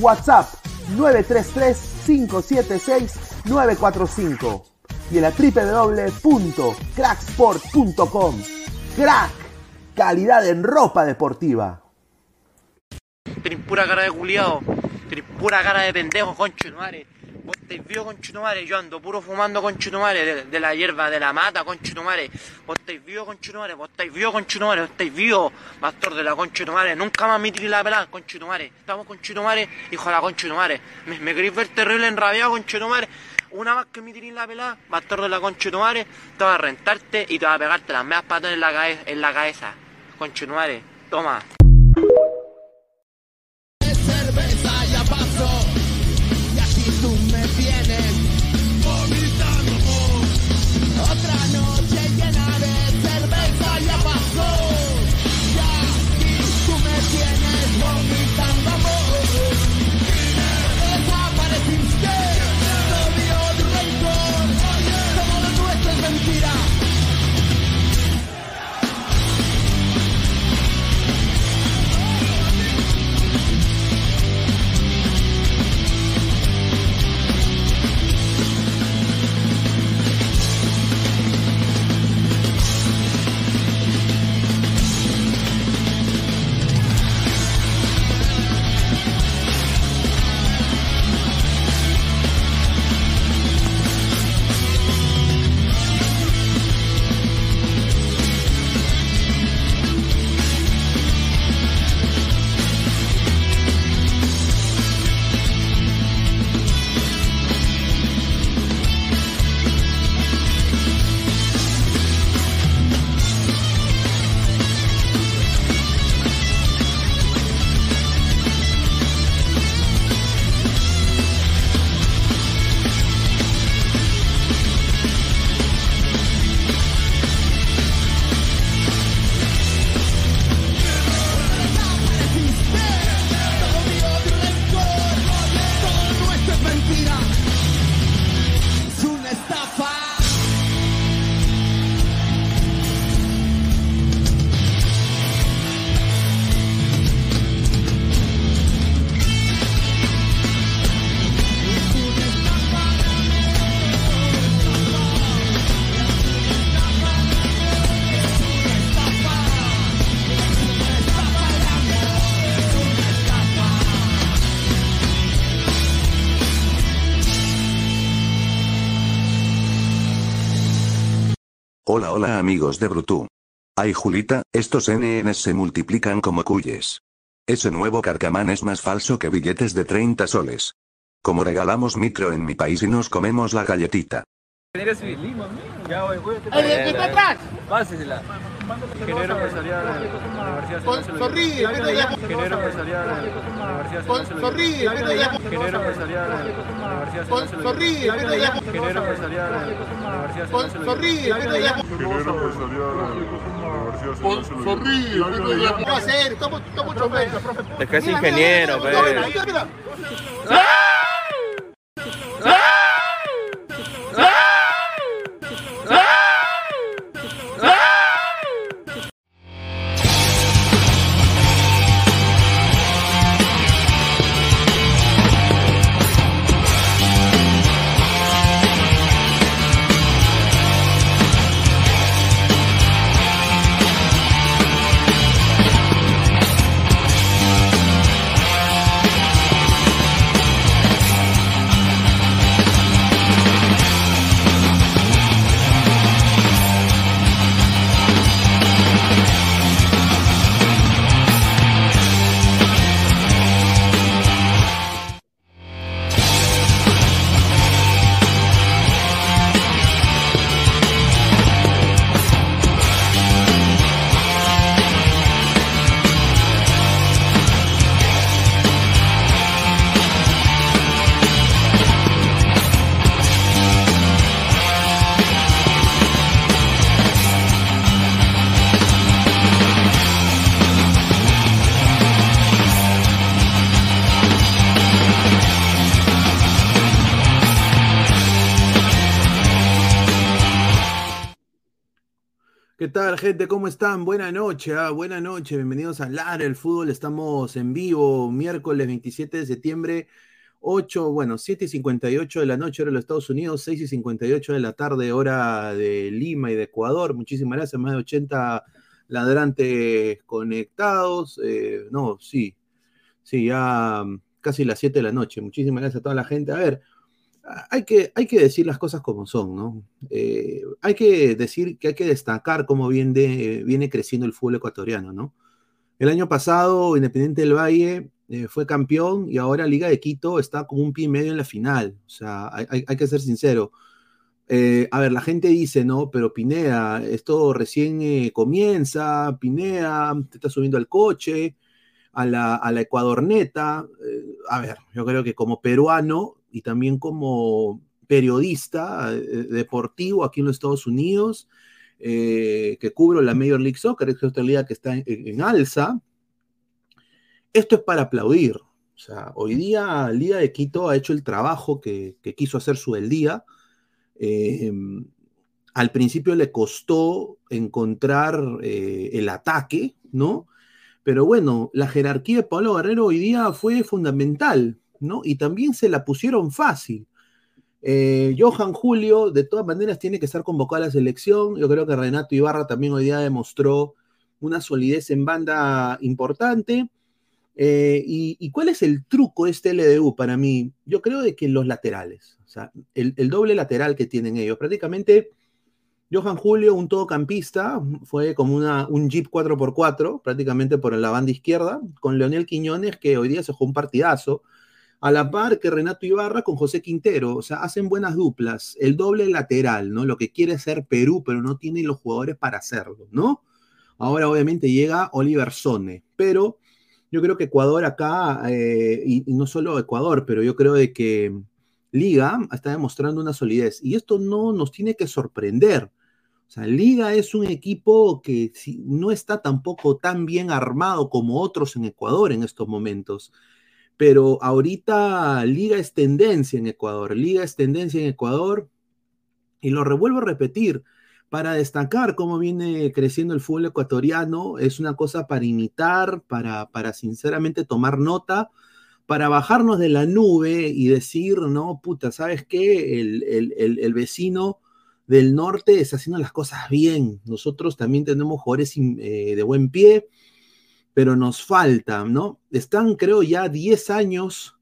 WhatsApp 933-576-945 y en la www.cracksport.com. Crack, calidad en ropa deportiva. Tenés pura cara de culiao, tenés pura cara de pendejo, concho madre. Vos estáis vivo, concho de madre, yo ando puro fumando, concho de madre, de, de la hierba, de la mata, concho de madre. Vos estáis vivo, concho de madre, vos estáis vivo, concho de madre, vos estáis vivo, pastor de la concho de madre. Nunca más me tiré la pelada, concho de madre. Estamos, concho de madre, hijo de la concho de madre. Me, me queréis ver terrible enrabiado, concho de madre. Una vez que me tiré la pelada, pastor de la concho de madre, te vas a rentarte y te vas a pegarte las medias patas en la, en la cabeza. Concho de madre, toma. Hola hola amigos de Brutú. Ay Julita, estos NNs se multiplican como cuyes. Ese nuevo carcamán es más falso que billetes de 30 soles. Como regalamos micro en mi país y nos comemos la galletita. Ingeniero civil. Ya voy, voy. ¡Ay, el que está atrás! Pásesela. Ingeniero empresarial de la Universidad Con- Nacional sonríe, ya. Ingeniero empresarial de la Universidad sonríe, mira ya. Ingeniero empresarial de la Universidad sonríe, mira ya. Ingeniero empresarial de la Universidad sonríe, ya. Ya. ¿Qué va a hacer? Está mu- está mucho menos, profe. Es que es ingeniero, mira, mira, pe. ¿Qué tal, gente? ¿Cómo están? Buena noche, ah, buena noche. Bienvenidos a Lara el Fútbol. Estamos en vivo miércoles 27 de septiembre, 8, bueno, 7 y 58 de la noche, hora de los Estados Unidos, 6 y 58 de la tarde, hora de Lima y de Ecuador. Muchísimas gracias, más de 80 ladrantes conectados. Eh, no, sí, sí, ya casi las 7 de la noche. Muchísimas gracias a toda la gente. A ver, hay que, hay que decir las cosas como son, ¿no? Eh, hay que decir que hay que destacar cómo viene, viene creciendo el fútbol ecuatoriano, ¿no? El año pasado, Independiente del Valle eh, fue campeón y ahora Liga de Quito está como un pie y medio en la final. O sea, hay, hay- que ser sincero. Eh, a ver, la gente dice, ¿no? Pero Pineda, esto recién comienza, Pineda, te está subiendo al coche, a la, a la Ecuadorneta. A ver, yo creo que como peruano y también como periodista eh, deportivo aquí en los Estados Unidos, eh, que cubro la Major League Soccer, es otra liga que está en, alza, esto es para aplaudir. O sea, hoy día Liga de Quito ha hecho el trabajo que, quiso hacer su del día. Eh, al principio le costó encontrar eh, el ataque, ¿no? Pero bueno, la jerarquía de Pablo Guerrero hoy día fue fundamental, ¿no? Y también se la pusieron fácil. Eh, Johan Julio, de todas maneras, tiene que estar convocado a la selección. Yo creo que Renato Ibarra también hoy día demostró una solidez en banda importante. Eh, y, cuál es el truco de este LDU para mí? Yo creo de que los laterales, el doble lateral que tienen ellos, prácticamente Johan Julio, un todocampista, fue como una, un Jeep 4x4, prácticamente por la banda izquierda, con Leonel Quiñones, que hoy día se jugó un partidazo, a la par que Renato Ibarra con José Quintero, o sea, hacen buenas duplas, el doble lateral, ¿no? Lo que quiere ser Perú, pero no tiene los jugadores para hacerlo, ¿no? Ahora obviamente llega Oliver Sone, pero yo creo que Ecuador acá, eh, y, y no solo Ecuador, pero yo creo de que Liga está demostrando una solidez, y esto no nos tiene que sorprender. O sea, Liga es un equipo que no está tampoco tan bien armado como otros en Ecuador en estos momentos. Pero ahorita Liga es tendencia en Ecuador. Liga es tendencia en Ecuador. Y lo revuelvo a repetir. Para destacar cómo viene creciendo el fútbol ecuatoriano, es una cosa para imitar, para, para sinceramente tomar nota, para bajarnos de la nube y decir, no, puta, ¿sabes qué? El, el- el- vecino del norte está haciendo las cosas bien. Nosotros también tenemos jugadores eh, de buen pie, pero nos falta, ¿no? Están, creo, ya 10 años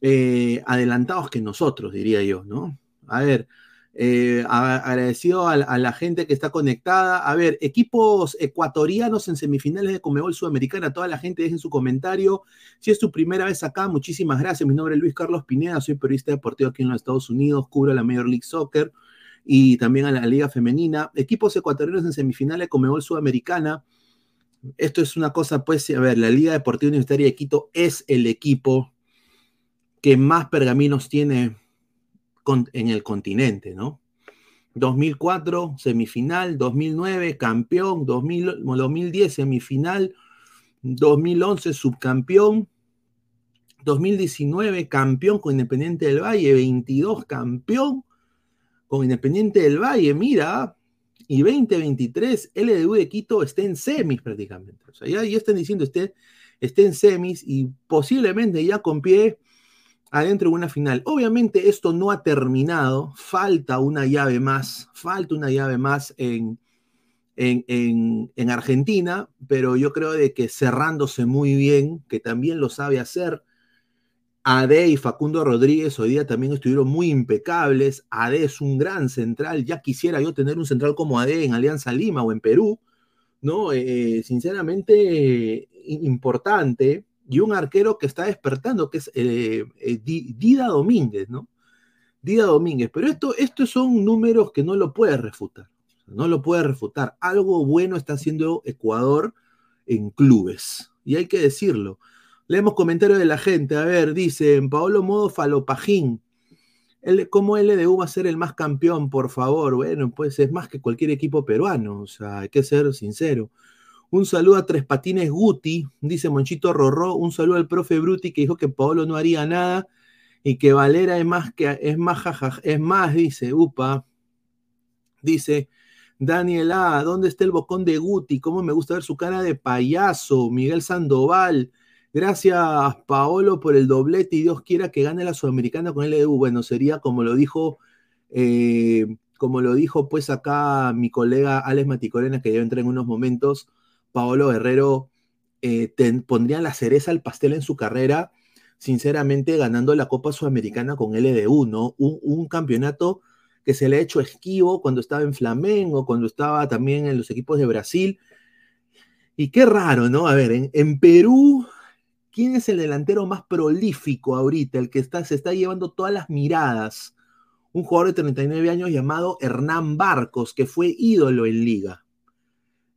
eh, adelantados que nosotros, diría yo, ¿no? A ver, Eh, agradecido a, la- a la gente que está conectada. A ver, equipos ecuatorianos en semifinales de Comebol Sudamericana. Toda la gente dejen su comentario. Si es tu primera vez acá, muchísimas gracias. Mi nombre es Luis Carlos Pineda, soy periodista deportivo aquí en los Estados Unidos, cubro la Major League Soccer y también a la Liga Femenina. Equipos ecuatorianos en semifinales de Comebol Sudamericana. Esto es una cosa, pues, a ver, la Liga Deportiva Universitaria de Quito es el equipo que más pergaminos tiene en el continente, ¿no? 2004, semifinal, 2009, campeón, 2000 2010, semifinal, 2011, subcampeón, 2019, campeón con Independiente del Valle, 22, campeón con Independiente del Valle, mira, y 2023, LDU de Quito está en semis prácticamente. O sea, ya, ya están diciendo, esté, esté en semis y posiblemente ya con pie adentro de una final. Obviamente esto no ha terminado, falta una llave más, falta una llave más en, en, en, en Argentina, pero yo creo de que cerrándose muy bien, que también lo sabe hacer. Ade y Facundo Rodríguez hoy día también estuvieron muy impecables. Ade es un gran central. Ya quisiera yo tener un central como Ade en Alianza Lima o en Perú, ¿no? Eh, sinceramente, eh, importante y un arquero que está despertando, que es eh, Dida Domínguez, ¿no? Dida Domínguez, pero esto, estos son números que no lo puede refutar, no lo puede refutar. Algo bueno está haciendo Ecuador en clubes, y hay que decirlo. Leemos comentarios de la gente, a ver, dicen, Paolo Modo Falopajín, el, ¿cómo LDU va a ser el más campeón, por favor? Bueno, pues es más que cualquier equipo peruano, o sea, hay que ser sincero. Un saludo a Tres Patines Guti, dice Monchito Rorró. Un saludo al profe Bruti que dijo que Paolo no haría nada y que Valera es más que es más es más, dice, upa. Dice Daniel A, ¿dónde está el bocón de Guti? ¿Cómo me gusta ver su cara de payaso? Miguel Sandoval. Gracias, Paolo, por el doblete y Dios quiera que gane la Sudamericana con LDU. Bueno, sería como lo dijo eh, como lo dijo pues acá mi colega Alex Maticorena, que ya entra en unos momentos, Paolo Guerrero eh, pondría la cereza al pastel en su carrera, sinceramente ganando la Copa Sudamericana con LDU, ¿no? Un, un, campeonato que se le ha hecho esquivo cuando estaba en Flamengo, cuando estaba también en los equipos de Brasil. Y qué raro, ¿no? A ver, en Perú, ¿quién es el delantero más prolífico ahorita? El que se está llevando todas las miradas. Un jugador de 39 años llamado Hernán Barcos, que fue ídolo en liga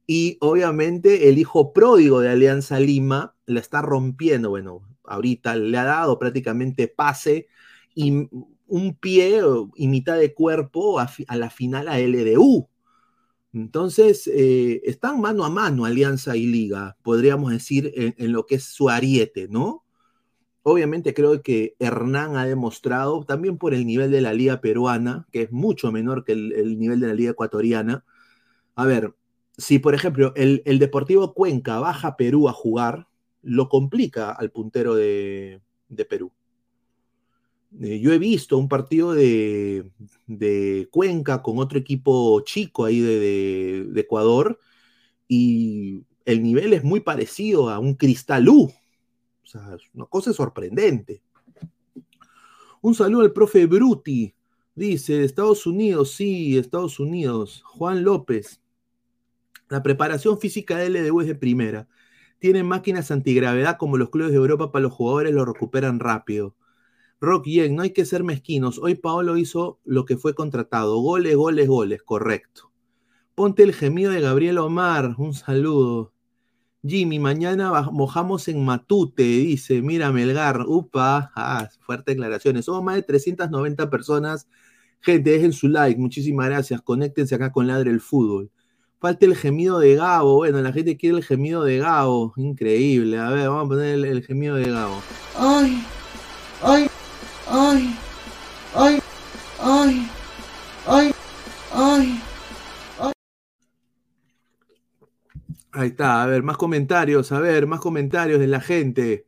y obviamente el hijo pródigo de Alianza Lima la está rompiendo. Bueno, ahorita le ha dado prácticamente pase y un pie y mitad de cuerpo a, a la final a LDU. Entonces, eh, están mano a mano Alianza y Liga, podríamos decir, en, lo que es su ariete, ¿no? Obviamente creo que Hernán ha demostrado, también por el nivel de la liga peruana, que es mucho menor que el, el nivel de la liga ecuatoriana. A ver, si por ejemplo el, el, Deportivo Cuenca baja a Perú a jugar, lo complica al puntero de, de Perú. Eh, yo he visto un partido de, Cuenca con otro equipo chico ahí de, Ecuador y el nivel es muy parecido a un Cristalú. O sea, es una cosa sorprendente. Un saludo al profe Bruti. Dice, Estados Unidos, sí, Estados Unidos. Juan López. La preparación física de LDU es de primera. Tienen máquinas antigravedad como los clubes de Europa para los jugadores lo recuperan rápido. Rock Yen, no hay que ser mezquinos. Hoy Paolo hizo lo que fue contratado. Goles, goles, goles. Correcto. Ponte el gemido de Gabriel Omar. Un saludo. Jimmy, mañana mojamos en Matute, dice. Mira, Melgar. Upa. Ah, fuertes declaraciones. Somos más de 390 personas. Gente, dejen su like. Muchísimas gracias. Conéctense acá con Ladre el Fútbol. Falta el gemido de Gabo. Bueno, la gente quiere el gemido de Gabo. Increíble. A ver, vamos a poner el gemido de Gabo. Ay, ay, ay, ay, ay, ay, ay. Ahí está, a ver, más comentarios, a ver, más comentarios de la gente.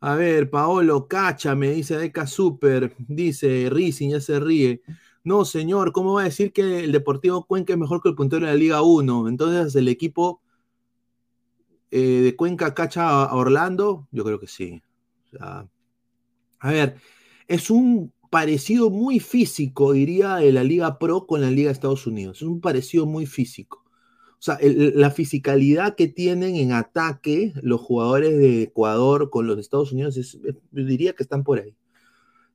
A ver, Paolo Cacha me dice Deca Super, dice Rising, ya se ríe. No, señor, ¿cómo va a decir que el Deportivo Cuenca es mejor que el puntero de la Liga 1? Entonces, el equipo eh, de Cuenca cacha a Orlando, yo creo que sí. O sea, a ver, es un parecido muy físico, diría, de la Liga Pro con la Liga de Estados Unidos. Es un parecido muy físico. O sea, la fisicalidad que tienen en ataque los jugadores de Ecuador con los Estados Unidos, es, yo diría que están por ahí.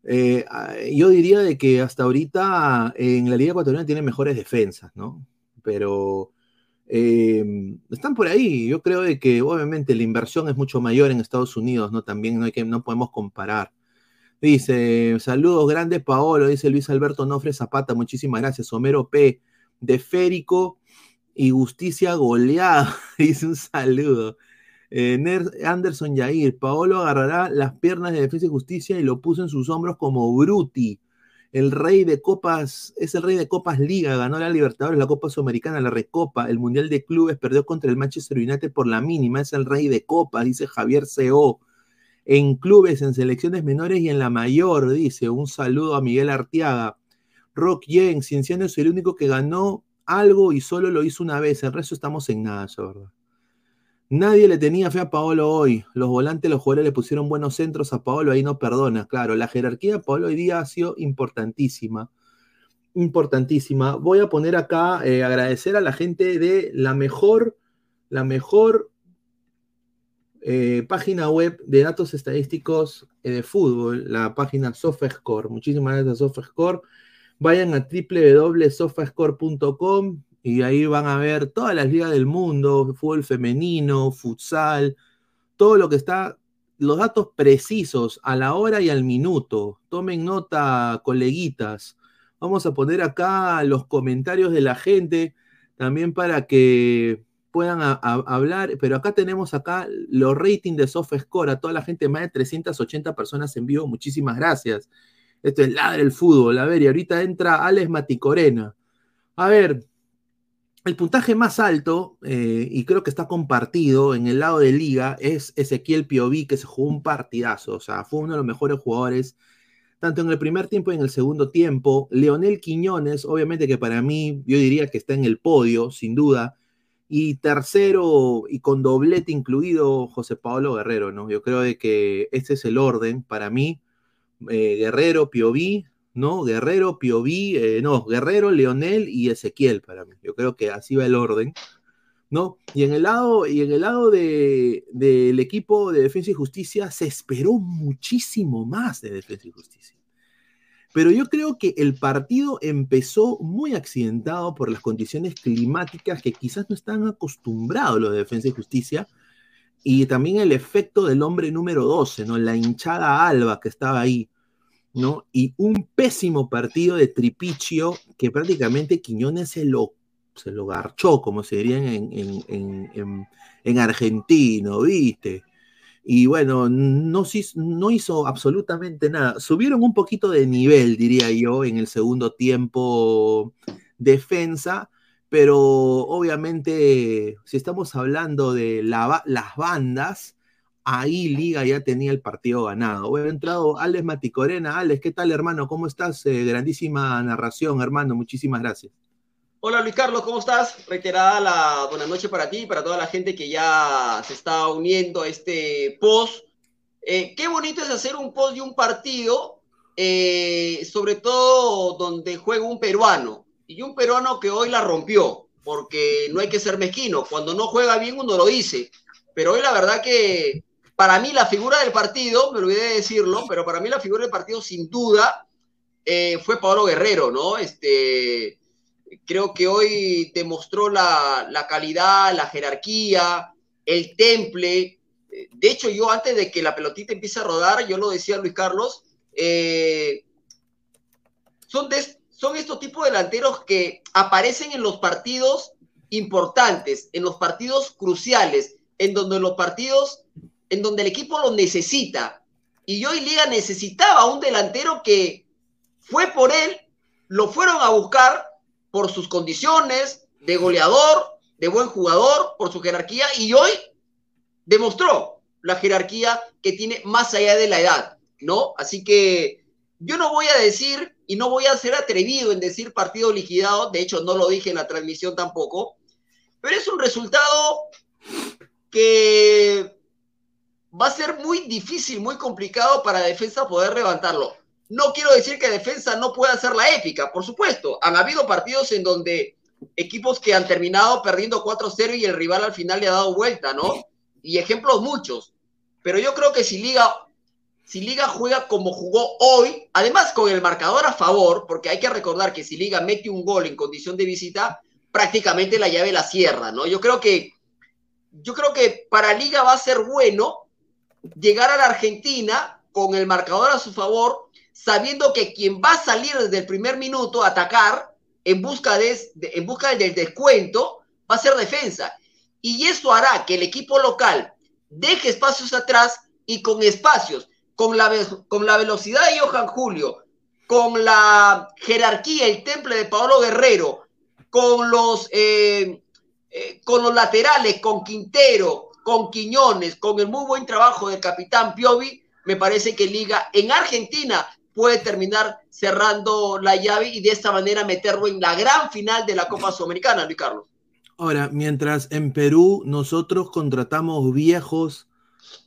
Eh, ah, yo diría de que hasta ahorita en la Liga Ecuatoriana tienen mejores defensas, ¿no? Pero eh, están por ahí. Yo creo de que obviamente la inversión es mucho mayor en Estados Unidos, ¿no? También no, hay que, no podemos comparar. Dice, saludos grandes Paolo, dice Luis Alberto Nofre Zapata, muchísimas gracias. Homero P, de Férico y Justicia goleada, dice un saludo. Eh, Anderson Yair, Paolo agarrará las piernas de Defensa y Justicia y lo puso en sus hombros como Bruti. El rey de copas, es el rey de copas Liga, ganó la Libertadores, la Copa Sudamericana, la Recopa, el Mundial de Clubes, perdió contra el Manchester United por la mínima, es el rey de copas, dice Javier C.O. En clubes, en selecciones menores y en la mayor, dice, un saludo a Miguel Arteaga. Rock Yen, Cienciano es el único que ganó algo y solo lo hizo una vez, el resto estamos en nada, eso es verdad. Nadie le tenía fe a Paolo hoy. Los volantes, los jugadores le pusieron buenos centros a Paolo, ahí no perdona. Claro, la jerarquía de Paolo hoy día ha sido importantísima. Importantísima. Voy a poner acá, eh, agradecer a la gente de la mejor, la mejor eh, página web de datos estadísticos eh, de fútbol, la página SofaScore. Muchísimas gracias SofaScore. Vayan a www.sofascore.com y ahí van a ver todas las ligas del mundo, fútbol femenino, futsal, todo lo que está, los datos precisos a la hora y al minuto. Tomen nota, coleguitas. Vamos a poner acá los comentarios de la gente también para que puedan hablar, pero acá tenemos acá los ratings de SofaScore, a toda la gente, más de 380 personas en vivo, muchísimas gracias. Esto es Ladre el Fútbol, a ver, y ahorita entra Alex Maticorena. A ver, el puntaje más alto, eh, y creo que está compartido en el lado de liga, es Ezequiel Piovi, que se jugó un partidazo, o sea, fue uno de los mejores jugadores, tanto en el primer tiempo y en el segundo tiempo. Leonel Quiñones, obviamente que para mí, yo diría que está en el podio, sin duda. Y tercero, y con doblete incluido, José Pablo Guerrero, ¿no? Yo creo de que este es el orden para mí. Eh, Guerrero, Piovi, ¿no? Guerrero, Piovi, eh, no, Guerrero, Leonel y Ezequiel para mí. Yo creo que así va el orden, ¿no? Y en el lado, y en el lado de- del equipo de Defensa y Justicia se esperó muchísimo más de Defensa y Justicia. Pero yo creo que el partido empezó muy accidentado por las condiciones climáticas que quizás no están acostumbrados los de Defensa y Justicia y también el efecto del hombre número 12, ¿no? La hinchada alba que estaba ahí, ¿no? Y un pésimo partido de Tripichio que prácticamente Quiñones se lo, se lo garchó, como se diría en, en, en, en, en argentino, ¿viste? Y bueno, no, no hizo absolutamente nada. Subieron un poquito de nivel, diría yo, en el segundo tiempo defensa, pero obviamente si estamos hablando de las bandas, ahí Liga ya tenía el partido ganado. Ha entrado Alex Maticorena. Alex, ¿qué tal, hermano? ¿Cómo estás? Eh, grandísima narración, hermano. Muchísimas gracias. Hola Luis Carlos, ¿cómo estás? Reiterada la buena noche para ti y para toda la gente que ya se está uniendo a este post. Eh, qué bonito es hacer un post de un partido, eh, sobre todo donde juega un peruano. Y un peruano que hoy la rompió, porque no hay que ser mezquino. Cuando no juega bien uno lo dice. Pero hoy la verdad que para mí la figura del partido, me olvidé de decirlo, pero para mí la figura del partido sin duda eh, fue Pablo Guerrero, ¿no? Este, creo que hoy demostró la, la calidad, la jerarquía, el temple. De hecho, yo antes de que la pelotita empiece a rodar, yo lo decía Luis Carlos, eh, son, de- son estos tipos de delanteros que aparecen en los partidos importantes, en los partidos cruciales, en donde los partidos, en donde el equipo lo necesita. Y hoy Liga necesitaba un delantero que fue por él, lo fueron a buscar por sus condiciones de goleador, de buen jugador, por su jerarquía, y hoy demostró la jerarquía que tiene más allá de la edad, ¿no? Así que yo no voy a decir y no voy a ser atrevido en decir partido liquidado, de hecho no lo dije en la transmisión tampoco, pero es un resultado que va a ser muy difícil, muy complicado para defensa poder levantarlo. No quiero decir que defensa no pueda ser la épica, por supuesto. Han habido partidos en donde equipos que han terminado perdiendo 4-0 y el rival al final le ha dado vuelta, ¿no? Y ejemplos muchos. Pero yo creo que si Liga, si Liga juega como jugó hoy, además con el marcador a favor, porque hay que recordar que si Liga mete un gol en condición de visita, prácticamente la llave la cierra, ¿no? Yo creo que, yo creo que para Liga va a ser bueno llegar a la Argentina con el marcador a su favor, sabiendo que quien va a salir desde el primer minuto a atacar en busca, de, en busca del descuento va a ser defensa. Y eso hará que el equipo local deje espacios atrás y con espacios, con la, con la velocidad de Johan Julio, con la jerarquía, el temple de Paolo Guerrero, con los, eh, eh, con los laterales, con Quintero, con Quiñones, con el muy buen trabajo del capitán Piovi, me parece que Liga en Argentina puede terminar cerrando la llave y de esta manera meterlo en la gran final de la Copa Sudamericana, Luis Carlos. Ahora, mientras en Perú nosotros contratamos viejos,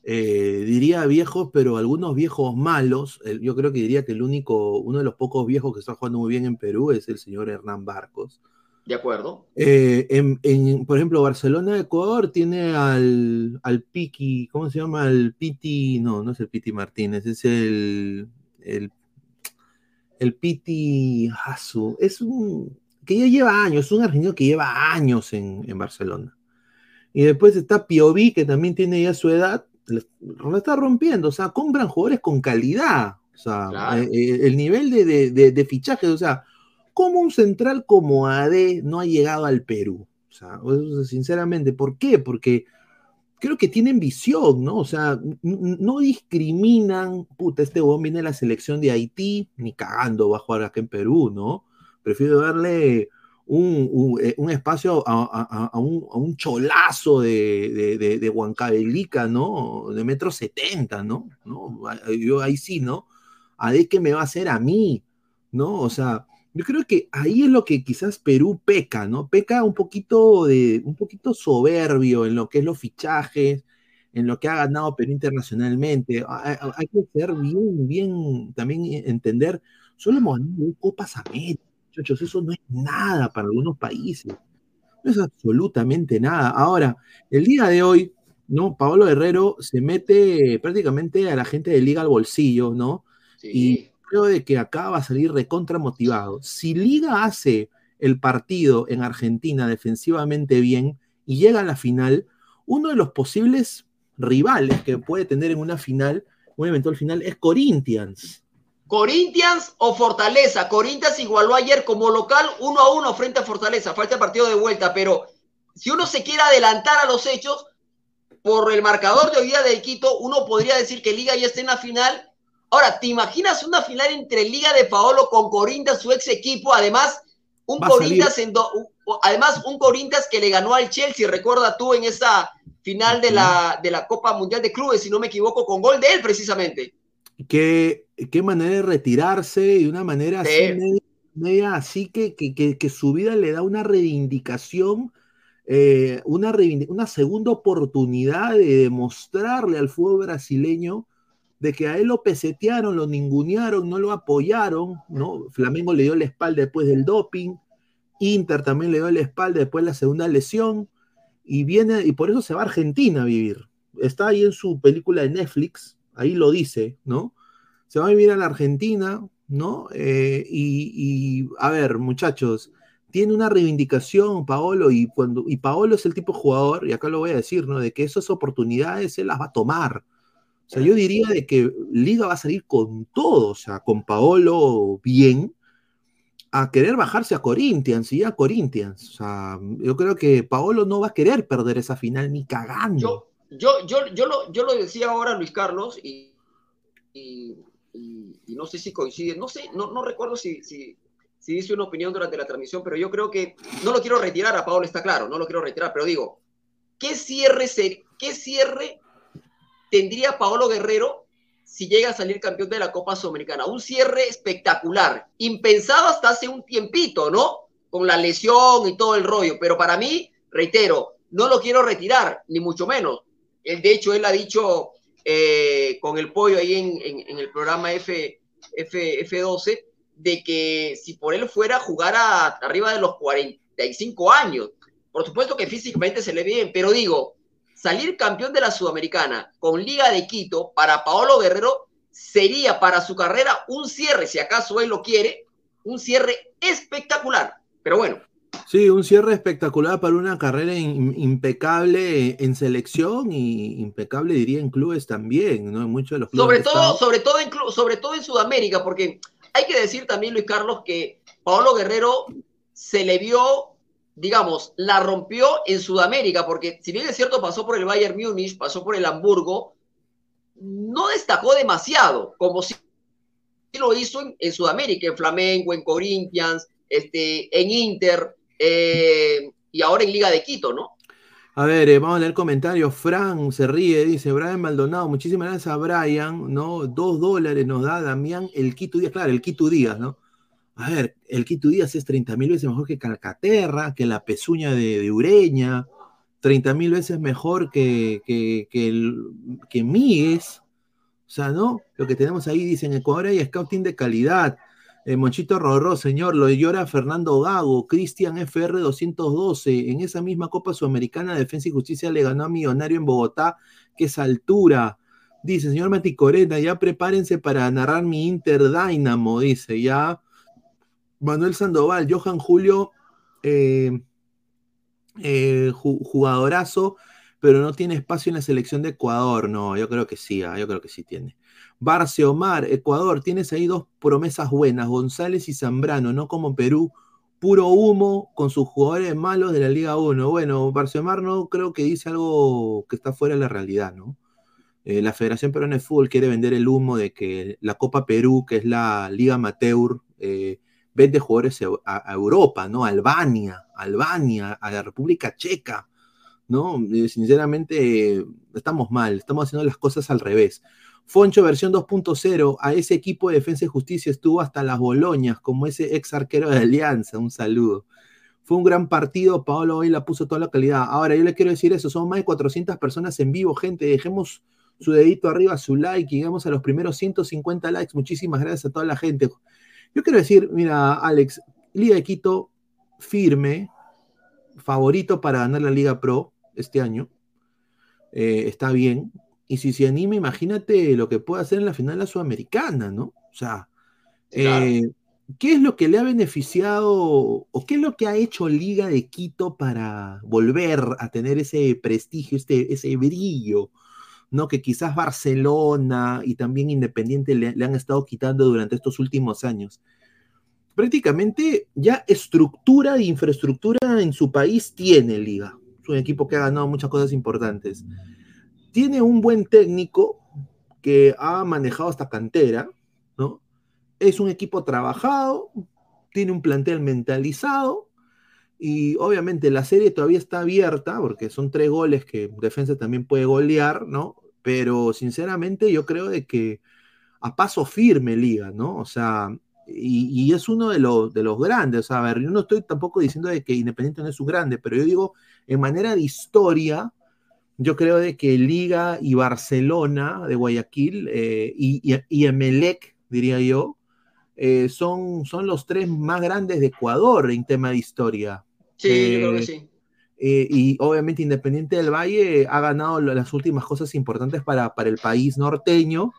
eh, diría viejos, pero algunos viejos malos, yo creo que diría que el único, uno de los pocos viejos que está jugando muy bien en Perú es el señor Hernán Barcos. De acuerdo. Eh, en, por ejemplo, Barcelona, Ecuador tiene al, al Piki, ¿cómo se llama? El Piti, no, no es el Piti Martínez, es el, el, el Piti Hasu. Es un, que ya lleva años, es un argentino que lleva años en, Barcelona. Y después está Piovi, que también tiene ya su edad, lo está rompiendo, o sea, compran jugadores con calidad, o sea, eh, eh, el nivel de, de, fichajes, o sea, ¿cómo un central como AD no ha llegado al Perú? O sea, sinceramente, ¿por qué? Porque creo que tienen visión, ¿no? O sea, no discriminan, puta, este huevón viene de la selección de Haití, ni cagando va a jugar acá en Perú, ¿no? Prefiero darle un, eh, espacio a, un, cholazo de, de, Huancavelica, ¿no? De metro setenta, ¿no? ¿no? Yo ahí sí, ¿no? A de qué me va a hacer a mí, ¿no? O sea, yo creo que ahí es lo que quizás Perú peca, ¿no? Peca un poquito de, un poquito soberbio en lo que es los fichajes, en lo que ha ganado Perú internacionalmente. Hay, que ser bien, bien, también entender, solo hemos ganado Copas América eso no es nada para algunos países. No es absolutamente nada. Ahora, el día de hoy, ¿no? Pablo Herrero se mete prácticamente a la gente de Liga al bolsillo, ¿no? Y creo de que acá va a salir recontra motivado. Si Liga hace el partido en Argentina defensivamente bien y llega a la final, uno de los posibles rivales que puede tener en una final, un eventual final, es Corinthians. Corinthians o Fortaleza. Corinthians igualó ayer como local uno a uno frente a Fortaleza. Falta partido de vuelta, pero si uno se quiere adelantar a los hechos, por el marcador de hoy día del Quito, uno podría decir que Liga ya está en la final. Ahora, ¿te imaginas una final entre Liga de Paolo con Corinthians, su ex equipo? Además, un Corinthians en además un Corinthians que le ganó al Chelsea, recuerda tú en esa final de la, de la Copa Mundial de Clubes, si no me equivoco, con gol de él precisamente. Que qué manera de retirarse de una manera así, media, así que, que, su vida le da una reivindicación, eh, una, una segunda oportunidad de demostrarle al fútbol brasileño de que a él lo pesetearon, lo ningunearon, no lo apoyaron, ¿no? Flamengo le dio la espalda después del doping, Inter también le dio la espalda después de la segunda lesión, y viene, y por eso se va a Argentina a vivir. Está ahí en su película de Netflix, ahí lo dice, ¿no? se va a vivir a la Argentina, ¿no? Eh, y, a ver, muchachos, tiene una reivindicación Paolo y cuando y Paolo es el tipo de jugador, y acá lo voy a decir, ¿no? De que esas oportunidades él las va a tomar. O sea, yo diría de que Liga va a salir con todo, o sea, con Paolo bien, a querer bajarse a Corinthians y a Corinthians. O sea, yo creo que Paolo no va a querer perder esa final ni cagando. Yo, yo, yo, lo, yo lo decía ahora, Luis Carlos, y y, no sé si coincide, no sé, no, no recuerdo si, si, si dice una opinión durante la transmisión, pero yo creo que no lo quiero retirar, a Paolo está claro, no lo quiero retirar, pero digo, ¿qué cierre, qué cierre tendría Paolo Guerrero si llega a salir campeón de la Copa Sudamericana? Un cierre espectacular, impensado hasta hace un tiempito, ¿no? Con la lesión y todo el rollo, pero para mí, reitero, no lo quiero retirar, ni mucho menos. Él, de hecho, él ha dicho eh, con el pollo ahí en, el programa F, F, F12, de que si por él fuera jugara arriba de los 45 años. Por supuesto que físicamente se le ve bien, pero digo, salir campeón de la Sudamericana con Liga de Quito para Paolo Guerrero sería para su carrera un cierre, si acaso él lo quiere, un cierre espectacular. Pero bueno, Sí, un cierre espectacular para una carrera in- impecable en selección y impecable diría en clubes también, ¿no? En muchos de los clubes. sobre todo, sobre todo en, sobre todo en Sudamérica, porque hay que decir también, Luis Carlos, que Paolo Guerrero se le vio, digamos, la rompió en Sudamérica, porque si bien es cierto, pasó por el Bayern Múnich, pasó por el Hamburgo, no destacó demasiado, como si lo hizo en, Sudamérica, en Flamengo, en Corinthians, este, en Inter, eh, y ahora en Liga de Quito, ¿no? A ver, eh, vamos a leer comentarios. Fran se ríe, dice Brian Maldonado. Muchísimas gracias a Brian, ¿no? Dos dólares nos da Damián el Quito Díaz. Claro, el Quito Díaz, ¿no? A ver, el Quito Díaz es 30 mil veces mejor que Calcaterra, que la pezuña de, de Ureña, 30 mil veces mejor que, que, que, que. O sea, ¿no? Lo que tenemos ahí, dicen, Ecuador hay scouting de calidad. Eh, Monchito Rorró, señor, lo llora Fernando Gago, Cristian FR 212. En esa misma Copa Sudamericana, Defensa y Justicia le ganó a Millonario en Bogotá, que es altura. Dice, señor Maticorena, ya prepárense para narrar mi Inter Dynamo, dice, ya. Manuel Sandoval, Johan Julio, eh, eh, ju- jugadorazo, pero no tiene espacio en la selección de Ecuador. No, yo creo que sí, ah, yo creo que sí tiene. Barce Omar, Ecuador, tienes ahí dos promesas buenas, González y Zambrano, no como Perú, puro humo con sus jugadores malos de la Liga 1. Bueno, Barce Omar no creo que dice algo que está fuera de la realidad, ¿no? Eh, la Federación Peruana de Fútbol quiere vender el humo de que la Copa Perú, que es la Liga Amateur, eh, vende jugadores a, Europa, ¿no? Albania, Albania, a la República Checa, ¿no? Eh, sinceramente, estamos mal, estamos haciendo las cosas al revés. Foncho versión 2.0, a ese equipo de Defensa y Justicia estuvo hasta las Boloñas, como ese ex arquero de Alianza, un saludo. Fue un gran partido, Paolo hoy la puso toda la calidad. Ahora, yo le quiero decir eso, son más de 400 personas en vivo, gente, dejemos su dedito arriba, su like, y llegamos a los primeros 150 likes. Muchísimas gracias a toda la gente. Yo quiero decir, mira, Alex, Liga de Quito firme, favorito para ganar la Liga Pro este año. Eh, está bien. Y si se anima, imagínate lo que puede hacer en la final de la Sudamericana, ¿no? O sea, eh, ¿qué es lo que le ha beneficiado o qué es lo que ha hecho Liga de Quito para volver a tener ese prestigio, este, ese brillo? ¿No? Que quizás Barcelona y también Independiente le, le han estado quitando durante estos últimos años. Prácticamente ya estructura e infraestructura en su país tiene Liga. Es un equipo que ha ganado muchas cosas importantes. Tiene un buen técnico que ha manejado hasta cantera, ¿no? Es un equipo trabajado, tiene un plantel mentalizado, y obviamente la serie todavía está abierta, porque son tres goles que defensa también puede golear, ¿no? Pero sinceramente yo creo de que a paso firme liga, ¿no? O sea, y, es uno de los, de los grandes, o a ver, yo no estoy tampoco diciendo de que Independiente no es un grande, pero yo digo, en manera de historia, yo creo de que Liga y Barcelona de Guayaquil eh, y, y, y Emelec, diría yo, eh, son, son los tres más grandes de Ecuador en tema de historia. Sí, Eh, yo creo que sí. eh, y obviamente Independiente del Valle ha ganado las últimas cosas importantes para, para el país norteño,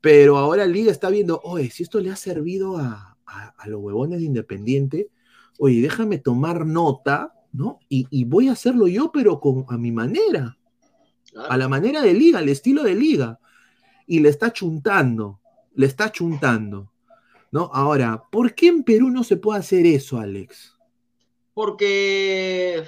pero ahora Liga está viendo, oye, si esto le ha servido a, a- a los huevones de Independiente, oye, déjame tomar nota, ¿no? Y, y voy a hacerlo yo, pero con, a mi manera, a la manera de Liga, al estilo de Liga. Y le está chuntando, le está chuntando, ¿no? Ahora, ¿por qué en Perú no se puede hacer eso, Alex? Porque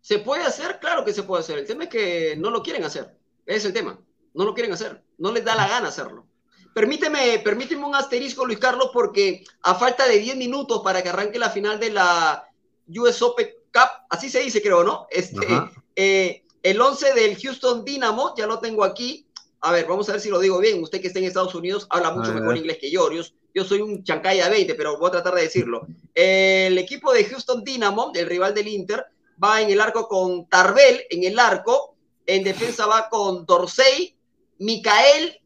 se puede hacer, claro que se puede hacer. El tema es que no lo quieren hacer. Ese es el tema. No lo quieren hacer. No les da la gana hacerlo. Permíteme, permíteme un asterisco, Luis Carlos, porque a falta de 10 minutos para que arranque la final de la US Open Cup, así se dice, creo, ¿no? Este, eh, el 11 del Houston Dynamo, ya lo tengo aquí. A ver, vamos a ver si lo digo bien. Usted que está en Estados Unidos habla mucho mejor inglés que yo. Yo, yo soy un chancaya 20, pero voy a tratar de decirlo. El equipo de Houston Dynamo, el rival del Inter, va en el arco con Tarbell en el arco. En defensa va con Dorsey, Micael,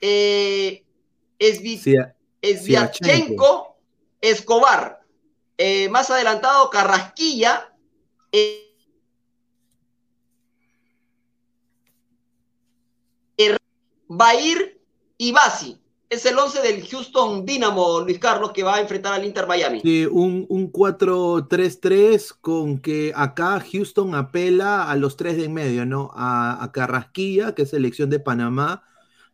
eh, Escobar. Eh, más adelantado, Carrasquilla. eh, Bair y Basi. Es el 11 del Houston Dynamo, Luis Carlos, que va a enfrentar al Inter Miami. Sí, un, un 4-3-3 con que acá Houston apela a los tres de en medio, ¿no? A, a Carrasquilla, que es selección de Panamá.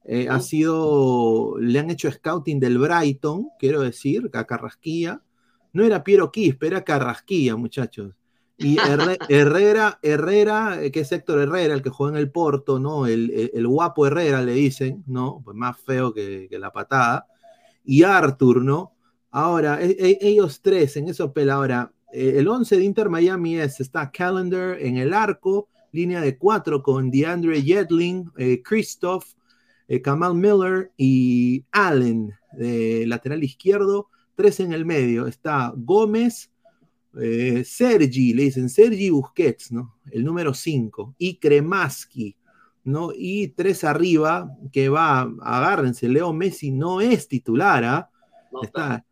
eh, ha sido, le han hecho scouting del Brighton, quiero decir, a Carrasquilla. No era Piero Quispe, era Carrasquilla, muchachos. Y Herre- Herrera, Herrera, eh, que es Héctor Herrera, el que juega en el Porto, ¿no? El, el- guapo Herrera le dicen, ¿no? Pues más feo que, la patada. Y Arthur, ¿no? Ahora, e- e- ellos tres en eso pela. Ahora, eh, el 11 de Inter Miami es, está Calendar en el arco, línea de cuatro con DeAndre Yedling, eh, Christoph, Kamal Miller y Allen, de lateral izquierdo. Tres en el medio. Está Gómez, eh, Sergi, le dicen Sergi Busquets, ¿no? El número 5. Y Kremaski, ¿no? Y tres arriba, que va, agárrense, Leo Messi no es titular, ¿ah? No está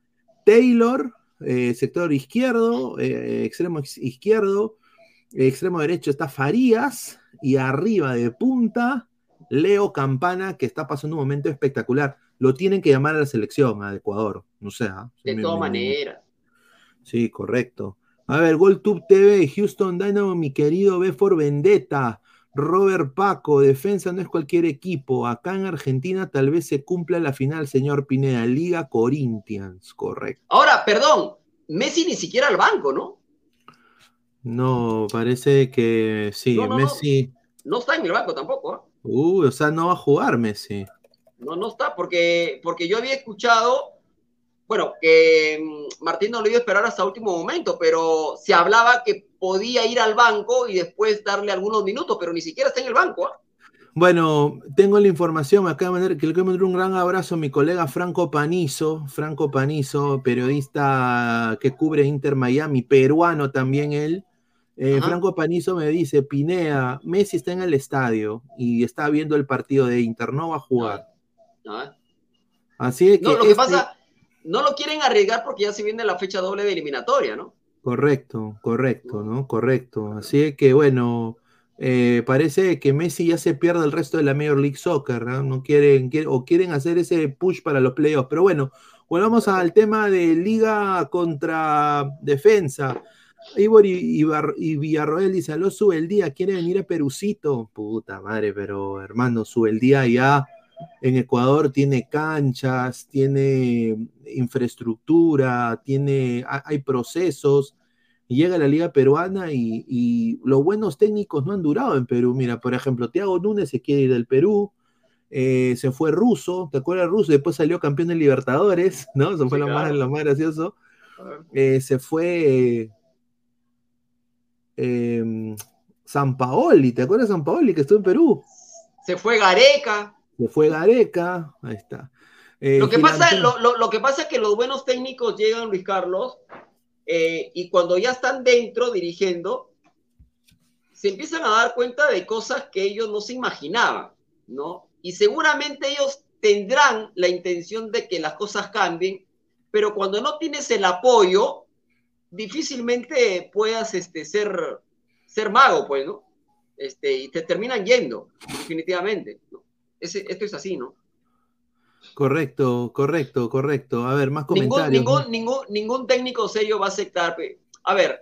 Taylor, eh, sector izquierdo, eh, extremo ex- izquierdo, extremo derecho está Farías y arriba de punta Leo Campana, que está pasando un momento espectacular. Lo tienen que llamar a la selección, a Ecuador, no sé. ¿ah? De todas maneras. Sí, correcto. A ver, GolTube TV, Houston Dynamo, mi querido B for Vendetta, Robert Paco, defensa no es cualquier equipo. Acá en Argentina tal vez se cumpla la final, señor Pineda, Liga Corinthians, correcto. Ahora, perdón, Messi ni siquiera al banco, ¿no? No, parece que sí, No, no, no. Messi. No está en el banco tampoco, ¿ah? Uy, o sea, no va a jugar Messi. No, no está, porque, porque yo había escuchado, bueno, que mm, Martín no lo iba a esperar hasta último momento, pero se hablaba que podía ir al banco y después darle algunos minutos, pero ni siquiera está en el banco, ¿ah? Bueno, tengo la información, me acaba de mandar, que le quiero mandar un gran abrazo a mi colega Franco Panizo, Franco Panizo, periodista que cubre Inter Miami, peruano también él. Eh. Franco Panizo me dice, Pinea, Messi está en el estadio y está viendo el partido de Inter, no va a jugar. ¿Ah? Así es que... No, lo que este- pasa, no lo quieren arriesgar porque ya se viene la fecha doble de eliminatoria, ¿no? Correcto, correcto, ¿no? Correcto. Así es que, bueno, eh, parece que Messi ya se pierde el resto de la Major League Soccer, ¿no? No quieren, quieren- o quieren hacer ese push para los playoffs. Pero bueno, volvamos al tema de liga contra defensa. Ivor y, y Villarroel dice, aló, sube el día, quiere venir a Perucito. Puta madre, pero hermano, sube el día ya. En Ecuador tiene canchas, tiene infraestructura, tiene, ha- hay procesos. Y llega a la liga peruana y, y los buenos técnicos no han durado en Perú. Mira, por ejemplo, Thiago Núñez se quiere ir del Perú, eh, se fue ruso, ¿te acuerdas ruso? Después salió campeón de Libertadores, ¿no? Eso fue lo, más, lo más gracioso. Eh, se fue eh, San Paoli, ¿te acuerdas de San Paoli que estuvo en Perú? Se fue Gareca. Se fue Gareca, ahí está. Eh, Lo que, pasa, lo, lo- lo que pasa es que los buenos técnicos llegan, Luis Carlos, eh, y cuando ya están dentro dirigiendo, se empiezan a dar cuenta de cosas que ellos no se imaginaban, ¿no? Y seguramente ellos tendrán la intención de que las cosas cambien, pero cuando no tienes el apoyo, difícilmente puedas este, ser, ser mago, pues, ¿no? Este, y te terminan yendo, definitivamente. ¿no? Ese- esto es así, ¿no? Correcto, correcto, correcto. A ver, más Ningún, comentarios. ¿no? ningún, técnico serio va a aceptar. A ver,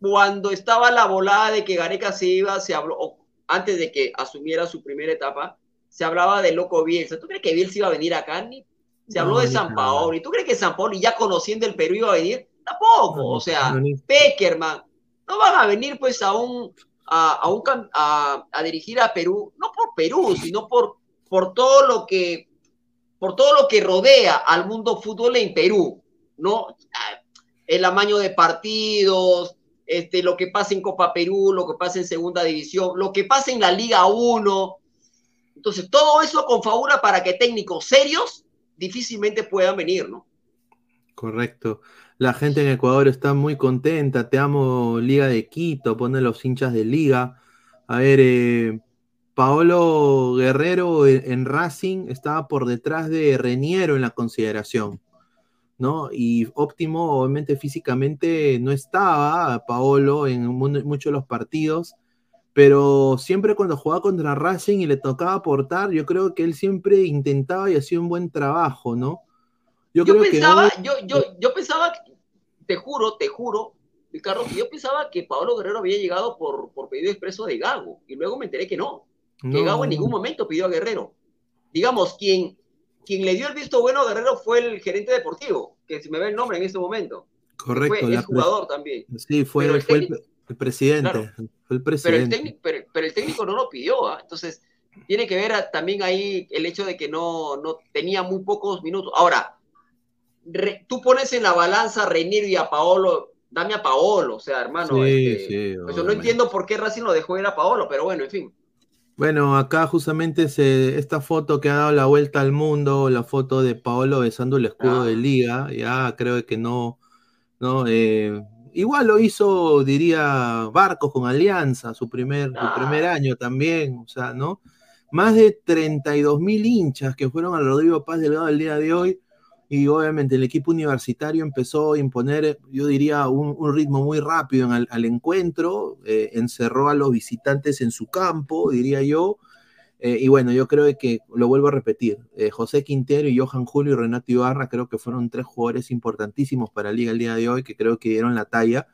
cuando estaba la volada de que Gareca se iba, se habló, o antes de que asumiera su primera etapa, se hablaba de loco Bielsa. ¿Tú crees que Bielsa iba a venir acá? Ni, se habló No, de San. Paolo. ¿Y tú crees que San Paolo, ya conociendo el Perú, iba a venir? Tampoco. No, o sea, no, Peckerman. No van a venir pues a un, a, a un cam- a, a dirigir a Perú, no por Perú, sino por, por todo lo que por todo lo que rodea al mundo fútbol en Perú, ¿no? Ah, El amaño de partidos, este, lo que pasa en Copa Perú, lo que pasa en Segunda División, lo que pasa en la Liga 1. Entonces, todo eso confabula para que técnicos serios difícilmente puedan venir, ¿no? Correcto. La gente en Ecuador está muy contenta. Te amo, Liga de Quito. Ponen los hinchas de Liga. A ver, eh, Paolo Guerrero en, Racing estaba por detrás de Reniero en la consideración. ¿no? Y óptimo, obviamente físicamente no estaba Paolo en mu- muchos de los partidos, pero siempre cuando jugaba contra Racing y le tocaba aportar, yo creo que él siempre intentaba y hacía un buen trabajo, ¿no? Yo, Yo creo pensaba, que yo, yo, yo pensaba, te juro, te juro, Ricardo, yo pensaba que Pablo Guerrero había llegado por, por pedido expreso de Gago, y luego me enteré que no, No, Gago en ningún momento pidió a Guerrero. Digamos, quien, quien le dio el visto bueno a Guerrero fue el gerente deportivo, que se me ve el nombre en este momento. correcto, fue el jugador también. sí, fue, Pero el fue el, técnico- el presidente, Claro. fue el Pero el, presidente. técnico, pero, pero el técnico no lo pidió, ¿ah? entonces tiene que ver a- también ahí el hecho de que no, no tenía muy pocos minutos. Ahora, re- tú pones en la balanza a Reiniero y a Paolo, dame a Paolo, o sea, hermano, Sí, este, sí, pues yo no entiendo por qué Racing lo dejó ir a Paolo, pero bueno, en fin. Bueno, acá justamente se, esta foto que ha dado la vuelta al mundo, la foto de Paolo besando el escudo Ah. de liga, ya creo que no, no, eh, igual lo hizo, diría, Barcos con Alianza, su primer, su Ah. primer año también, o sea, ¿no? Más de 32 mil hinchas que fueron al Rodrigo Paz Delgado el día de hoy, y obviamente el equipo universitario empezó a imponer, yo diría, un, un ritmo muy rápido en al, al encuentro, eh, encerró a los visitantes en su campo, diría yo, eh, y bueno, yo creo que lo vuelvo a repetir, eh, José Quintero y Johan Julio y Renato Ibarra creo que fueron tres jugadores importantísimos para la liga el día de hoy, que creo que dieron la talla,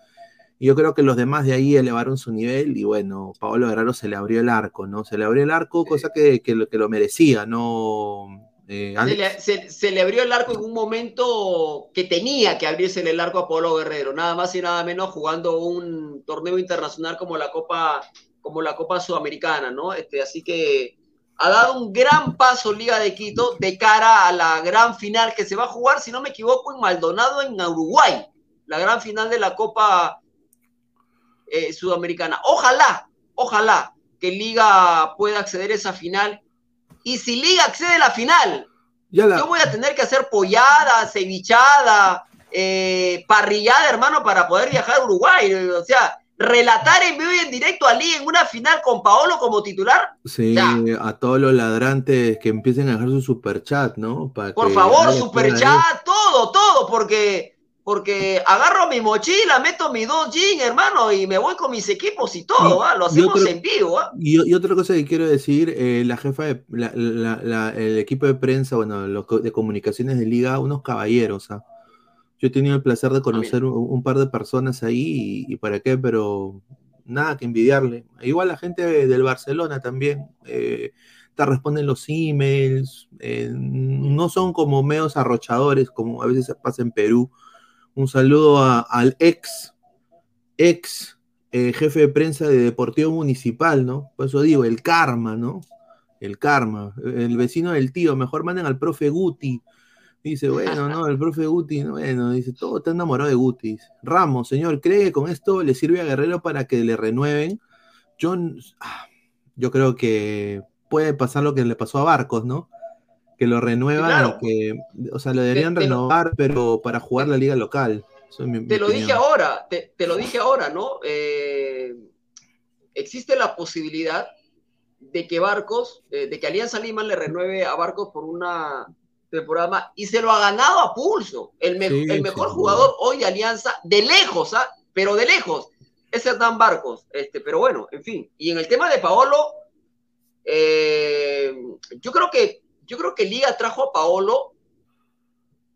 y yo creo que los demás de ahí elevaron su nivel, y bueno, Pablo Guerrero se le abrió el arco, ¿no? Se le abrió el arco, cosa que, que lo, que lo merecía, ¿no? Eh, Se le, se- se le abrió el arco en un momento que tenía que abrirse el arco a Pablo Guerrero, nada más y nada menos jugando un torneo internacional como la Copa, como la Copa Sudamericana, ¿no? Este, así que ha dado un gran paso Liga de Quito de cara a la gran final que se va a jugar, si no me equivoco, en Maldonado, en Uruguay, la gran final de la Copa eh, Sudamericana. Ojalá, ojalá que Liga pueda acceder a esa final. Y si Liga accede a la final, Ya la- yo voy a tener que hacer pollada, cevichada, eh, parrillada, hermano, para poder viajar a Uruguay. O sea, relatar en vivo y en directo a Liga en una final con Paolo como titular. Sí, a todos los ladrantes que empiecen a dejar su super chat, ¿no? Para Por favor, nadie super pueda ir. chat, todo, todo, porque, porque agarro mi mochila, meto mis dos jeans, hermano, y me voy con mis equipos y todo, ¿ah? Lo hacemos otro- en vivo, ¿ah? Y, y otra cosa que quiero decir, eh, la jefa de la- la- la- el equipo de prensa, bueno, los de comunicaciones de liga, unos caballeros, ¿ah? Yo he tenido el placer de conocer un, un par de personas ahí y, y para qué, pero nada que envidiarle. Igual la gente de- del Barcelona también, eh, te responden los emails, eh, no son como medios arrochadores como a veces pasa en Perú. Un saludo al ex, ex eh, jefe de prensa de Deportivo Municipal, ¿no? Por eso digo, el karma, ¿no? El karma. El vecino del tío, mejor manden al profe Guti. Dice, bueno, no, el profe Guti, no, bueno, dice, todo está enamorado de Guti. Ramos, señor, ¿cree que con esto le sirve a Guerrero para que le renueven? Yo, ah, yo creo que puede pasar lo que le pasó a Barcos, ¿no? Que lo renuevan claro. y que, o sea, lo deberían Te- te lo- renovar, pero para jugar la liga local. Eso es mi- mi Te lo dije ahora, te, te lo dije ahora, ¿no? Eh, existe la posibilidad de que Barcos, eh, de que Alianza Lima le renueve a Barcos por una temporada más y se lo ha ganado a pulso. El, me- Sí, el mejor jugador hoy de Alianza, de lejos, ¿ah? Pero de lejos, es Hernán Barcos. Este, pero bueno, en fin. Y en el tema de Paolo, eh, yo creo que yo creo que Liga trajo a Paolo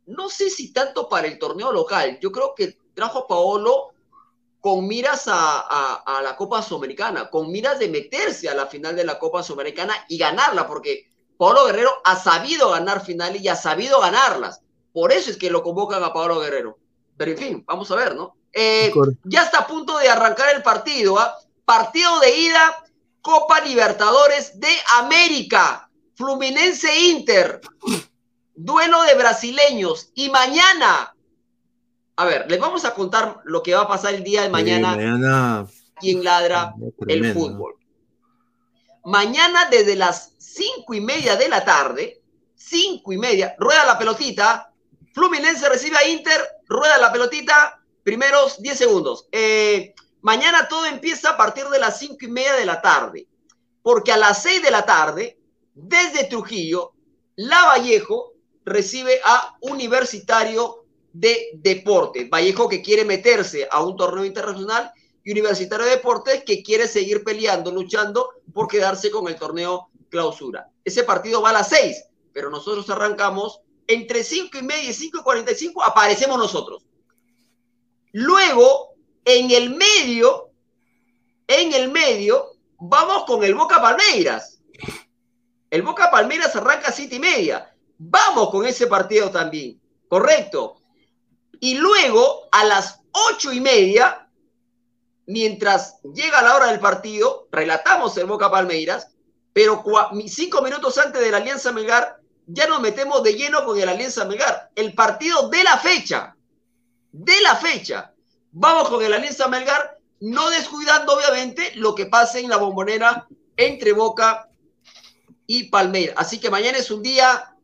no sé si tanto para el torneo local, yo creo que trajo a Paolo con miras a, a- a la Copa Sudamericana, con miras de meterse a la final de la Copa Sudamericana y ganarla, porque Paolo Guerrero ha sabido ganar finales y ha sabido ganarlas. Por eso es que lo convocan a Paolo Guerrero. Pero en fin, vamos a ver, ¿no? Eh, ya está a punto de arrancar el partido, ¿ah? Partido de ida, Copa Libertadores de América, Fluminense Inter, duelo de brasileños. Y mañana, a ver, les vamos a contar lo que va a pasar el día de Sí, mañana mañana quien ladra el fútbol. Mañana desde las cinco y media de la tarde, cinco y media, rueda la pelotita, Fluminense recibe a Inter, rueda la pelotita, primeros 10 segundos. Eh, mañana todo empieza a partir de las cinco y media de la tarde. porque a las 6 de la tarde, desde Trujillo, La Vallejo recibe a Universitario de Deportes. Vallejo que quiere meterse a un torneo internacional y Universitario de Deportes que quiere seguir peleando, luchando por quedarse con el torneo clausura. Ese partido va a las 6, pero nosotros arrancamos entre 5 y media y 5 y 45, aparecemos nosotros. Luego, en el medio, en el medio, vamos con el Boca Palmeiras. El Boca Palmeiras arranca a 7 y media. Vamos con ese partido también. Correcto. Y luego, a las ocho y media, mientras llega la hora del partido, relatamos el Boca Palmeiras, pero cinco minutos antes de la Alianza Melgar, ya nos metemos de lleno con el Alianza Melgar. El partido de la fecha. De la fecha. Vamos con el Alianza Melgar, no descuidando obviamente lo que pase en la bombonera entre Boca y Palmeiras. Así que mañana es un día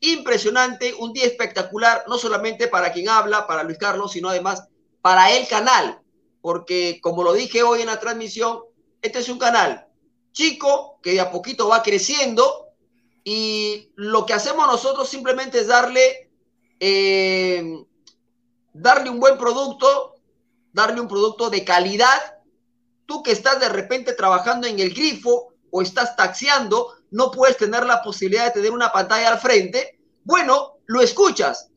impresionante, un día espectacular, no solamente para quien habla, para Luis Carlos, sino además para el canal, porque como lo dije hoy en la transmisión, este es un canal chico que de a poquito va creciendo y lo que hacemos nosotros simplemente es darle, eh, darle un buen producto, darle un producto de calidad. Tú que estás de repente trabajando en el grifo o estás taxiando, no puedes tener la posibilidad de tener una pantalla al frente, bueno, lo escuchas.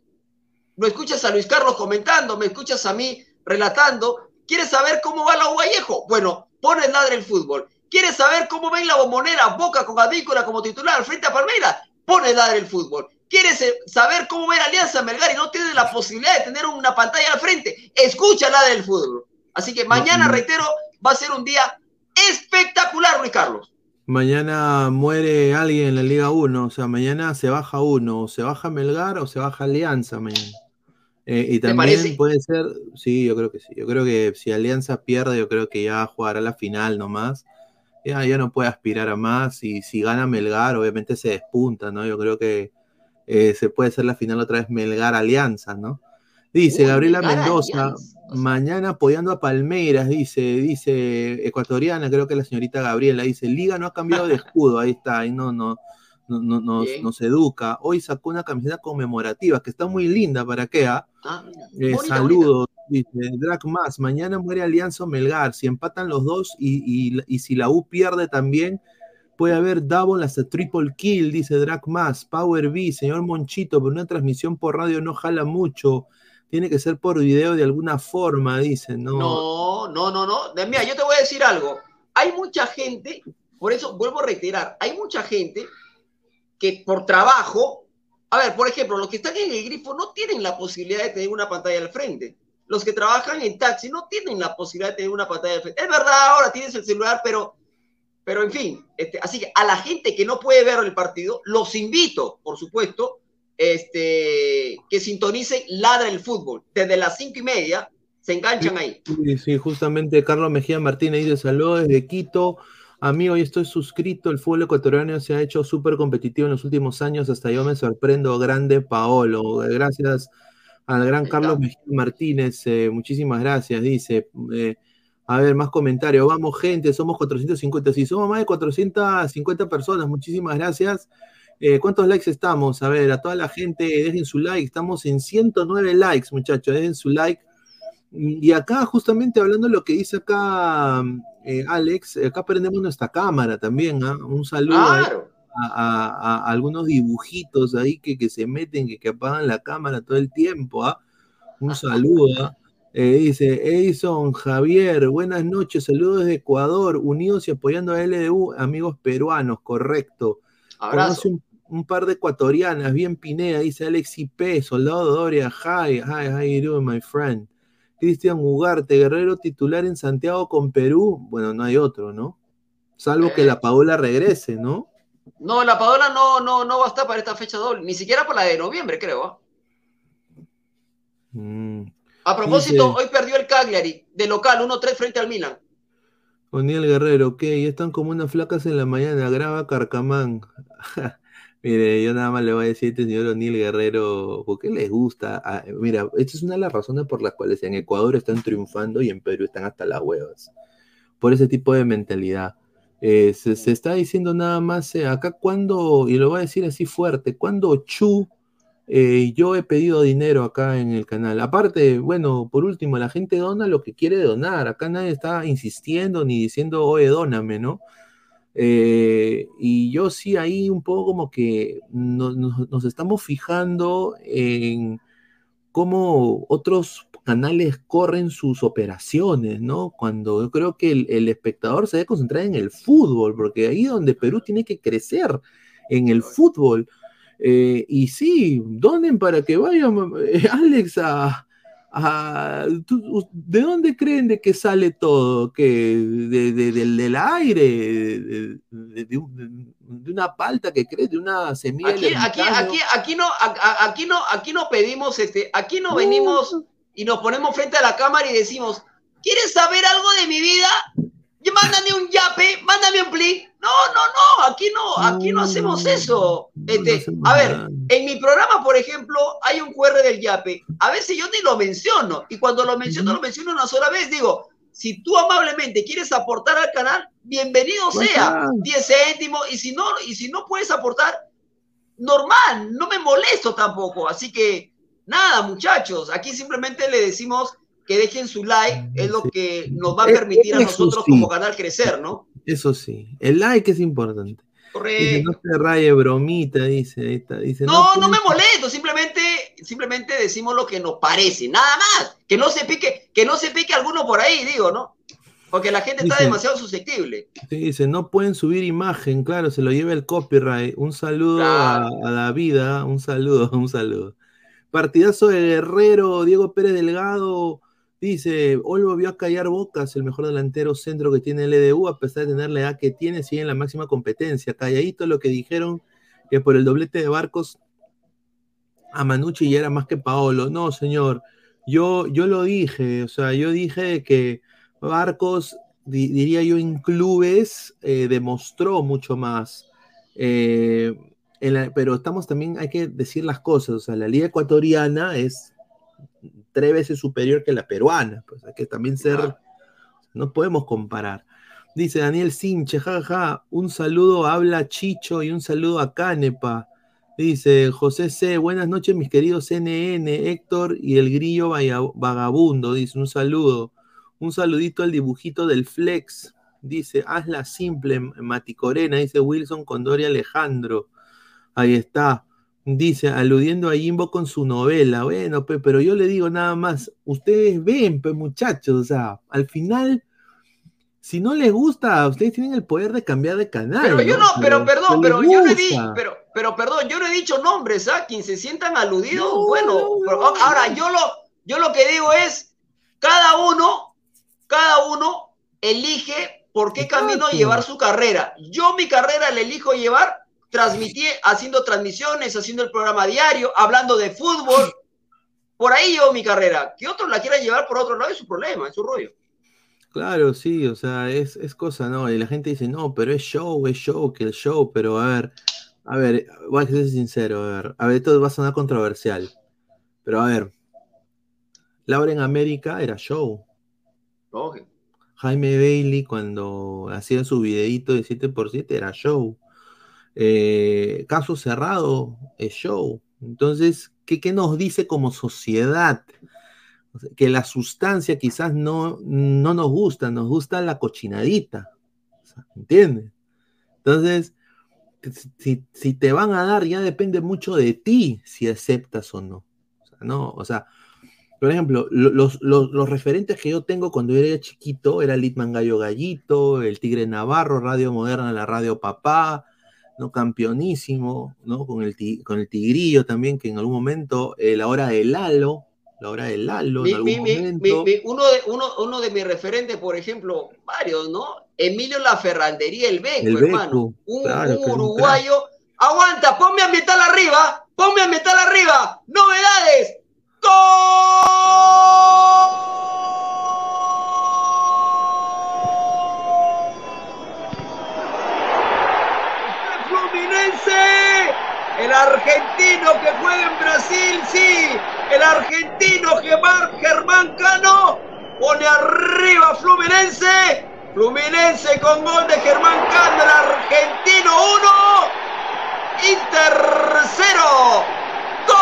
Lo escuchas a Luis Carlos comentando, me escuchas a mí relatando. ¿Quieres saber cómo va la Vallejo? Bueno, pones ladre el fútbol. ¿Quieres saber cómo ven la bombonera Boca con Advícola como titular al frente a Palmeiras? Pones ladre el fútbol. ¿Quieres eh, saber cómo ve la Alianza Melgar y no tienes la posibilidad de tener una pantalla al frente? Escucha ladre el fútbol. Así que mañana, reitero, va a ser un día espectacular, Luis Carlos mañana muere alguien en la Liga 1, o sea, mañana se baja uno, o se baja Melgar o se baja Alianza mañana. Eh, y también puede ser, sí, yo creo que sí. Yo creo que si Alianza pierde, yo creo que ya jugará la final nomás. Ya, ya no puede aspirar a más. Y si gana Melgar, obviamente se despunta, ¿no? Yo creo que eh, se puede hacer la final otra vez Melgar-Alianza, ¿no? Dice Gabriela Mendoza, mañana apoyando a Palmeiras, dice, dice ecuatoriana, creo que la señorita Gabriela, dice, Liga no ha cambiado de escudo, ahí está, ahí no, no, no, no nos, educa. Hoy sacó una camiseta conmemorativa, que está muy linda, ¿para qué? Ah? ah eh, saludos, dice Drac Más, mañana muere Alianza Melgar, si empatan los dos y, si la U pierde también, puede haber double hasta triple kill, dice Drac Más, Power B, señor Monchito, pero una transmisión por radio no jala mucho tiene que ser por video de alguna forma, dicen, ¿no? No, no, no, no. Mira, yo te voy a decir algo. Hay mucha gente, por eso vuelvo a reiterar, hay mucha gente que por trabajo, a ver, por ejemplo, los que están en el grifo no tienen la posibilidad de tener una pantalla al frente. Los que trabajan en taxi no tienen la posibilidad de tener una pantalla al frente. Es verdad, ahora tienes el celular, pero, pero en fin, este, así que a la gente que no puede ver el partido, los invito, por supuesto, este, que sintonicen Ladra el Fútbol. Desde las cinco y media se enganchan ahí. Sí, justamente Carlos Mejía Martínez dice saludos desde Quito. Amigo, hoy estoy suscrito. El fútbol ecuatoriano se ha hecho súper competitivo en los últimos años. Hasta yo me sorprendo. Grande Paolo. Gracias al gran Carlos Mejía Martínez. Eh, muchísimas gracias. Dice. Eh, a ver, más comentarios. Vamos, gente, somos 450. Si somos más de 450 personas, muchísimas gracias. Eh, ¿Cuántos likes estamos? A ver, a toda la gente, dejen su like. Estamos en 109 likes, muchachos. Dejen su like. Y acá, justamente hablando de lo que dice acá eh, Alex, acá prendemos nuestra cámara también. ¿ah? Un saludo a, algunos dibujitos ahí que, que se meten, que, que, apagan la cámara todo el tiempo. ¿ah? Un saludo. ¿ah? Eh, dice Edison Javier, buenas noches, saludos de Ecuador, unidos y apoyando a LDU, amigos peruanos, correcto. Abrazo un par de ecuatorianas, bien Pineda, dice Alex P, Soldado Doria, hi, hi, how you doing, my friend? Cristian Ugarte, guerrero titular en Santiago con Perú, bueno, no hay otro, ¿no? Salvo que la eh. Paola regrese, ¿no? No, la Paola no, no, no va a estar para esta fecha doble, ni siquiera para la de noviembre, creo. ¿ah? Mm. A propósito, hoy perdió el Cagliari de local 1-3 frente al Milan. Oniel Guerrero, ok, están como unas flacas en la mañana, graba Carcamán. Mire, yo nada más le voy a decir este señor O'Neill Guerrero, ¿por qué les gusta? Ah, mira, esta es una de las razones por las cuales en Ecuador están triunfando y en Perú están hasta las huevas. Por ese tipo de mentalidad. Eh, se, se está diciendo nada más eh, acá cuando, y lo voy a decir así fuerte, cuando Chu, eh, yo he pedido dinero acá en el canal. Aparte, bueno, por último, la gente dona lo que quiere donar. Acá nadie está insistiendo ni diciendo, oye, dóname, ¿no? Eh, y yo sí ahí un poco como que nos, estamos fijando en cómo otros canales corren sus operaciones, ¿no? Cuando yo creo que el, el espectador se debe concentrar en el fútbol, porque ahí es donde Perú tiene que crecer, en el fútbol. Eh, y sí, donen para que vaya eh, Alex a... a- tú- ¿De dónde creen de que sale todo? ¿Que de, de- del, del aire? De, de- de un- de una palta que crece? ¿De una semilla? Aquí, aquí, aquí, aquí no, aquí no, aquí no pedimos, este, aquí no venimos y nos ponemos frente a la cámara y decimos, ¿quieres saber algo de mi vida? Mándame un yape, mándame un pli. No, no, no, aquí no, aquí no hacemos eso. Este, a ver, en mi programa, por ejemplo, hay un QR del yape. A veces yo ni lo menciono. Y cuando lo menciono, lo menciono una sola vez. Digo, si tú amablemente quieres aportar al canal, bienvenido Pues sea. ya. 10 céntimos. Y si no, y si no puedes aportar, normal, no me molesto tampoco. Así que, nada, muchachos, aquí simplemente le decimos que dejen su like, es lo que nos va a Eh, permitir a nosotros sí. como canal crecer, ¿no? Eso sí, el like es importante. Dice, Correcto. no se raye bromita, dice, ahí está, dice, No, no me molesto, simplemente, simplemente decimos lo que nos parece, nada más. Que no se pique, que no se pique alguno por ahí, digo, ¿no? Porque la gente está Dice- demasiado susceptible. Sí, dice, no pueden subir imagen, claro, se lo lleva el copyright. Un saludo a, a David, ¿ah? un saludo, un saludo. Partidazo de Guerrero, Diego Pérez Delgado, dice, Olvo vio a callar bocas, el mejor delantero centro que tiene el EDU, a pesar de tener la edad que tiene, sigue en la máxima competencia. Calladito lo que dijeron que por el doblete de Barcos a Manucci ya era más que Paolo. No, señor, yo, yo lo dije, o sea, yo dije que Barcos, di- diría yo, en clubes eh, demostró mucho más. Eh, pero estamos también, hay que decir las cosas, o sea, la liga ecuatoriana es tres veces superior que la peruana, pues hay que también ser, no podemos comparar. Dice Daniel Sinche, jaja, un saludo a Habla Chicho y un saludo a Canepa. Dice José C, buenas noches mis queridos CNN, Héctor y el grillo vagabundo, dice un saludo. Un saludito al dibujito del Flex, dice, hazla simple, Mati Corena, dice Wilson Condori Alejandro. Ahí está. Dice, aludiendo a Jimbo con su novela. Bueno, pe, pero yo le digo nada más, ustedes ven, pues muchachos, o sea, al final, si no les gusta, ustedes tienen el poder de cambiar de canal. Pero yo no, pero perdón, pero yo no he dicho, pero, pero perdón, yo no he dicho nombres, ¿ah? Quien se sientan aludidos, bueno, pero ahora yo lo, yo lo que digo es, cada uno, cada uno elige por qué camino llevar su carrera. Yo mi carrera la elijo llevar transmití, haciendo transmisiones, haciendo el programa diario, hablando de fútbol. Por ahí llevo mi carrera. Que otros la quieran llevar por otro lado es su problema, es su rollo. Claro, sí, o sea, es, es cosa, ¿no? Y la gente dice, no, pero es show, es show, que el show, pero a ver, a ver, voy a ser sincero, a ver, a ver, esto va a sonar controversial, pero a ver, Laura en América era show. Lógico. Jaime Bailey cuando hacía su videíto de 7x7 era show. Eh, caso cerrado es show. Entonces, ¿qué, qué nos dice como sociedad? Que la sustancia quizás no, no nos gusta, nos gusta la cochinadita. ¿Entiendes? Entonces, si, si te van a dar, ya depende mucho de ti si aceptas o no. O sea, no, o sea, por ejemplo, lo- los, los, los referentes que yo tengo cuando yo era chiquito era Litman Gallo Gallito, el Tigre Navarro, Radio Moderna, la Radio Papá, ¿no? Campeonísimo, ¿no? Con el, con el Tigrillo también, que en algún momento, eh, la hora de Lalo, la hora de Lalo, Mi- en algún mi- mi- momento. mi- mi- uno, de, uno, uno de mis referentes, por ejemplo, varios, ¿no? Emilio La Ferrandería, el Beco, El Beco, hermano. Un, claro, uruguayo. Aguanta, ponme a metal arriba, ponme a metal arriba. Novedades. Fluminense. El argentino que juega en Brasil, sí. El argentino Germán, Cano pone arriba Fluminense. Fluminense con gol de Germán Cano, el argentino 1, Inter 0. ¡Gol!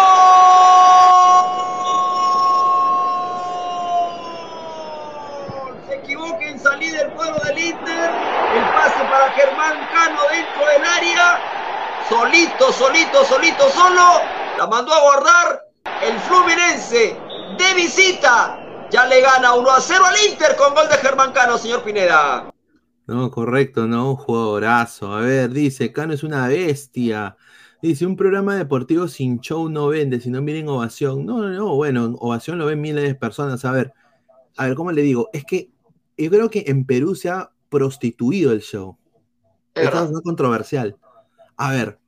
Se equivoca en salida el cuadro del Inter. El pase para Germán Cano dentro del área. Solito, solito, solito, solo. La mandó a guardar el Fluminense de visita. Ya le gana 1 a 0 al Inter con gol de Germán Cano, señor Pineda. No, correcto, no, un jugadorazo. A ver, dice, Cano es una bestia. Dice, un programa deportivo sin show no vende, si no miren ovación. No, no, no, bueno, en ovación lo ven miles de personas. A ver, a ver, ¿cómo le digo? Es que yo creo que en Perú se ha prostituido el show. Es Esto es no controversial. A ver,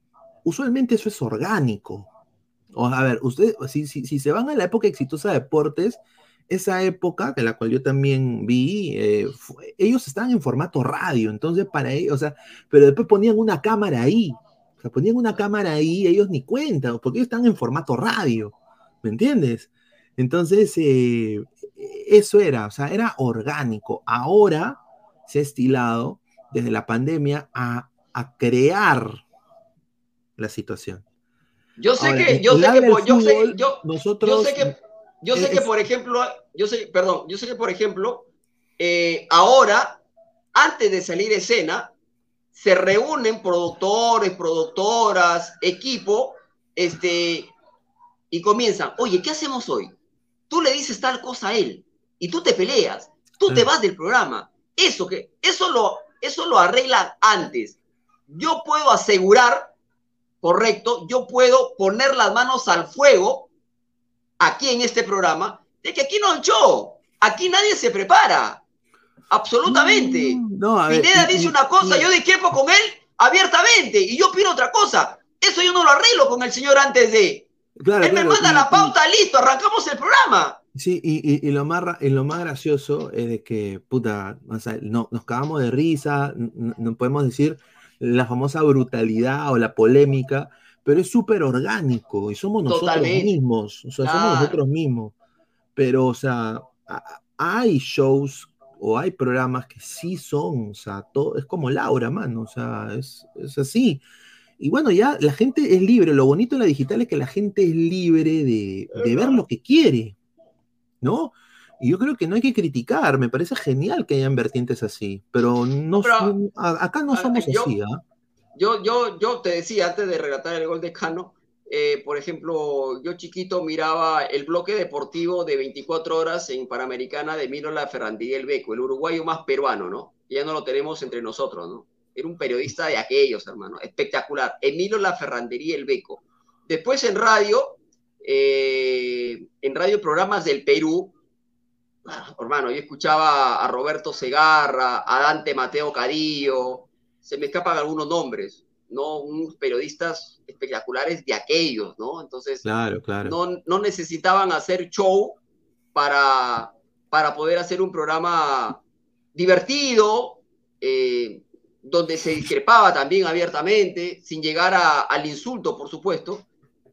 usualmente eso es orgánico. O, a ver, ustedes, si, si, si se van a la época exitosa de deportes, esa época, de la cual yo también vi, eh, ellos estaban en formato radio, entonces para ellos, o sea, pero después ponían una cámara ahí, o sea, ponían una cámara ahí, ellos ni cuentan, porque ellos están en formato radio, ¿me entiendes? Entonces, eh, eso era, o sea, era orgánico. Ahora se ha estilado desde la pandemia a, a crear la situación. Yo sé Ahora, que, yo sé que, por- yo sé, yo, nosotros yo sé que, yo sé es- que, por ejemplo, yo sé, perdón, yo sé que, por ejemplo, eh, ahora, antes de salir escena, se reúnen productores, productoras, equipo, este, y comienzan, oye, ¿qué hacemos hoy? Tú le dices tal cosa a él, y tú te peleas, tú te vas del programa. Eso que, eso lo, eso lo arreglan antes. Yo puedo asegurar, correcto, yo puedo poner las manos al fuego aquí en este programa, de que aquí no show, aquí nadie se prepara, absolutamente. No, a ver, Pineda y- dice una cosa, y- yo discrepo con él abiertamente, y yo opino otra cosa. Eso yo no lo arreglo con el señor antes de. Claro, él me manda y- la pauta, listo, arrancamos el programa. Sí, y, lo más, lo más gracioso es de que, puta, o sea, no, nos cagamos de risa, n- n- no podemos decir la famosa brutalidad o la polémica, pero es súper orgánico y somos nosotros Totalmente. mismos, o sea, somos Claro. nosotros mismos. Pero, o sea, hay shows o hay programas que sí son, o sea, todo, es como Laura, mano, o sea, es, es así. Y bueno, ya la gente es libre. Lo bonito de la digital es que la gente es libre de, de ver lo que quiere, ¿no? Y yo creo que no hay que criticar. Me parece genial que hayan vertientes así, pero no Pero, son- a- acá no somos yo- así, ¿ah? Yo, yo, yo te decía antes de relatar el gol de Cano, eh, por ejemplo, yo chiquito miraba el bloque deportivo de 24 horas en Panamericana de Minola Ferrandí el Beco, el uruguayo más peruano, ¿no? Ya no lo tenemos entre nosotros, ¿no? Era un periodista de aquellos, hermano, espectacular. Emilio La Ferrandería El Beco. Después en radio, eh, en radio programas del Perú, hermano, yo escuchaba a Roberto Segarra, a Dante Mateo Cadillo, se me escapan algunos nombres, ¿no? Unos periodistas espectaculares de aquellos, ¿no? Entonces, Claro, claro. no, no necesitaban hacer show para, para poder hacer un programa divertido, eh, donde se discrepaba también abiertamente, sin llegar a- al insulto, por supuesto.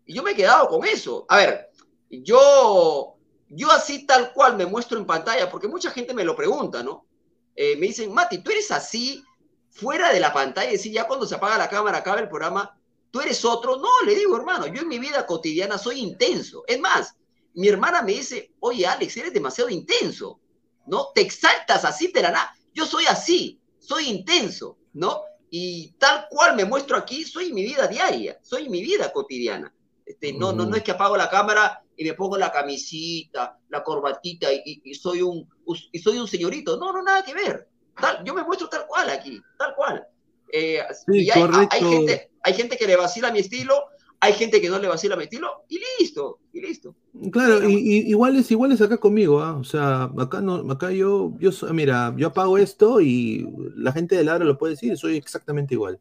Y yo me he quedado con eso. A ver, yo, yo así tal cual me muestro en pantalla, porque mucha gente me lo pregunta, ¿no? Eh, me dicen, Mati, ¿tú eres así fuera de la pantalla? Es decir, ya cuando se apaga la cámara, acaba el programa, ¿tú eres otro? No, le digo, hermano, yo en mi vida cotidiana soy intenso. Es más, mi hermana me dice, oye, Alex, eres demasiado intenso, ¿no? Te exaltas así de la. Yo soy así, soy intenso, ¿no? Y tal cual me muestro aquí, soy mi vida diaria, soy mi vida cotidiana. Este, no, no, no es que apago la cámara y me pongo la camisita, la corbatita y, y- soy un, y soy un señorito. No, no, nada que ver. Tal- yo me muestro tal cual aquí, tal cual. Eh, Sí, y hay, hay gente, hay gente que le vacila mi estilo, hay gente que no le vacila mi estilo, y listo, y listo. Claro, y, y- igual es igual es acá conmigo, ¿ah? O sea, acá no, acá yo, yo mira, yo apago esto y la gente de ladra lo puede decir, soy exactamente igual.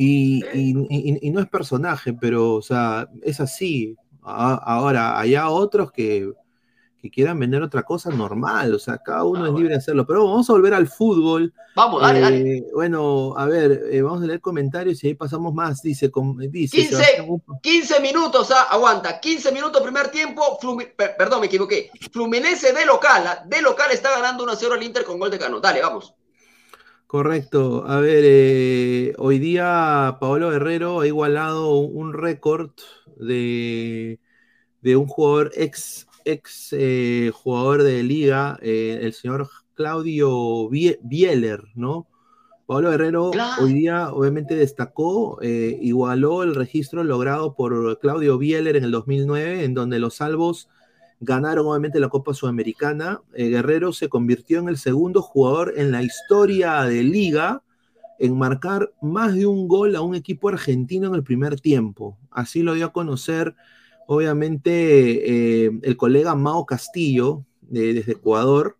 Y, y- y- y no es personaje, pero, o sea, es así. Ahora, hay otros que, que quieran vender otra cosa normal, o sea, cada uno es libre de hacerlo. Pero vamos a volver al fútbol. Vamos, dale, Eh, dale. Bueno, a ver, eh, vamos a leer comentarios y ahí pasamos más. Dice, com- dice 15, Sebastián Upa. 15 minutos, ah, aguanta, 15 minutos primer tiempo, Flumi- per- perdón, me equivoqué. Fluminense de local, ah, de local está ganando 1-0 el Inter con gol de Cano. Dale, vamos. Correcto. A ver, eh, hoy día Paolo Guerrero ha igualado un récord de, de un jugador ex, ex eh, jugador de liga, eh, el señor Claudio Bie- Bieler, ¿no? Pablo Guerrero Claro. hoy día obviamente destacó, eh, igualó el registro logrado por Claudio Bieler en el 2009, en donde los salvos ganaron obviamente la Copa Sudamericana. Eh, Guerrero se convirtió en el segundo jugador en la historia de liga en marcar más de un gol a un equipo argentino en el primer tiempo. Así lo dio a conocer, obviamente, eh, el colega Mao Castillo, de- desde Ecuador.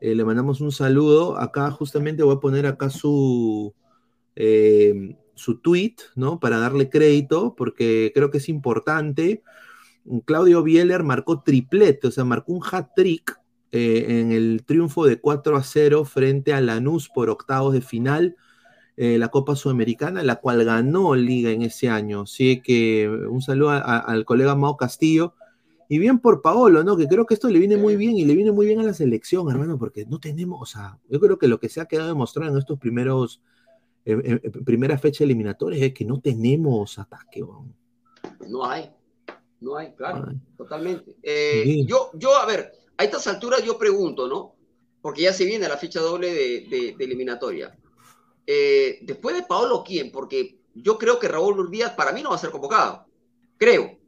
Eh, le mandamos un saludo. Acá justamente voy a poner acá su, su tweet, ¿no? Para darle crédito, porque creo que es importante. Claudio Bieler marcó triplete, o sea, marcó un hat-trick eh, en el triunfo de 4 a 0 frente a Lanús por octavos de final eh, la Copa Sudamericana, la cual ganó Liga en ese año. Así que un saludo al colega Mao Castillo. Y bien por Paolo, ¿no? Que creo que esto le viene muy bien y le viene muy bien a la selección, hermano, porque no tenemos, o sea, yo creo que lo que se ha quedado demostrado en estos primeros, eh, eh, primera fecha eliminatoria es que no tenemos ataque, weón. No hay, no hay, claro, totalmente. Eh, Sí. yo, yo, a ver, a estas alturas yo pregunto, ¿no? Porque ya se viene la fecha doble de, de- de eliminatoria. Eh, después de Paolo, ¿quién? Porque yo creo que Raúl Díaz para mí no va a ser convocado. Creo.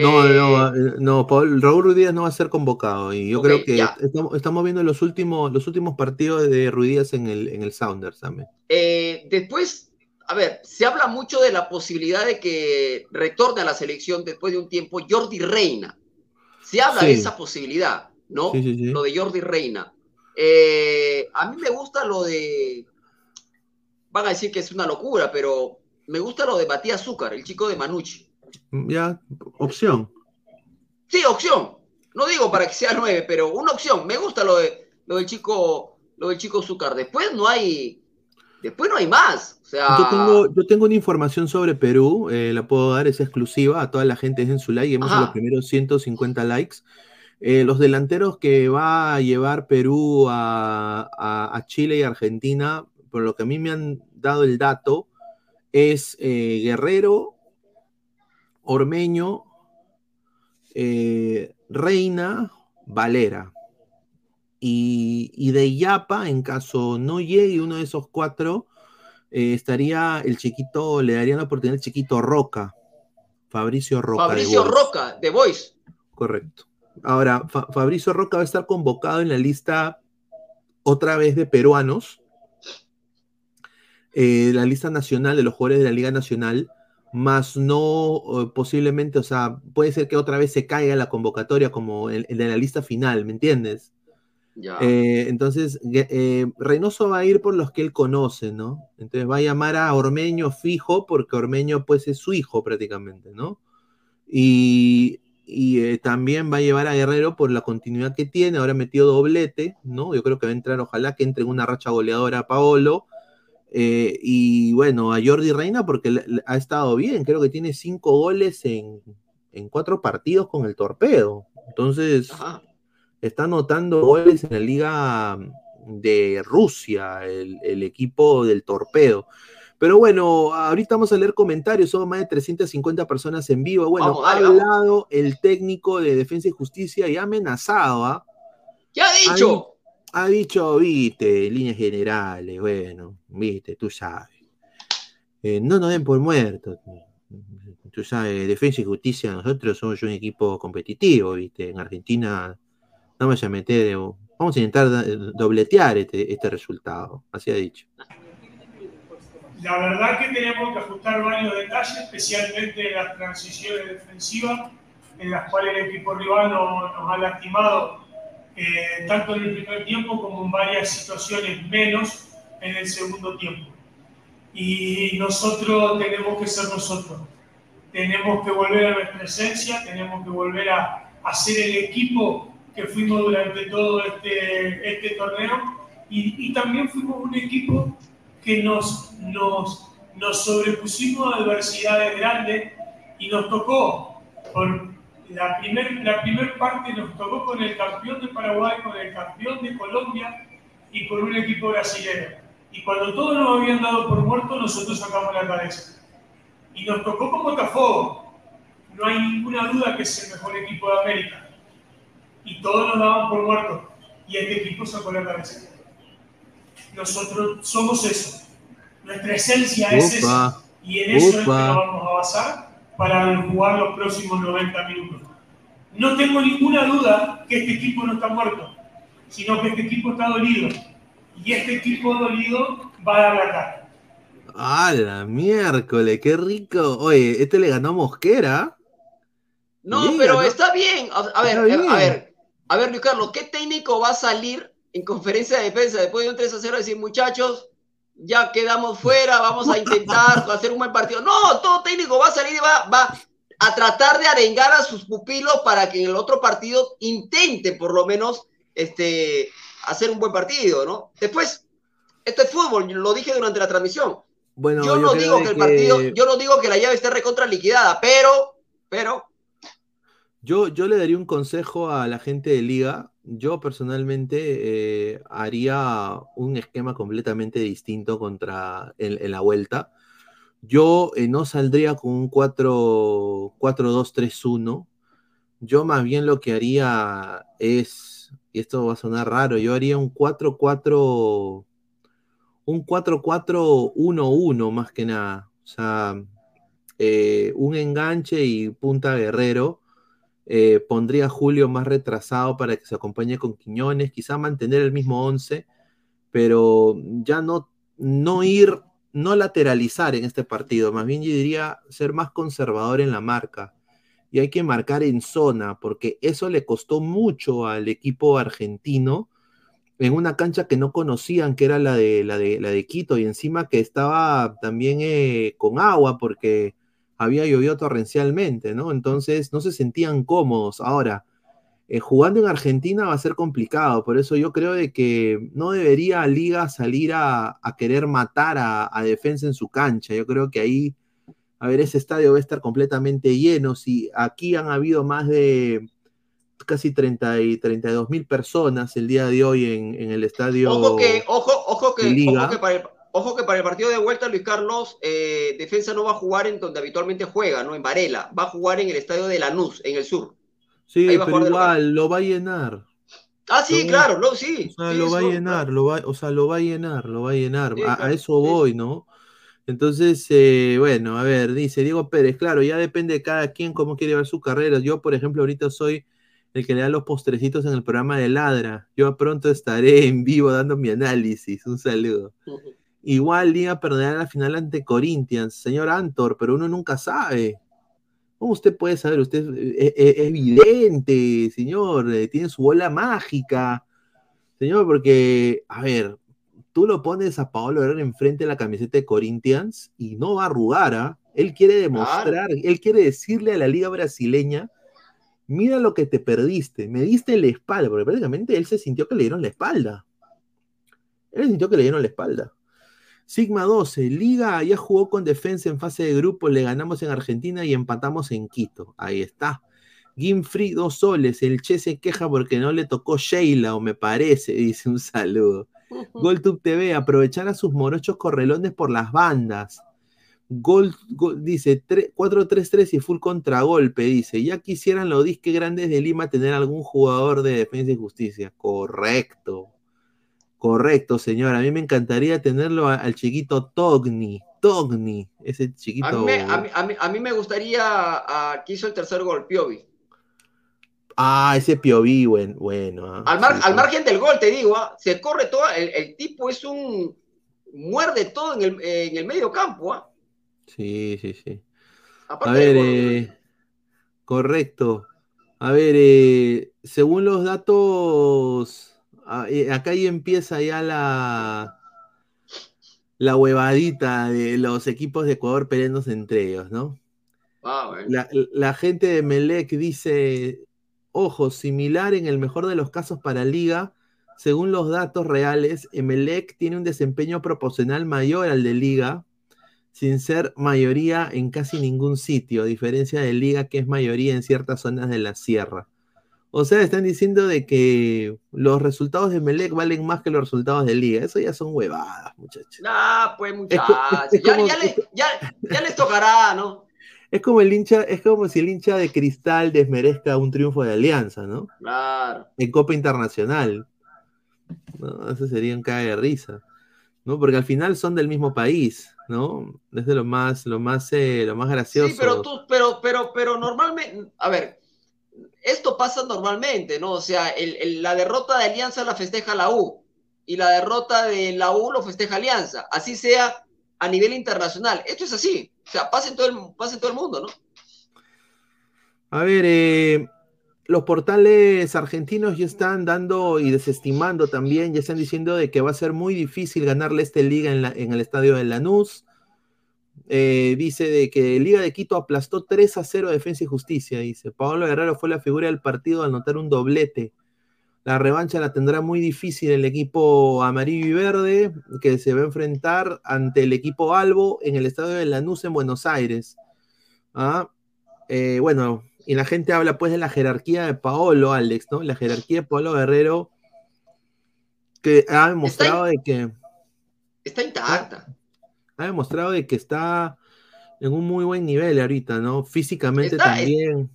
No, Eh, no, eh, no, Paul- Raúl Ruiz Díaz no va a ser convocado y yo creo que ya. estamos, estamos viendo los últimos, los últimos partidos de Ruiz Díaz en el, en el Sounders también. Después, a ver, se habla mucho de la posibilidad de que retorne a la selección después de un tiempo Jordi Reina. Se habla de esa posibilidad, ¿no? Sí, sí, sí. Lo de Jordi Reina. Eh, a mí me gusta lo de. Van a decir que es una locura, pero me gusta lo de Matías Azúcar, el chico de Manucci. Ya, opción. Sí, opción. No digo para que sea nueve, pero una opción. Me gusta lo de lo del chico, lo del chico Azúcar. Después no hay, después no hay más. Sea, Yo tengo, yo tengo una información sobre Perú, eh, la puedo dar, es exclusiva a toda la gente, dejen su like, hemos Ajá. los primeros 150 likes. Eh, los delanteros que va a llevar Perú a, a- a Chile y Argentina, por lo que a mí me han dado el dato, es eh, Guerrero, Ormeño, eh, Reina, Valera. Y, y de Yapa, en caso no llegue uno de esos cuatro, eh, estaría el chiquito, le darían la oportunidad al chiquito Roca, Fabricio Roca. de Fabricio Boys. Roca, de Voice. Correcto. Ahora, Fa- Fabricio Roca va a estar convocado en la lista otra vez de peruanos, eh, la lista nacional de los jugadores de la Liga Nacional, más no eh, posiblemente, o sea, puede ser que otra vez se caiga la convocatoria como el de la lista final, ¿me entiendes? Ya. Eh, entonces, eh, Reynoso va a ir por los que él conoce, ¿no? Entonces va a llamar a Ormeño fijo, porque Ormeño pues es su hijo prácticamente, ¿no? Y, y, eh, también va a llevar a Guerrero por la continuidad que tiene, ahora metió doblete, ¿no? Yo creo que va a entrar, ojalá que entre en una racha goleadora a Paolo. y bueno, a Jordi Reina porque ha estado bien, creo que tiene cinco goles en, en cuatro partidos con el torpedo. Entonces, Ajá. Está anotando goles en la liga de Rusia, el, el equipo del torpedo. Pero bueno, ahorita vamos a leer comentarios, son más de 350 personas en vivo. Bueno, Vamos, ha vamos. hablado el técnico de Defensa y Justicia y ha amenazado, ¿ah? ¿Qué ha dicho? ha dicho, viste, líneas generales, bueno, viste, tú sabes. Eh, no nos den por muertos. Tú sabes, Defensa y Justicia, nosotros somos un equipo competitivo, viste. En Argentina no vamos a meter, vamos a intentar da- dobletear este, este resultado, así ha dicho. La verdad que tenemos que ajustar varios detalles, especialmente las transiciones defensivas, en las cuales el equipo rival no- nos ha lastimado eh, tanto en el primer tiempo como en varias situaciones menos en el segundo tiempo. Y nosotros tenemos que ser nosotros. Tenemos que volver a nuestra esencia, tenemos que volver a, a ser el equipo que fuimos durante todo este, este torneo y, también fuimos un equipo que nos, nos, nos sobrepusimos a adversidades grandes y nos tocó, por la primera la primer parte nos tocó con el campeón de Paraguay, con el campeón de Colombia y con un equipo brasileño. Y cuando todos nos habían dado por muertos, nosotros sacamos la cabeza. Y nos tocó con Botafogo. No hay ninguna duda que es el mejor equipo de América. Y todos nos daban por muertos. Y este equipo sacó la cabeza. Nosotros somos eso. Nuestra esencia es esa. Y en eso es que nos vamos a basar para jugar los próximos 90 minutos. No tengo ninguna duda que este equipo no está muerto, sino que este equipo está dolido. Y este equipo dolido va a dar la cara. ¡Ah, la miércoles! ¡Qué rico! Oye, este le ganó a Mosquera. No, Liga, pero ¿no? está bien. A, a ver, bien. a ver, a ver, Luis Carlos, ¿qué técnico va a salir en conferencia de defensa después de un 3 a 0 y decir, muchachos, ya quedamos fuera, vamos a intentar hacer un buen partido? No, todo técnico va a salir y va, va a tratar de arengar a sus pupilos para que en el otro partido intente por lo menos este, hacer un buen partido, ¿no? Después, esto es fútbol, lo dije durante la transmisión. Bueno, yo no digo que el partido, que- yo no digo que la llave esté recontra liquidada, pero, pero, Yo, yo le daría un consejo a la gente de liga. Yo personalmente eh, haría un esquema completamente distinto contra en, la vuelta. Yo eh, no saldría con un 4 4-2-3-1. Yo más bien lo que haría es, y esto va a sonar raro, yo haría un 4-4, un 4-4-1-1 más que nada. O sea, eh, un enganche y punta guerrero. Eh, pondría a Julio más retrasado para que se acompañe con Quiñones, quizá mantener el mismo 11, pero ya no, no ir, no lateralizar en este partido, más bien yo diría ser más conservador en la marca. Y hay que marcar en zona, porque eso le costó mucho al equipo argentino en una cancha que no conocían, que era la de, la de, la de Quito, y encima que estaba también eh, con agua, porque había llovido torrencialmente, ¿no? Entonces no se sentían cómodos. Ahora, eh, jugando en Argentina va a ser complicado, por eso yo creo de que no debería Liga salir a, a querer matar a, a, defensa en su cancha. Yo creo que ahí, a ver, ese estadio va a estar completamente lleno. Si aquí han habido más de casi 30 y 32 mil personas el día de hoy en, en el estadio. Ojo que, ojo, ojo que, Liga. ojo que para el, Ojo que para el partido de vuelta, Luis Carlos, eh, Defensa no va a jugar en donde habitualmente juega, ¿no? En Varela. Va a jugar en el estadio de Lanús, en el sur. Sí, pero igual lo va a llenar. Ah, sí, Lo- claro, no, sí. O sea, sí, lo va a llenar, lo va, o sea, lo va a llenar, lo va a llenar. Sí, a, eso voy, ¿no? Entonces, eh, bueno, a ver, dice Diego Pérez, claro, ya depende de cada quien cómo quiere ver su carrera. Yo, por ejemplo, ahorita soy el que le da los postrecitos en el programa de Ladra. Yo pronto estaré en vivo dando mi análisis. Un saludo. Igual Liga perderá la final ante Corinthians, señor Antor, pero uno nunca sabe. ¿Cómo usted puede saber? Usted es, es- es evidente, señor, eh, tiene su bola mágica. Señor, porque, a ver, tú lo pones a Paolo Herrera enfrente de la camiseta de Corinthians y no va a arrugar, ¿ah? Él quiere demostrar, él quiere decirle a la liga brasileña, mira lo que te perdiste, me diste la espalda, porque prácticamente él se sintió que le dieron la espalda. Él sintió que le dieron la espalda. Sigma 12, Liga ya jugó con defensa en fase de grupo, le ganamos en Argentina y empatamos en Quito. Ahí está. Gimfree, dos soles. El Che se queja porque no le tocó Sheila, o me parece, dice un saludo. GolTube TV, aprovechar a sus morochos correlones por las bandas. Gol, gol- dice tre- 4-3-3 y full contragolpe, dice. Ya quisieran los disques grandes de Lima tener algún jugador de defensa y justicia. Correcto. Correcto, señor. A mí me encantaría tenerlo a- al chiquito Togni. Togni, ese chiquito. A mí, me, a, mí, a mí- a mí me gustaría a, que hizo el tercer gol, Piovi. Ah, ese Piovi, buen, bueno. ah, Al, mar- sí, al sí. margen del gol, te digo, ah, se corre todo, el, el tipo es un... muerde todo en el, en el medio campo. ah. Sí, sí, sí. Aparte A ver, gol, eh, correcto. A ver, eh, según los datos, acá ahí empieza ya la, la huevadita de los equipos de Ecuador peleándose entre ellos, ¿no? Ah. La, la gente de Melec dice, ojo, similar en el mejor de los casos para Liga, según los datos reales, Emelec tiene un desempeño proporcional mayor al de Liga, sin ser mayoría en casi ningún sitio, a diferencia de Liga que es mayoría en ciertas zonas de la sierra. O sea, están diciendo de que los resultados de Melec valen más que los resultados de Liga. Eso ya son huevadas, muchachos. Nah, pues Es muchachos. es Ya, como- ya le- ya- ya les tocará, ¿no? Es como el hincha, es como si el hincha de cristal desmerezca un triunfo de alianza, ¿no? Claro. En Copa Internacional. No, eso sería un cague de risa. ¿No? Porque al final son del mismo país, ¿no? Es de lo más, lo más, eh, lo más gracioso. Sí, pero tú, pero, pero, pero normalmente, a ver, esto pasa normalmente, ¿no? O sea, el- la derrota de Alianza la festeja la U y la derrota de la U lo festeja Alianza, así sea a nivel internacional. Esto es así, o sea, pasa en todo el, pasa en todo el mundo, ¿no? A ver, eh, los portales argentinos ya están dando y desestimando también, ya están diciendo de que va a ser muy difícil ganarle esta liga en, la- en el estadio de Lanús. Eh, dice de que Liga de Quito aplastó 3 a 0 a Defensa y Justicia, dice. Pablo Guerrero fue la figura del partido al anotar un doblete. La revancha la tendrá muy difícil el equipo amarillo y verde, que se va a enfrentar ante el equipo Albo en el estadio de Lanús en Buenos Aires. Ah, eh, bueno, y la gente habla pues de la jerarquía de Paolo, Alex, ¿no? La jerarquía de Paolo Guerrero, que ha demostrado de que Está intacta. Ha demostrado de que está en un muy buen nivel ahorita, ¿no? Físicamente Está- también.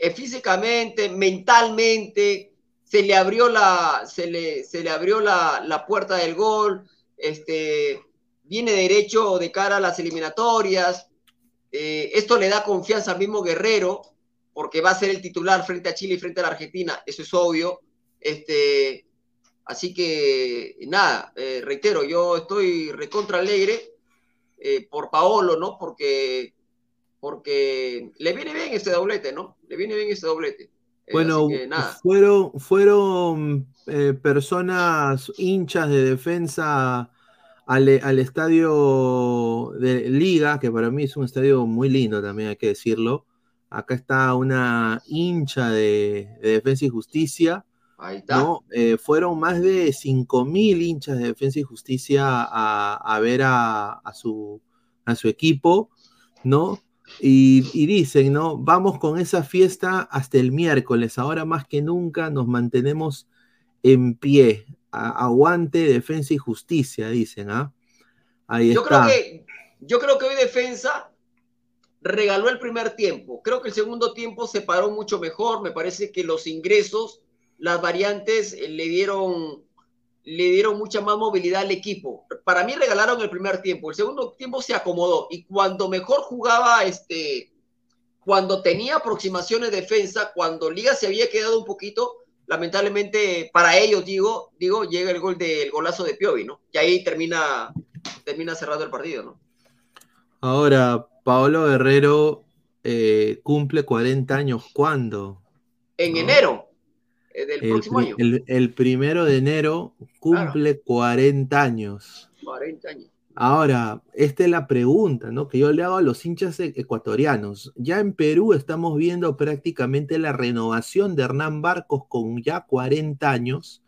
Eh, físicamente, mentalmente, se le abrió la, se le, se le abrió la, la puerta del gol, este, viene derecho de cara a las eliminatorias, eh, esto le da confianza al mismo Guerrero, porque va a ser el titular frente a Chile y frente a la Argentina, eso es obvio, este, así que nada, eh, reitero, yo estoy recontra alegre eh, por Paolo, ¿no? Porque porque le viene bien este doblete, ¿no? Le viene bien este doblete. Eh, Bueno, que nada. fueron, fueron eh, personas hinchas de defensa al, al estadio de Liga, que para mí es un estadio muy lindo también, hay que decirlo. Acá está una hincha de, de Defensa y Justicia. Ahí está. ¿no? Eh, fueron más de 5.000 hinchas de Defensa y Justicia a, a ver a, a su, a su equipo, ¿no? Y, y dicen, ¿no? Vamos con esa fiesta hasta el miércoles. Ahora más que nunca nos mantenemos en pie. A- aguante, defensa y justicia, dicen, ¿ah? Ahí Yo está. creo que yo creo que hoy defensa regaló el primer tiempo. Creo que el segundo tiempo se paró mucho mejor. Me parece que los ingresos, las variantes eh, le dieron le dieron mucha más movilidad al equipo. Para mí regalaron el primer tiempo. El segundo tiempo se acomodó y cuando mejor jugaba este cuando tenía aproximaciones de defensa, cuando Liga se había quedado un poquito, lamentablemente para ellos digo, digo llega el gol del golazo de Piovi, ¿no? Y ahí termina termina cerrado el partido, ¿no? Ahora, Paolo Guerrero eh, cumple 40 años. ¿Cuándo? En No. enero del El, próximo pri- año. el- el primero de enero cumple 40 años. 40 años. Ahora, esta es la pregunta, ¿no? Que yo le hago a los hinchas e- ecuatorianos. Ya en Perú estamos viendo prácticamente la renovación de Hernán Barcos con ya 40 años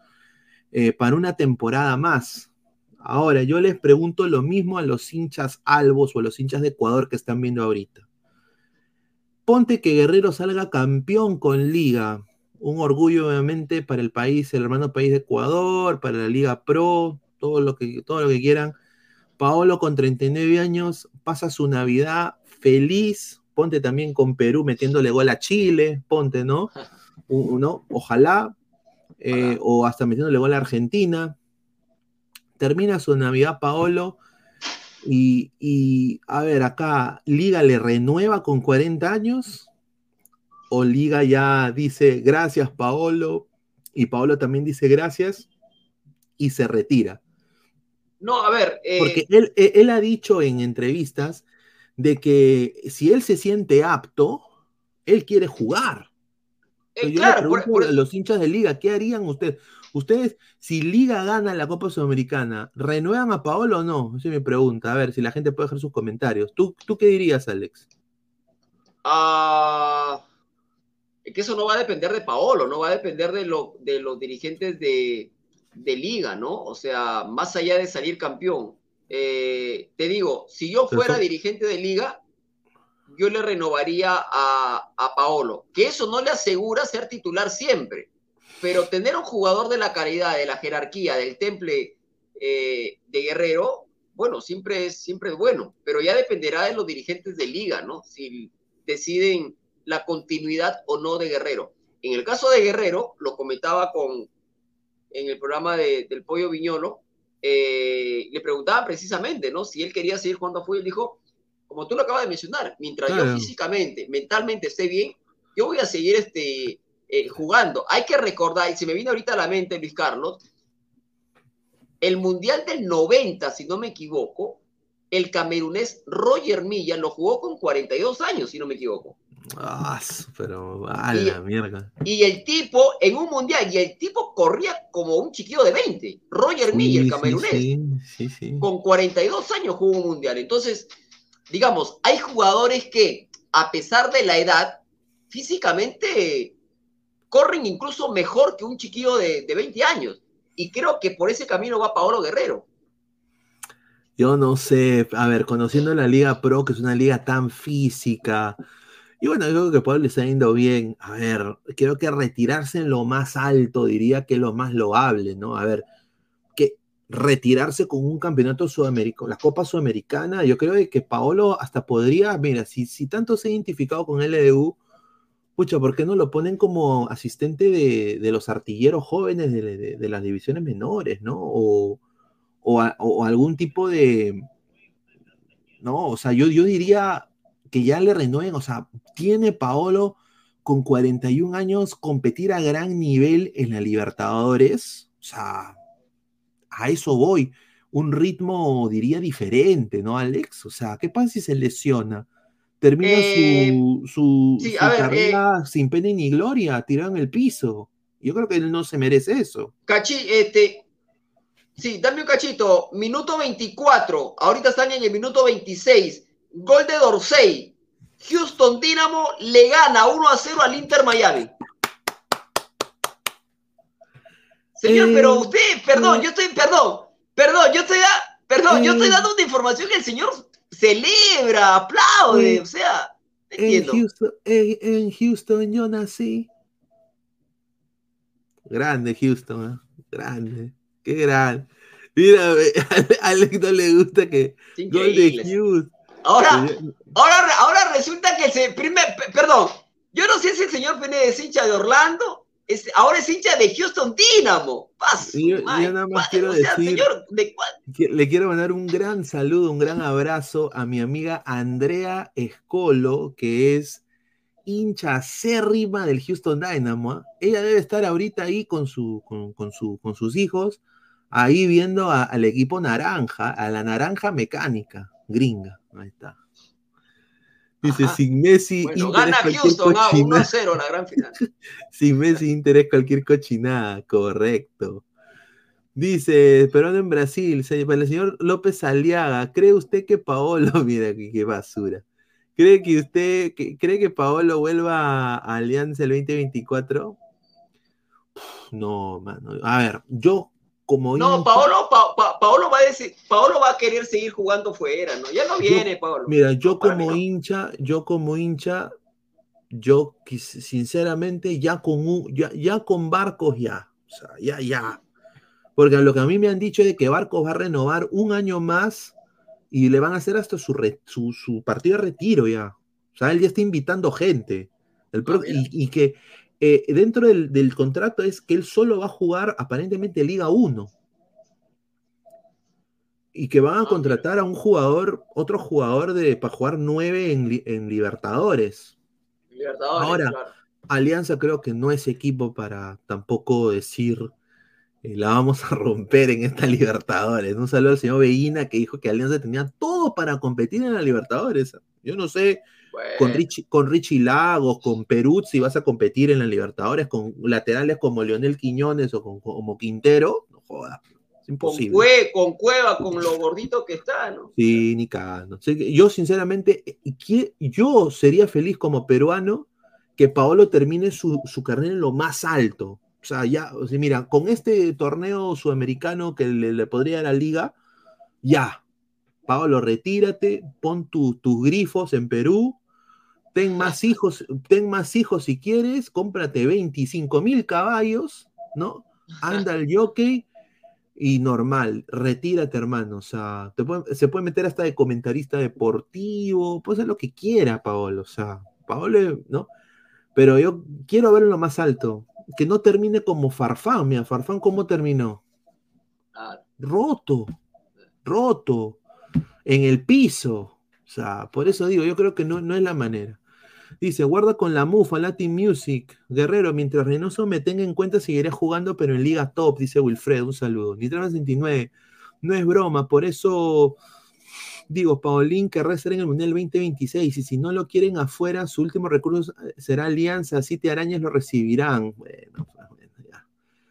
eh, para una temporada más. Ahora, yo les pregunto lo mismo a los hinchas albos o a los hinchas de Ecuador que están viendo ahorita. Ponte que Guerrero salga campeón con Liga. Un orgullo, obviamente, para el país, el hermano país de Ecuador, para la Liga Pro, todo lo que, todo lo que quieran. Paolo con 39 años pasa su Navidad feliz. Ponte también con Perú metiéndole gol a Chile. Ponte, ¿no? U- ¿no? Ojalá. eh, o hasta metiéndole gol a Argentina. Termina su Navidad Paolo. Y, y, a ver, acá, ¿Liga le renueva con 40 años? ¿O Liga ya dice gracias, Paolo? Y Paolo también dice gracias y se retira. No, a ver, eh, Porque él, él- él ha dicho en entrevistas de que si él se siente apto, él quiere jugar. eh, Yo le claro, por- pregunto por- a los hinchas de Liga, ¿qué harían ustedes? Ustedes, si Liga gana la Copa Sudamericana, ¿renuevan a Paolo o no? Esa es mi pregunta. A ver si la gente puede dejar sus comentarios. ¿Tú, tú qué dirías, Alex? Ah, que eso no va a depender de Paolo, no va a depender de, lo, de los dirigentes de, de liga, ¿no? O sea, más allá de salir campeón. Eh, te digo, si yo fuera dirigente de liga, yo le renovaría a, a Paolo. Que eso no le asegura ser titular siempre, pero tener un jugador de la calidad, de la jerarquía, del temple eh, de Guerrero, bueno, siempre es, siempre es bueno, pero ya dependerá de los dirigentes de liga, ¿no? Si deciden la continuidad o no de Guerrero. En el caso de Guerrero, lo comentaba con, en el programa de- del Pollo Viñolo, eh, le preguntaban precisamente, ¿no? Si él quería seguir jugando a fútbol, dijo, como tú lo acabas de mencionar, mientras Claro. yo físicamente, mentalmente esté bien, yo voy a seguir este, eh, jugando. Hay que recordar, y se me viene ahorita a la mente, Luis Carlos, el Mundial del 90, si no me equivoco, el camerunés Roger Milla lo jugó con 42 años, si no me equivoco. Ah, pero a la mierda. Y el tipo, en un mundial, y el tipo corría como un chiquillo de 20. Roger Sí, camerunés, sí, sí, sí. con 42 años jugó un mundial. Entonces, digamos, hay jugadores que, a pesar de la edad, físicamente corren incluso mejor que un chiquillo de, de 20 años. Y creo que por ese camino va Paolo Guerrero. Yo no sé, a ver, conociendo la Liga Pro, que es una liga tan física, y bueno, yo creo que Pablo le está yendo bien. A ver, creo que retirarse en lo más alto diría que es lo más loable, ¿no? A ver, que retirarse con un campeonato sudamericano, la Copa Sudamericana, yo creo que Paolo hasta podría, mira, si, si tanto se ha identificado con LDU, pucha, ¿por qué no lo ponen como asistente de, de los artilleros jóvenes de, de- las divisiones menores, ¿no? O, o algún tipo de, no, o sea, yo, yo diría que ya le renueven, o sea, tiene Paolo con 41 años competir a gran nivel en la Libertadores, o sea, a eso voy, un ritmo, diría, diferente, ¿no, Alex? O sea, ¿qué pasa si se lesiona? Termina Eh, su, su, sí, su a ver, carrera sin pena ni gloria, tirado en el piso. Yo creo que él no se merece eso. Cachi, este. Sí, dame un cachito. Minuto 24. Ahorita están en el minuto 26. Gol de Dorsey. Houston Dynamo le gana 1 a 0 al Inter Miami. Señor, Eh, pero usted, perdón, eh. yo estoy, perdón, perdón, yo estoy, da- perdón, yo estoy Eh. dando una información que el señor celebra, aplaude, Eh. o sea, no En entiendo. Houston, en, Houston yo nací. Grande Houston, ¿eh? grande. Qué grande. Mira, a Alex no le gusta que gol de. Houston. Ahora, ahora, ahora resulta que se, primer, pe- perdón, yo no sé si el señor Pérez es hincha de Orlando, es, ahora es hincha de Houston Dynamo. Yo, nada más pa- quiero o sea, decir señor, ¿de que le quiero mandar un gran saludo, un gran abrazo a mi amiga Andrea Escolo, que es hincha acérrima del Houston Dynamo. ¿ah? Ella debe estar ahorita ahí con, su, con, con su, con sus hijos, ahí viendo a- al equipo naranja, a la naranja mecánica, gringa. Ahí está. Dice, Ajá. sin Messi, Bueno, Inter gana cualquier Houston, ah, 1 a cochinada. 0 la gran final. Sin Messi, Inter es cualquier cochinada, correcto. Dice, pero en Brasil, para el señor López Aliaga, ¿cree usted que Paolo, mira qué, qué basura, ¿cree que usted, que- cree que Paolo vuelva a Alianza el 2024? Uf, No, mano, a ver, yo como No, hincha- Paolo, Pa- Pa- Paolo va a decir, Paolo va a querer seguir jugando fuera, ¿no? Ya no viene, Paolo. Mira, yo No, como hincha, yo como hincha, yo sinceramente ya con un, ya, ya con Barcos ya, o sea, ya, ya. Porque lo que a mí me han dicho es de que Barcos va a renovar un año más y le van a hacer hasta su, re- su, su partido de retiro ya. O sea, él ya está invitando gente. El pro- y que eh, dentro del, del contrato es que él solo va a jugar aparentemente Liga 1 y que van a Ah, contratar a un jugador, otro jugador de para jugar nueve en, li- en Libertadores. Libertadores, Ahora, claro. Alianza creo que no es equipo para tampoco decir eh, la vamos a romper en esta Libertadores. Un saludo al señor Veguina que dijo que Alianza tenía todo para competir en la Libertadores. Yo no sé con. Richie, con Richie Lagos, con Perú, si vas a competir en la Libertadores con laterales como Leonel Quiñones o con, como Quintero, no jodas, es con, imposible. Cue- con Cueva, con lo gordito que está, ¿no? Sí, ni cagando. Yo, sinceramente, yo sería feliz como peruano que Paolo termine su, su carrera en lo más alto. O sea, ya, o sea, mira, con este torneo sudamericano que le, le podría dar a la liga, ya. Paolo, retírate, pon tu- tus grifos en Perú, Ten más hijos, ten más hijos si quieres, cómprate 25 mil caballos, ¿no? Anda al jockey y normal, retírate, hermano. O sea, te puede- se puede meter hasta de comentarista deportivo, puede ser lo que quiera, Paolo. O sea, Paolo, ¿no? Pero yo quiero verlo más alto. Que no termine como Farfán. Mira, Farfán, ¿cómo terminó? Roto, roto, en el piso. O sea, por eso digo, yo creo que no, no es la manera. Dice, guarda con la mufa, Latin Music. Guerrero, mientras Reynoso me tenga en cuenta, seguiré jugando, pero en Liga Top, dice Wilfred. Un saludo. Nitram 69. No es broma, por eso digo, Paulín querrá estar en el Mundial 2026. Y si no lo quieren afuera, su último recurso será Alianza. Siete arañas lo recibirán. Bueno, pues, bueno, ya.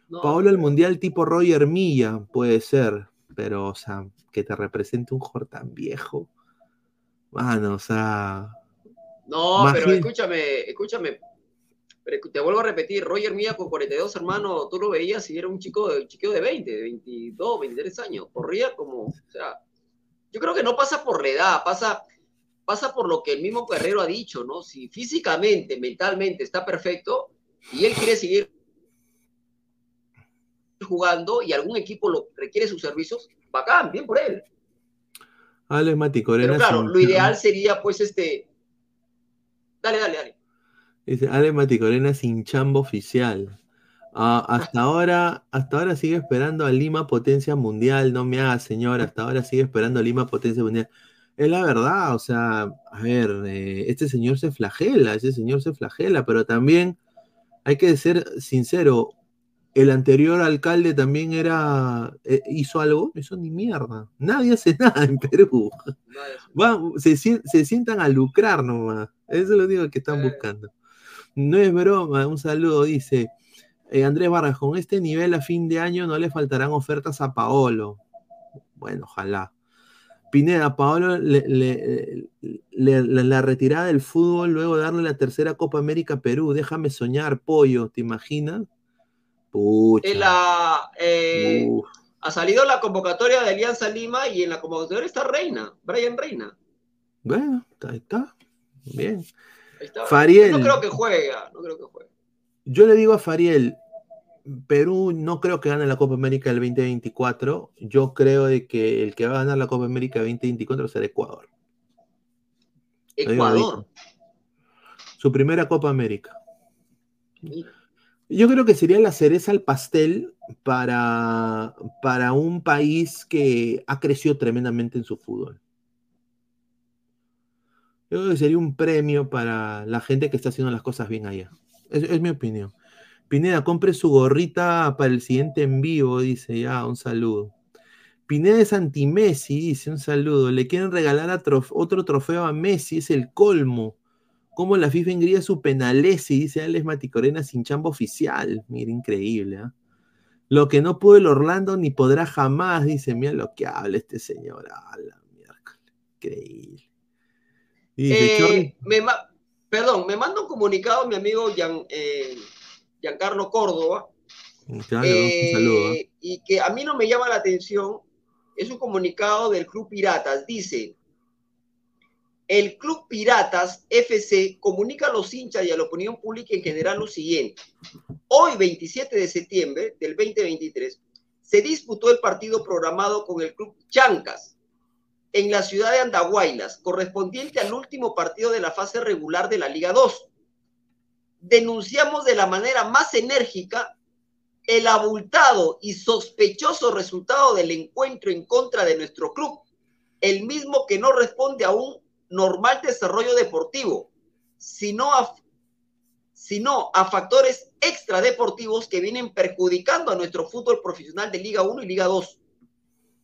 no, Paolo el Mundial tipo Roger Milla, puede ser. Pero, o sea, que te represente un jugador tan viejo. Mano, o sea. No, pero escúchame, escúchame. Pero te vuelvo a repetir, Roger Mía con 42 hermanos, tú lo veías y era un chico, un chico de 20, de 22, 23 años. Corría como, o sea, yo creo que no pasa por la edad, pasa, pasa por lo que el mismo Guerrero ha dicho, ¿no? Si físicamente, mentalmente está perfecto y él quiere seguir jugando y algún equipo lo requiere sus servicios, bacán, bien por él. Alex Mati Corena. Pero claro, lo ideal sería pues este... Dale, dale, dale. Dice Ale Mati Corena sin chamba oficial. Ah, hasta ahora, hasta ahora sigue esperando a Lima potencia mundial. No me haga, señor. Hasta ahora sigue esperando a Lima potencia mundial. Es la verdad, o sea, a ver, eh, este señor se flagela, ese señor se flagela, pero también hay que ser sincero. El anterior alcalde también era, eh, hizo algo, no hizo ni mierda. Nadie hace nada en Perú. Va, se, sien- se sientan a lucrar nomás. Eso es lo digo que están buscando. No es broma, un saludo, dice eh, Andrés Vargas, con este nivel a fin de año no le faltarán ofertas a Paolo. Bueno, ojalá. Pineda, Paolo, le- le- le- le- la retirada del fútbol, luego darle la tercera Copa América a Perú. Déjame soñar, pollo, ¿te imaginas? Pucha. En la, eh, ha salido la convocatoria de Alianza Lima y en la convocatoria está Reina, Brian Reina. Bueno, ahí está. Bien. Ahí está. Fariel. No creo que juega, no creo que juegue. Yo le digo a Fariel, Perú no creo que gane la Copa América del 2024. Yo creo de que el que va a ganar la Copa América 2024 será Ecuador. Ecuador. Su primera Copa América. Yo creo que sería la cereza al pastel para, para un país que ha crecido tremendamente en su fútbol. Yo creo que sería un premio para la gente que está haciendo las cosas bien allá. Es, mi opinión. Pineda, compre su gorrita para el siguiente en vivo, dice ya, un saludo. Pineda es anti-Messi, dice un saludo. Le quieren regalar a otro trofeo a Messi, es el colmo. Como la FIFA engría su penalesi, dice Alex Maticorena sin chamba oficial. Mira, increíble. ¿ah? Lo que no pudo el Orlando ni podrá jamás, dice. Mira lo que habla este señor. A la miércoles. Increíble. Y dice, Eh, me perdón, me manda un comunicado mi amigo Gian- eh, Giancarlo Córdoba. Claro, eh, un saludo. ¿ah? Y que a mí no me llama la atención. Es un comunicado del Club Piratas. Dice, el Club Piratas FC comunica a los hinchas y a la opinión pública en general lo siguiente. Hoy, 27 de septiembre del 2023, se disputó el partido programado con el Club Chancas en la ciudad de Andahuaylas, correspondiente al último partido de la fase regular de la Liga 2. Denunciamos de la manera más enérgica el abultado y sospechoso resultado del encuentro en contra de nuestro club, el mismo que no responde a un normal desarrollo deportivo, sino a, sino a factores extradeportivos que vienen perjudicando a nuestro fútbol profesional de Liga 1 y Liga 2.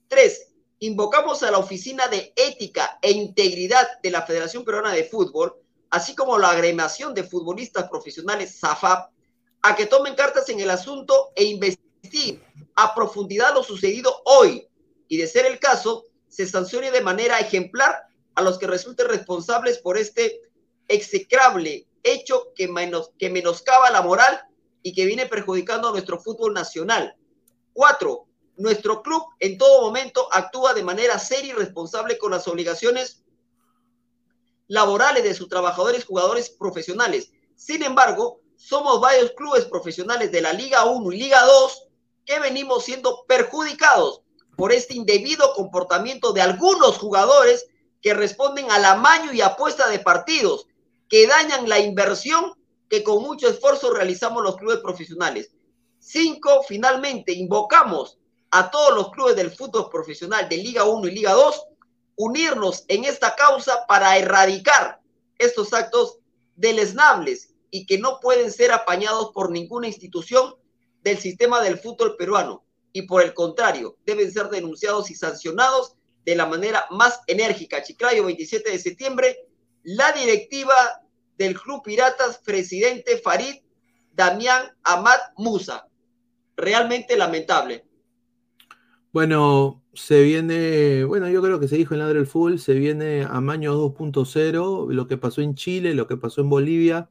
Tres, invocamos a la Oficina de Ética e Integridad de la Federación Peruana de Fútbol, así como la agremiación de futbolistas profesionales SAFAP, a que tomen cartas en el asunto e investiguen a profundidad lo sucedido hoy y, de ser el caso, se sancione de manera ejemplar a los que resulten responsables por este execrable hecho que, menos, que menoscaba la moral y que viene perjudicando a nuestro fútbol nacional. Cuatro, nuestro club en todo momento actúa de manera seria y responsable con las obligaciones laborales de sus trabajadores jugadores profesionales. Sin embargo, somos varios clubes profesionales de la Liga 1 y Liga 2 que venimos siendo perjudicados por este indebido comportamiento de algunos jugadores que responden al amaño y apuesta de partidos, que dañan la inversión que con mucho esfuerzo realizamos los clubes profesionales. Cinco, finalmente, invocamos a todos los clubes del fútbol profesional de Liga 1 y Liga 2 unirnos en esta causa para erradicar estos actos deleznables y que no pueden ser apañados por ninguna institución del sistema del fútbol peruano y por el contrario, deben ser denunciados y sancionados de la manera más enérgica. Chiclayo, 27 de septiembre, la directiva del Club Piratas, presidente Farid Damián Amad Musa. Realmente lamentable. Bueno, se viene, bueno, yo creo que se dijo en Ladre el Full, se viene a Maño 2.0, lo que pasó en Chile, lo que pasó en Bolivia,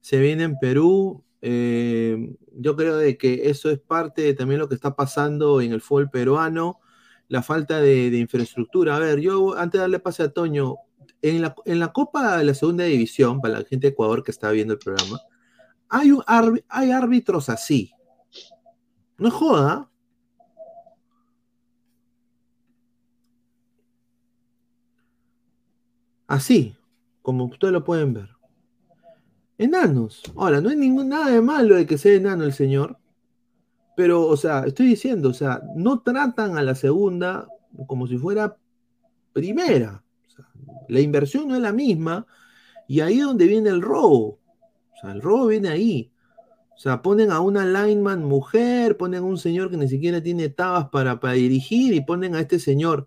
se viene en Perú. eh, yo creo de que eso es parte de también lo que está pasando en el fútbol peruano, la falta de, infraestructura. A ver, yo antes de darle pase a Toño, en la, en la Copa de la Segunda División, para la gente de Ecuador que está viendo el programa, hay, un hay árbitros así. No joda. Así, como ustedes lo pueden ver. Enanos. Ahora, no hay ningún nada de malo de que sea enano el señor. Pero, o sea, estoy diciendo, o sea, no tratan a la segunda como si fuera primera. O sea, la inversión no es la misma. Y ahí es donde viene el robo. O sea, el robo viene ahí. O sea, ponen a una lineman mujer, ponen a un señor que ni siquiera tiene tabas para, para dirigir y ponen a este señor.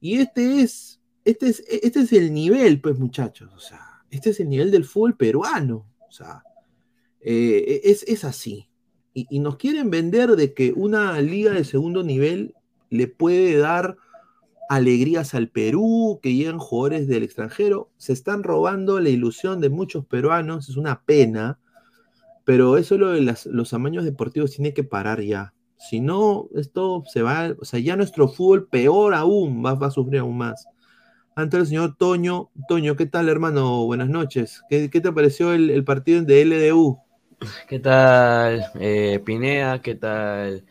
Y este es, este es, este es el nivel, pues, muchachos. O sea, este es el nivel del fútbol peruano. O sea, eh, es, es así. Y, nos quieren vender de que una liga de segundo nivel le puede dar alegrías al Perú, que llegan jugadores del extranjero. Se están robando la ilusión de muchos peruanos, es una pena, pero eso lo de los amaños deportivos tiene que parar ya. Si no, esto se va, o sea, ya nuestro fútbol peor aún, va, a sufrir aún más. Ante el señor Toño, Toño, ¿qué tal, hermano? Buenas noches. ¿Qué, qué te pareció el, el partido de LDU? ¿Qué tal, eh, Pineda? ¿Qué tal,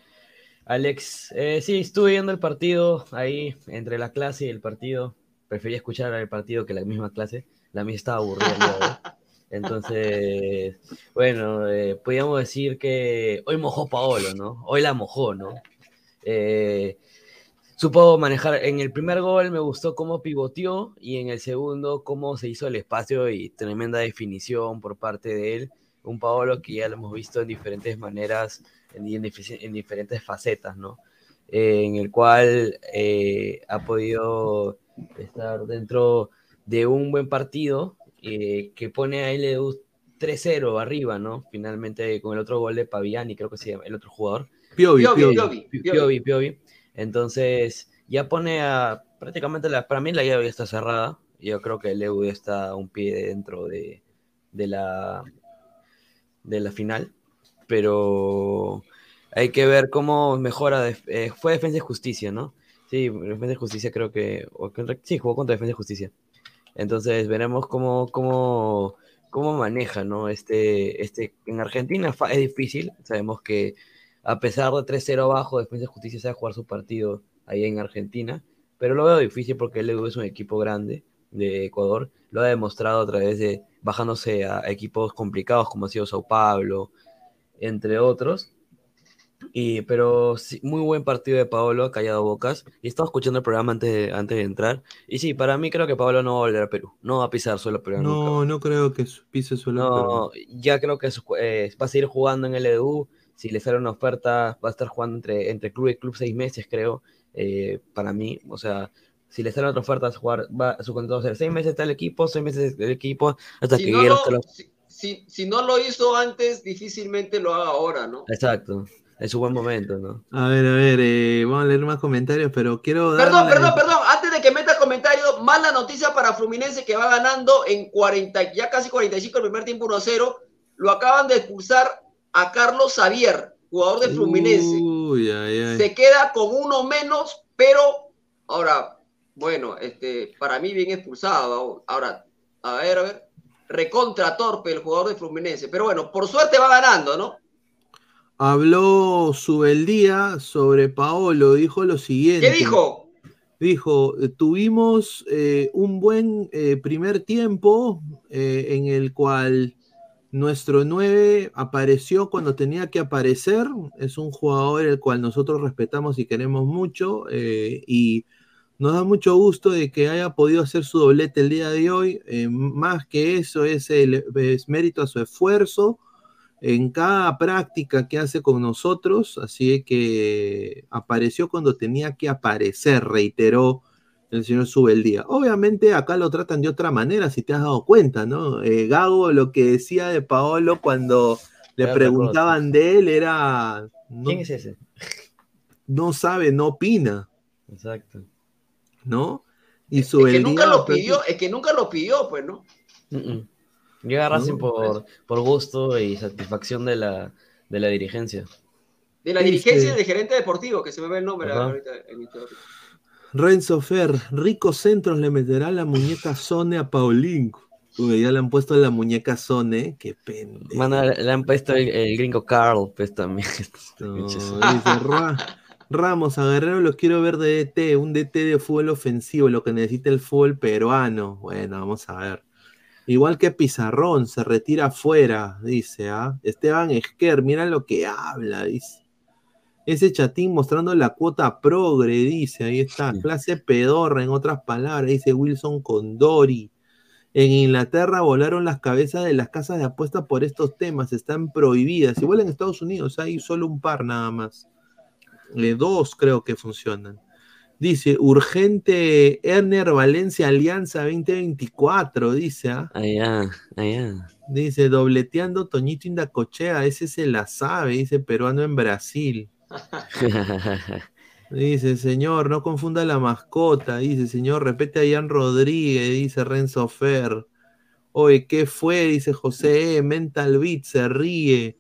Alex? Eh, sí, estuve viendo el partido ahí entre la clase y el partido. Preferí escuchar el partido que la misma clase. La mía estaba aburrida. Entonces, bueno, eh, podríamos decir que hoy mojó Paolo, ¿no? Hoy la mojó, ¿no? Eh, supo manejar. En el primer gol me gustó cómo pivoteó y en el segundo cómo se hizo el espacio y tremenda definición por parte de él. Un Paolo que ya lo hemos visto en diferentes maneras en, en dife- en diferentes facetas, ¿no? Eh, en el cual eh, ha podido estar dentro de un buen partido eh, que pone a LDU 3-0 arriba, ¿no? Finalmente con el otro gol de Paviani, creo que se llama, el otro jugador. Piovi, Piovi, Piovi. Piovi, Pi- Piovi. Piovi, Piovi. Entonces, ya pone a prácticamente la, para mí la llave ya está cerrada. Yo creo que el EU está a un pie dentro de, de la de la final, pero hay que ver cómo mejora. eh, fue Defensa y Justicia, ¿no? Sí, Defensa y Justicia creo que, o sí, jugó contra Defensa y Justicia. Entonces veremos cómo, cómo, cómo maneja, ¿no? Este, este, en Argentina es difícil, sabemos que a pesar de 3-0 abajo, Defensa y Justicia sabe jugar su partido ahí en Argentina, pero lo veo difícil porque el EU es un equipo grande de Ecuador, lo ha demostrado a través de bajándose a equipos complicados como ha sido Sao Paulo, entre otros. Y, pero sí, muy buen partido de Paolo, ha callado bocas. Y estaba escuchando el programa antes de, antes de entrar. Y sí, para mí creo que Paolo no va a volver a Perú. No va a pisar suelo peruano nunca No, no creo que pise suelo. no, ya creo que eh, va a seguir jugando en el EDU. Si le sale una oferta, va a estar jugando entre, entre club y club seis meses, creo. eh, para mí, o sea, si le sale otra oferta, a jugar, va, su contrato va a ser seis meses está el equipo, seis meses del equipo, hasta Si que no, lo, lo- si, si- si no lo hizo antes, difícilmente lo haga ahora, ¿no? Exacto, es su buen momento, ¿no? A ver, a ver, eh, vamos a leer más comentarios, pero quiero dar. Perdón, perdón, perdón. Antes de que meta comentario, mala noticia para Fluminense que va ganando en 40, ya casi 45 el primer tiempo 1-0. Lo acaban de expulsar a Carlos Xavier, jugador de Fluminense. Uy, ay, ay. Se queda con uno menos, pero ahora, bueno, este, para mí bien expulsado. Ahora, A ver, a ver. Recontra torpe el jugador de Fluminense. Pero bueno, por suerte va ganando, ¿no? Habló Subeldía sobre Paolo, dijo lo siguiente. ¿Qué dijo? Dijo, tuvimos eh, un buen eh, primer tiempo eh, en el cual nuestro 9 apareció cuando tenía que aparecer. Es un jugador el cual nosotros respetamos y queremos mucho y nos da mucho gusto de que haya podido hacer su doblete el día de hoy. Eh, más que eso es, el, es mérito a su esfuerzo en cada práctica que hace con nosotros, así que apareció cuando tenía que aparecer, reiteró el señor Subeldía. Obviamente acá lo tratan de otra manera, si te has dado cuenta, ¿no? Eh, Gago lo que decía de Paolo cuando le preguntaban de él era... No, ¿Quién es ese? no sabe, no opina, Exacto. ¿No? Y Es que nunca lo pidió, es que nunca lo pidió, pues, ¿no? Mm, mm. Llega Racing No, por, por gusto y satisfacción de la, de la dirigencia. De la dirigencia y de gerente deportivo, que se me ve el nombre Ajá. ahorita en mi teoría. Renzo Fer, ricos centros le meterá la muñeca Sone a Paulín. Uy, ya le han puesto la muñeca Sone, qué pendejo. Mano, le han puesto el, el gringo Carl, pues también. No, dice, Ramos, a Guerrero los quiero ver de DT, un DT de fútbol ofensivo, lo que necesita el fútbol peruano. Bueno, vamos a ver. Igual que Pizarrón, se retira afuera, dice, ¿ah? Esteban Esquer, mira lo que habla, dice. Ese chatín mostrando la cuota progre, dice, ahí está, clase pedorra, en otras palabras, dice Wilson Condori. En Inglaterra volaron las cabezas de las casas de apuesta por estos temas, están prohibidas. Igual en Estados Unidos hay solo un par nada más. Eh, dos creo que funcionan. Dice, urgente Erner Valencia Alianza 2024, dice, ¿ah? Allá, allá. Dice, dobleteando Toñito Indacochea, ese se la sabe, dice peruano en Brasil. Dice, señor, no confunda la mascota. Dice, señor, repete a Ian Rodríguez, dice Renzo Fer. Oye, ¿qué fue? Dice José E. Mental Beat, se ríe.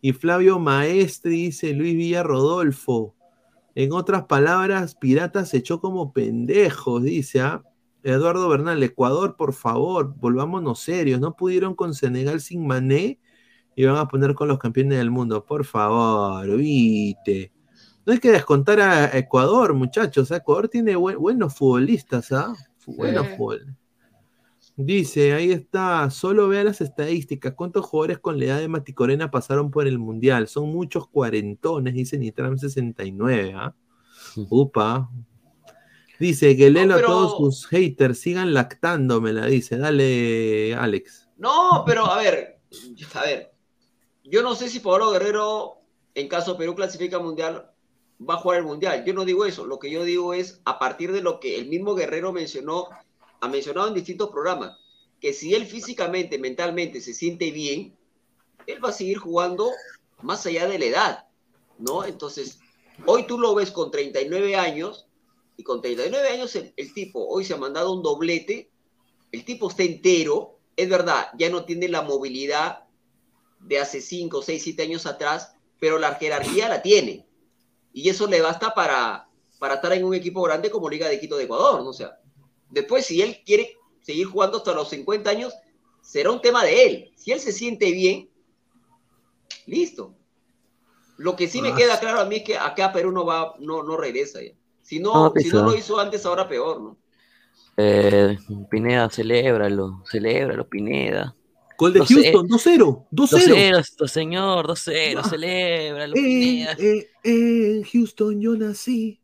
Y Flavio Maestri, dice Luis Villarrodolfo. En otras palabras, Pirata se echó como pendejos, dice, ¿ah? Eduardo Bernal, Ecuador, por favor, volvámonos serios. No pudieron con Senegal sin Mané y van a poner con los campeones del mundo. Por favor, viste. No hay que descontar a Ecuador, muchachos. Ecuador tiene buen- buenos futbolistas, ¿ah? Buenos Sí. futbolistas. Dice, ahí está, solo vea las estadísticas. ¿Cuántos jugadores con la edad de Maticorena pasaron por el Mundial? Son muchos cuarentones, dice Nitram 69, ¿ah? Upa. Dice, que No, a todos sus haters, sigan lactándome, la dice. Dale, Alex. No, pero a ver, a ver. Yo no sé si Pablo Guerrero, en caso Perú clasifica al mundial, va a jugar el mundial. Yo no digo eso. Lo que yo digo es, a partir de lo que el mismo Guerrero mencionó, ha mencionado en distintos programas, que si él físicamente, mentalmente se siente bien, él va a seguir jugando más allá de la edad, ¿no? Entonces, hoy tú lo ves con 39 años, y con 39 años el, tipo hoy se ha mandado un doblete, el tipo está entero, es verdad, ya no tiene la movilidad de hace 5, 6, 7 años atrás, pero la jerarquía la tiene. Y eso le basta para, para estar en un equipo grande como Liga de Quito de Ecuador, ¿no? O sea, después si él quiere seguir jugando hasta los 50 años, será un tema de él. Si él se siente bien, listo. Lo que sí me Ah, queda sí. claro a mí es que acá Perú no va, no, no regresa ya. Si no, No, si pisa. no lo hizo antes, ahora peor, ¿no? Eh, Pineda, celébralo, celébralo, Pineda. Gol de. Houston, 2-0, 2-0. 2-0, señor, 2-0, Ah. celébralo, Eh, Pineda. eh, en Houston yo nací,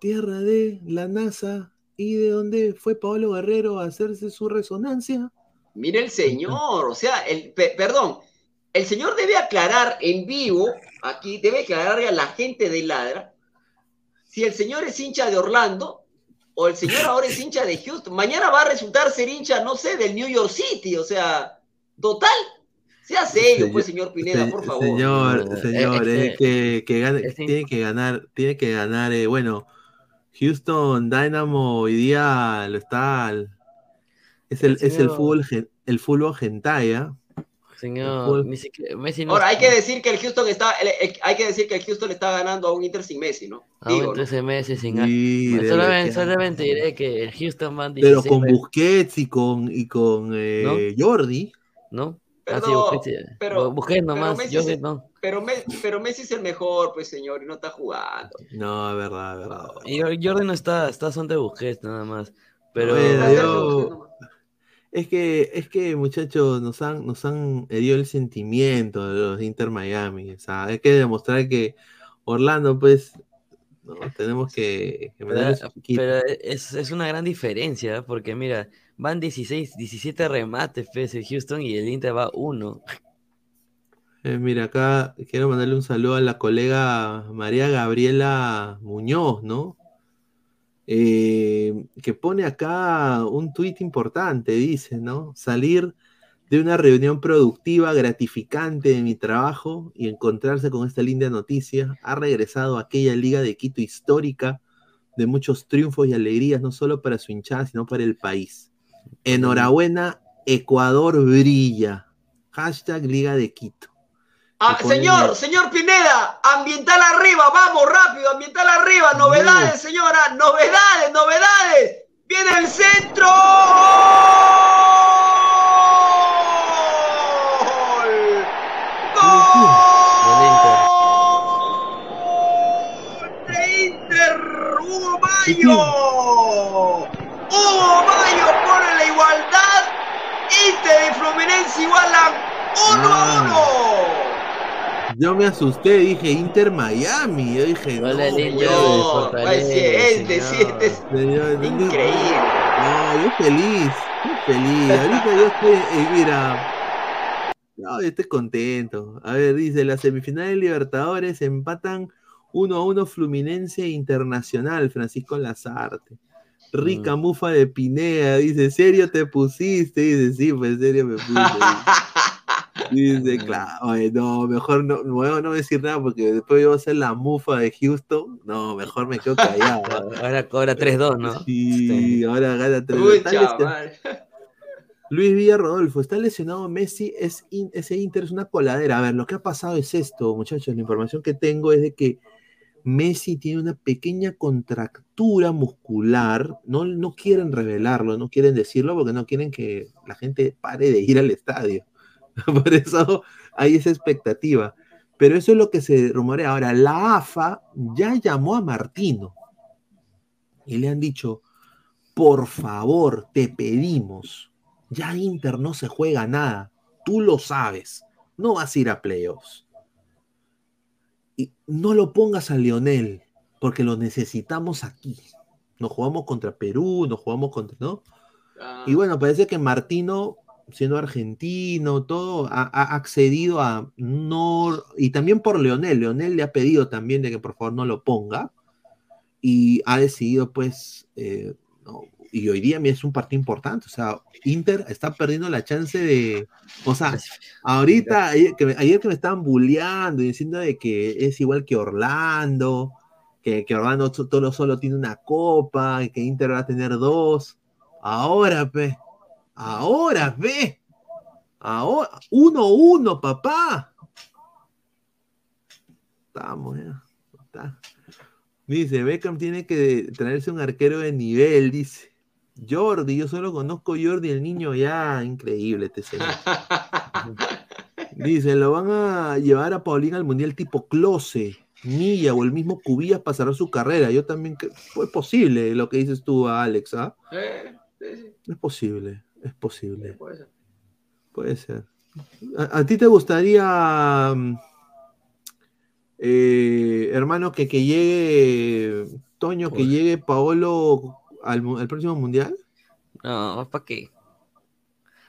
tierra de la NASA, y de donde fue Pablo Guerrero a hacerse su resonancia. Mire el señor, o sea, el, pe- perdón, el señor debe aclarar en vivo, aquí debe aclararle a la gente de Ladra, si el señor es hincha de Orlando o el señor ahora es hincha de Houston. Mañana va a resultar ser hincha, no sé, del New York City, o sea, total. Sea serio, Señor- pues, señor Pineda, Se- por favor. Señor, señor, eh, es que, que gane- este- tiene que ganar, tiene que ganar, eh, bueno, Houston Dynamo hoy día lo está, es el, es el fútbol, el fútbol hentai, ¿ah? Señor, ni siquiera Messi no Ahora, hay que decir que el Houston está, el- el- hay que decir que el Houston le está ganando a un Inter sin Messi, ¿no? Aún Digo, ¿no? 13 meses sin a- Sí, de solamente, solamente diré que el Houston van Pero 16 con meses, Busquets y con, y con eh, Jordi. ¿no? Pero Así, no, Busquets, pero- Busquets nomás, Messi Jordi se- no. Pero, Me- pero Messi es el mejor, pues señor, y no está jugando. No, es verdad, es verdad. Y Jordi no está, está son de Busquets nada más. Pero yo-. Es que, es que muchachos, nos han, nos han herido el sentimiento de los Inter Miami. O sea, hay que demostrar que Orlando, pues, no, tenemos que, que Pero, pero es, es una gran diferencia, porque mira, van 16, 17 remates pues, el Houston y el Inter va uno. Eh, mira, acá quiero mandarle un saludo a la colega María Gabriela Muñoz, ¿no? Eh, que pone acá un tuit importante, dice, ¿no? Salir de una reunión productiva, gratificante de mi trabajo y encontrarse con esta linda noticia. Ha regresado a aquella liga de Quito histórica de muchos triunfos y alegrías, no solo para su hinchada, sino para el país. Enhorabuena, Ecuador brilla. Hashtag Liga de Quito. Ah, señor, señor Pineda, ambiental arriba, vamos rápido, ambiental arriba, novedades, señora, novedades, novedades. Viene el centro. ¡Gol! De Inter, Hugo Mayo. Hugo Mayo igualdad. Inter y Fluminense igualan 1 a 1. Yo me asusté, dije Inter Miami. Yo dije, no, Inter señor, de No, Fortaleza, pues siete, señor. siete. señor, no, Increíble. No, yo feliz, yo feliz. Ahorita yo estoy, eh, mira. No, yo estoy contento. A ver, dice, las semifinales Libertadores empatan 1 a 1 Fluminense Internacional, Francisco Lazarte. Rica mufa de Pineda, dice, ¿serio te pusiste? Dice, sí, pues serio me puse. Dice, claro, oye, no, mejor no, no, no decir nada porque después yo voy a ser la mufa de Houston. No, mejor me quedo callado. Ahora cobra 3-2, ¿no? Sí, ahora gana 3 Pucha madre. Luis Villa Rodolfo, está lesionado Messi, es in- ese Inter es una coladera. A ver, lo que ha pasado es esto, muchachos. La información que tengo es de que Messi tiene una pequeña contractura muscular. No, no quieren revelarlo, no quieren decirlo porque no quieren que la gente pare de ir al estadio. Por eso hay esa expectativa. Pero eso es lo que se rumorea. Ahora, la AFA ya llamó a Martino y le han dicho, por favor, te pedimos, ya Inter no se juega nada, tú lo sabes, no vas a ir a playoffs. Y no lo pongas a Lionel, porque lo necesitamos aquí. Nos jugamos contra Perú, nos jugamos contra, ¿no? Ah, Y bueno, parece que Martino, siendo argentino, todo, ha, ha accedido a no. Y también por Leonel. Leonel le ha pedido también de que por favor no lo ponga. Y ha decidido, pues. eh, no, y hoy día mira, es un partido importante. O sea, Inter está perdiendo la chance de. O sea, ahorita, ayer que me, ayer que me estaban bulleando y diciendo de que es igual que Orlando, que, que Orlando so- solo, solo tiene una copa y que Inter va a tener dos. Ahora, pe. Ahora, ve. Ahora, 1-1, papá. Estamos, ya. Está. Dice, Beckham tiene que traerse un arquero de nivel, dice. Jordi, yo solo conozco Jordi, el niño ya, increíble este señor. Dice, lo van a llevar a Paulín al Mundial tipo Close, Milla o el mismo Cubillas para cerrar su carrera. Yo también, que fue posible lo que dices tú, Alex, ¿ah? eh, sí, sí, Es posible, es posible. puede ser. Puede ser. ¿A, a ti te gustaría, mm, eh, hermano, que, que llegue Toño, que llegue Paolo al, al próximo mundial? No, ¿para qué?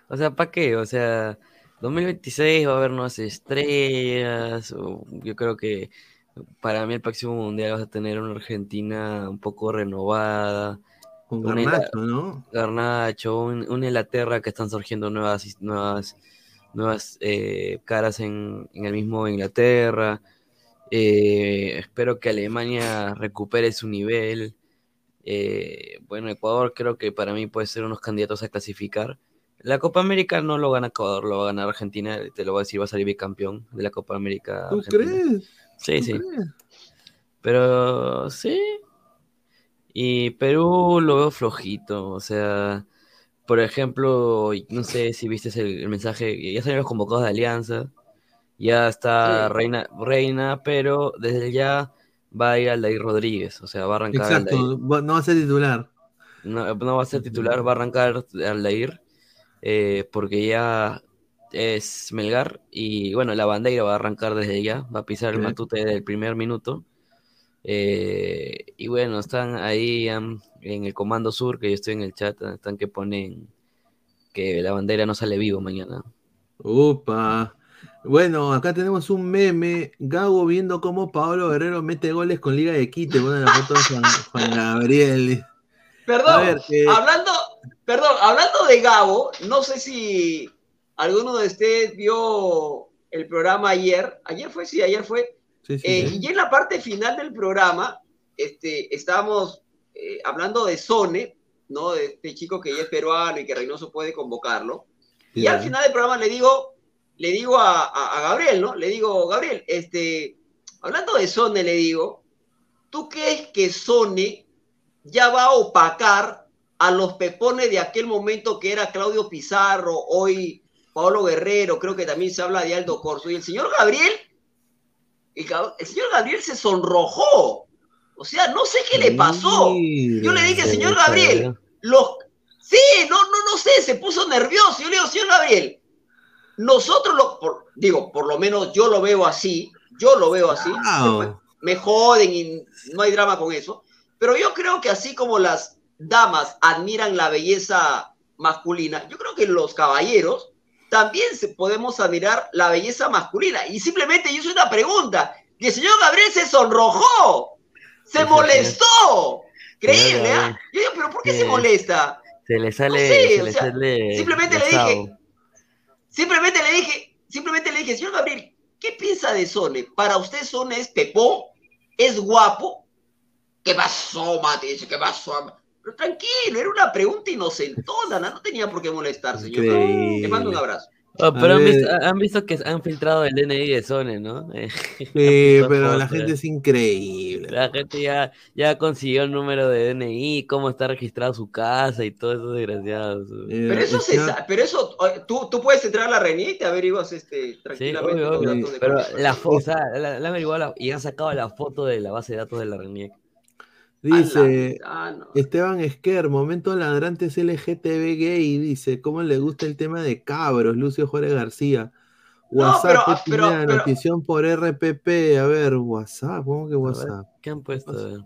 O sea, ¿para qué? O sea, 2026 va a haber nuevas estrellas. o yo creo que para mí el próximo mundial vas a tener una Argentina un poco renovada. Con Una Garnacho, ¿no? Garnacho, un- una Inglaterra que están surgiendo nuevas, nuevas, nuevas eh, caras en, en el mismo Inglaterra. Eh, espero que Alemania recupere su nivel. Eh, bueno, Ecuador creo que para mí puede ser unos candidatos a clasificar. La Copa América no lo gana Ecuador, lo va a ganar Argentina. Te lo voy a decir, va a salir bicampeón de la Copa América. ¿Tú Argentina. crees? Sí, ¿Tú sí. crees? Pero sí. Y Perú lo veo flojito. O sea, por ejemplo, no sé si viste el, el mensaje, ya salieron los convocados de Alianza. Ya está Sí. Reina, Reina, pero desde ya va a ir Aldair Rodríguez. O sea, va a arrancar Exacto, Aldair. no va a ser titular. No, no va a ser titular, va a arrancar Aldair. eh, porque ya es Melgar. Y bueno, la bandera va a arrancar desde ya. Va a pisar el matute del primer minuto. Eh, y bueno, están ahí en el Comando Sur, que yo estoy en el chat, están que ponen que la bandera no sale vivo mañana. Upa. Bueno, acá tenemos un meme. Gago viendo cómo Pablo Guerrero mete goles con Liga de Quito. Pone la foto de Juan, Juan Gabriel. Perdón, ver, eh, hablando, perdón, hablando de Gabo, no sé si alguno de ustedes vio el programa ayer. Ayer fue, sí, ayer fue. Sí, sí, Eh, sí. y en la parte final del programa, este, estábamos eh, hablando de Sone, ¿no? De este chico que ya es peruano y que Reynoso puede convocarlo. Y al final del programa le digo, le digo a, a- a Gabriel, ¿no? Le digo, Gabriel, este, hablando de Sone, le digo, ¿tú crees que Sone ya va a opacar a los pepones de aquel momento que era Claudio Pizarro, hoy Pablo Guerrero, creo que también se habla de Aldo Corso, y el señor Gabriel, el, Gab- el señor Gabriel se sonrojó. O sea, no sé qué le pasó. Yo le dije, señor Gabriel, los... Sí, no, no, no sé, se puso nervioso. Yo le digo, señor Gabriel, nosotros lo, por- digo, por lo menos yo lo veo así, yo lo veo así, Wow. me joden y no hay drama con eso, pero yo creo que así como las damas admiran la belleza masculina, yo creo que los caballeros también se- podemos admirar la belleza masculina. Y simplemente yo hice una pregunta, y el señor Gabriel se sonrojó, se molestó. Creíble, ¿ah? Gabriel. Yo digo, pero ¿por qué se molesta? Se le sale, sé, se o le sea, sale simplemente le dije, simplemente le dije, simplemente le dije, señor Gabriel, ¿qué piensa de Sone? Para usted Sone es pepón, es guapo. ¿Qué pasó, Mate? Dice, ¿qué pasó? Pero tranquilo, era una pregunta inocentona, no tenía por qué molestar, señor. Increíble. Le mando un abrazo. Oh, pero han visto, han visto que han filtrado el DNI de Sone, ¿no? Sí, pero la gente es increíble. La gente ya, ya consiguió el número de DNI, cómo está registrada su casa y todo eso desgraciados. Eh, Pero eso se pero eso, tú, tú puedes entrar a la RENIE y te averiguas este, Sí, tranquilamente obvio, los obvio. datos de Pero la o sea, la, la han averiguado la- y han sacado la foto de la base de datos de la RENIEC. Dice Ah, no. Esteban Esquer, momento ladrantes LGTB gay, dice, ¿cómo le gusta el tema de cabros? Lucio Juárez García. No, WhatsApp, pero- ¿qué pero- notición por RPP. A ver, WhatsApp, ¿cómo que WhatsApp? ¿Qué han puesto? A ver.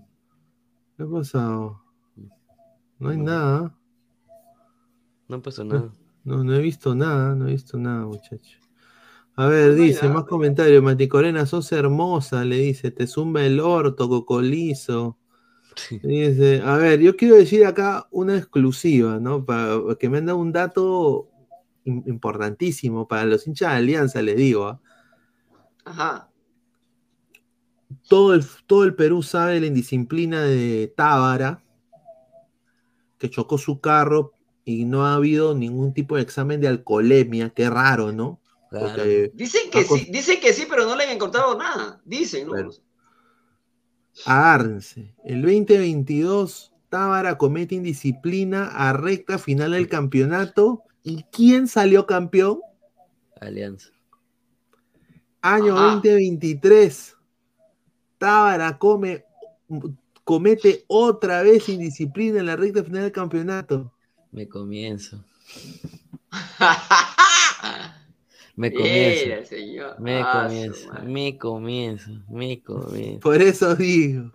¿Qué ha pasado? No hay No. nada. No han puesto nada. No, no he visto nada, no he visto nada, muchacho. A ver, No dice, nada, más no hay comentarios. Mati Corena, sos hermosa, le dice, te zumba el orto, cocolizo. Dice, a ver, yo quiero decir acá una exclusiva, ¿no? Para que me han dado un dato im- importantísimo para los hinchas de Alianza, les digo. ¿ah? Ajá. Todo el, todo el Perú sabe la indisciplina de Tábara, que chocó su carro y no ha habido ningún tipo de examen de alcoholemia, qué raro, ¿no? Claro. Porque Dicen que sí, dicen que sí, pero no le han encontrado nada. Dicen, ¿no? Bueno. Agárrense. El 2022, Tábara comete indisciplina a recta final del campeonato. ¿Y quién salió campeón? Alianza. Año Ajá. 2023. Tábara come, comete otra vez indisciplina en la recta final del campeonato. Me comienzo. Me Mira, comienzo. señor. Me Ah, comienzo. Me comienzo. Me comienzo. Por eso digo.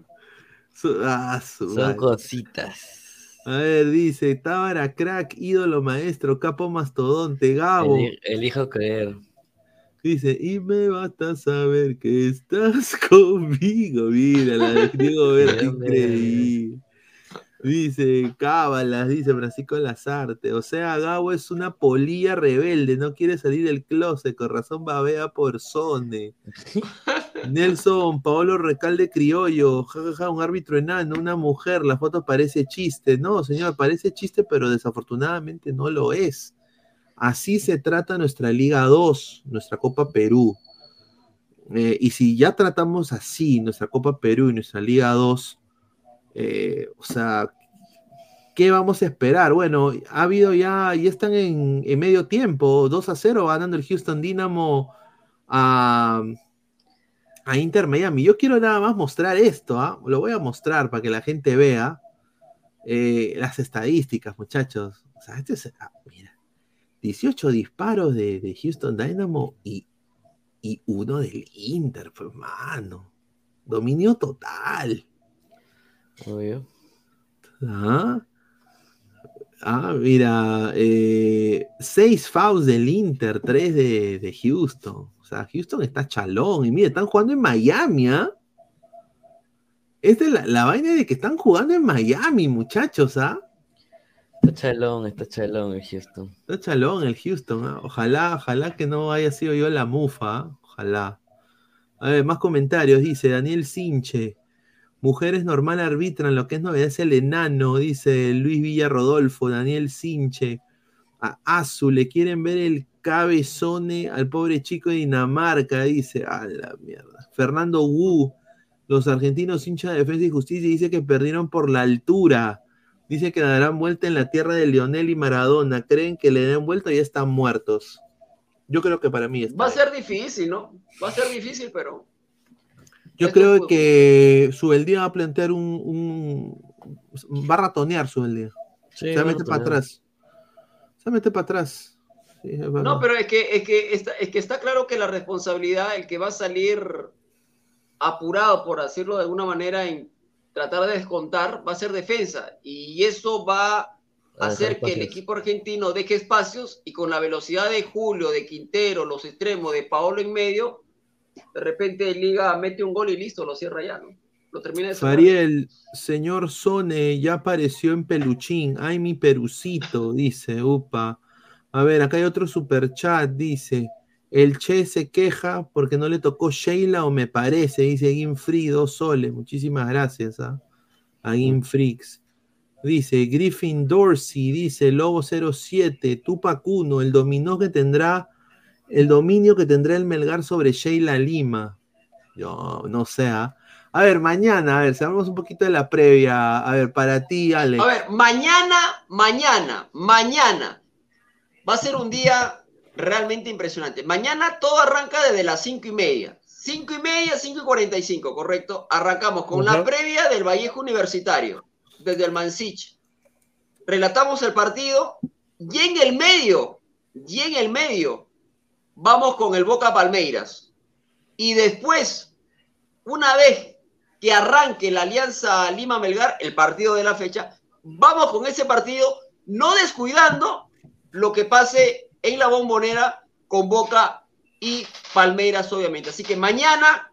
Su- ah, su Son madre. cositas. A ver, dice Tábara, crack, ídolo maestro, capo mastodonte, Gabo. Eli- elijo creer. Dice, y me basta saber que estás conmigo. Mira, la de Diego Verde, increíble. Dice, cábalas, dice Francisco Lazarte. O sea, Gabo es una polilla rebelde, no quiere salir del closet, con razón babea por Sone. Nelson, Paolo Recalde Criollo, jajaja, un árbitro enano, una mujer, la foto parece chiste. No, señor, parece chiste, pero desafortunadamente no lo es. Así se trata nuestra Liga 2, nuestra Copa Perú. Eh, y si ya tratamos así nuestra Copa Perú y nuestra Liga 2, eh, o sea, ¿qué vamos a esperar? Bueno, ha habido ya, ya están en, medio tiempo, 2 a 0 ganando el Houston Dynamo a, a Inter Miami. Yo quiero nada más mostrar esto, ¿ah? lo voy a mostrar para que la gente vea eh, las estadísticas, muchachos. O sea, este es, ah, mira, 18 disparos de, Houston Dynamo y, uno del Inter, pues. Dominio total. Obvio. Ah, Ah, mira, eh, seis fouls del Inter, tres de, de Houston. O sea, Houston está chalón. Y mira, están jugando en Miami, ¿ah? Esta es la, la vaina de que están jugando en Miami, muchachos, ¿ah? Está chalón, está chalón el Houston. Está chalón el Houston, ¿ah? Ojalá, ojalá que no haya sido yo la mufa, ¿ah? Ojalá. A ver, más comentarios. Dice Daniel Sinche. Mujeres normal arbitran, lo que es novedad es el enano, dice Luis Villa Rodolfo, Daniel Sinche. A Azu le quieren ver el cabezone al pobre chico de Dinamarca, dice. A la mierda. Fernando Wu, los argentinos hinchas de defensa y justicia, dice que perdieron por la altura. Dice que darán vuelta en la tierra de Lionel y Maradona. ¿Creen que le den vuelta y ya están muertos? Yo creo que para mí está. Va a ser difícil, ¿no? Va a ser difícil, pero Yo creo que Subeldía va a plantear un, un- va a ratonear Subeldía. Sí, Se va a meter para atrás. Se meter para atrás. Sí, es verdad. No, pero es que, es, que está, es que está claro que la responsabilidad, el que va a salir apurado, por decirlo de alguna manera, en tratar de descontar, va a ser defensa. Y eso va a hacer que el espacios. equipo argentino deje espacios y con la velocidad de Julio, de Quintero, los extremos, de Paolo en medio, de repente Liga mete un gol y listo, lo cierra ya, ¿no? Lo termina de. Fariel, señor Sone, ya apareció en peluchín. Ay, mi perucito, dice, upa. A ver, acá hay otro super chat, dice. El Che se queja porque no le tocó Sheila o me parece, dice Ginfree, dos soles. Muchísimas gracias ¿ah? a Ginfrix. Dice Griffin Dorsey, dice Lobo 07, Tupac 1, el dominó que tendrá, el dominio que tendrá el Melgar sobre Sheila Lima. Yo no sé, ¿ah? A ver, mañana, a ver, sabemos un poquito de la previa. A ver, para ti, Alex. A ver, mañana, mañana, mañana va a ser un día realmente impresionante. Mañana todo arranca desde las cinco y media. Cinco y media, cinco y cuarenta y cinco, correcto. Arrancamos con la previa del Vallejo Universitario, desde el Mansich. Relatamos el partido y en el medio, y en el medio, vamos con el Boca Palmeiras. Y después, una vez que arranque la Alianza Lima Melgar, el partido de la fecha, vamos con ese partido, no descuidando lo que pase en la bombonera con Boca y Palmeiras, obviamente. Así que mañana,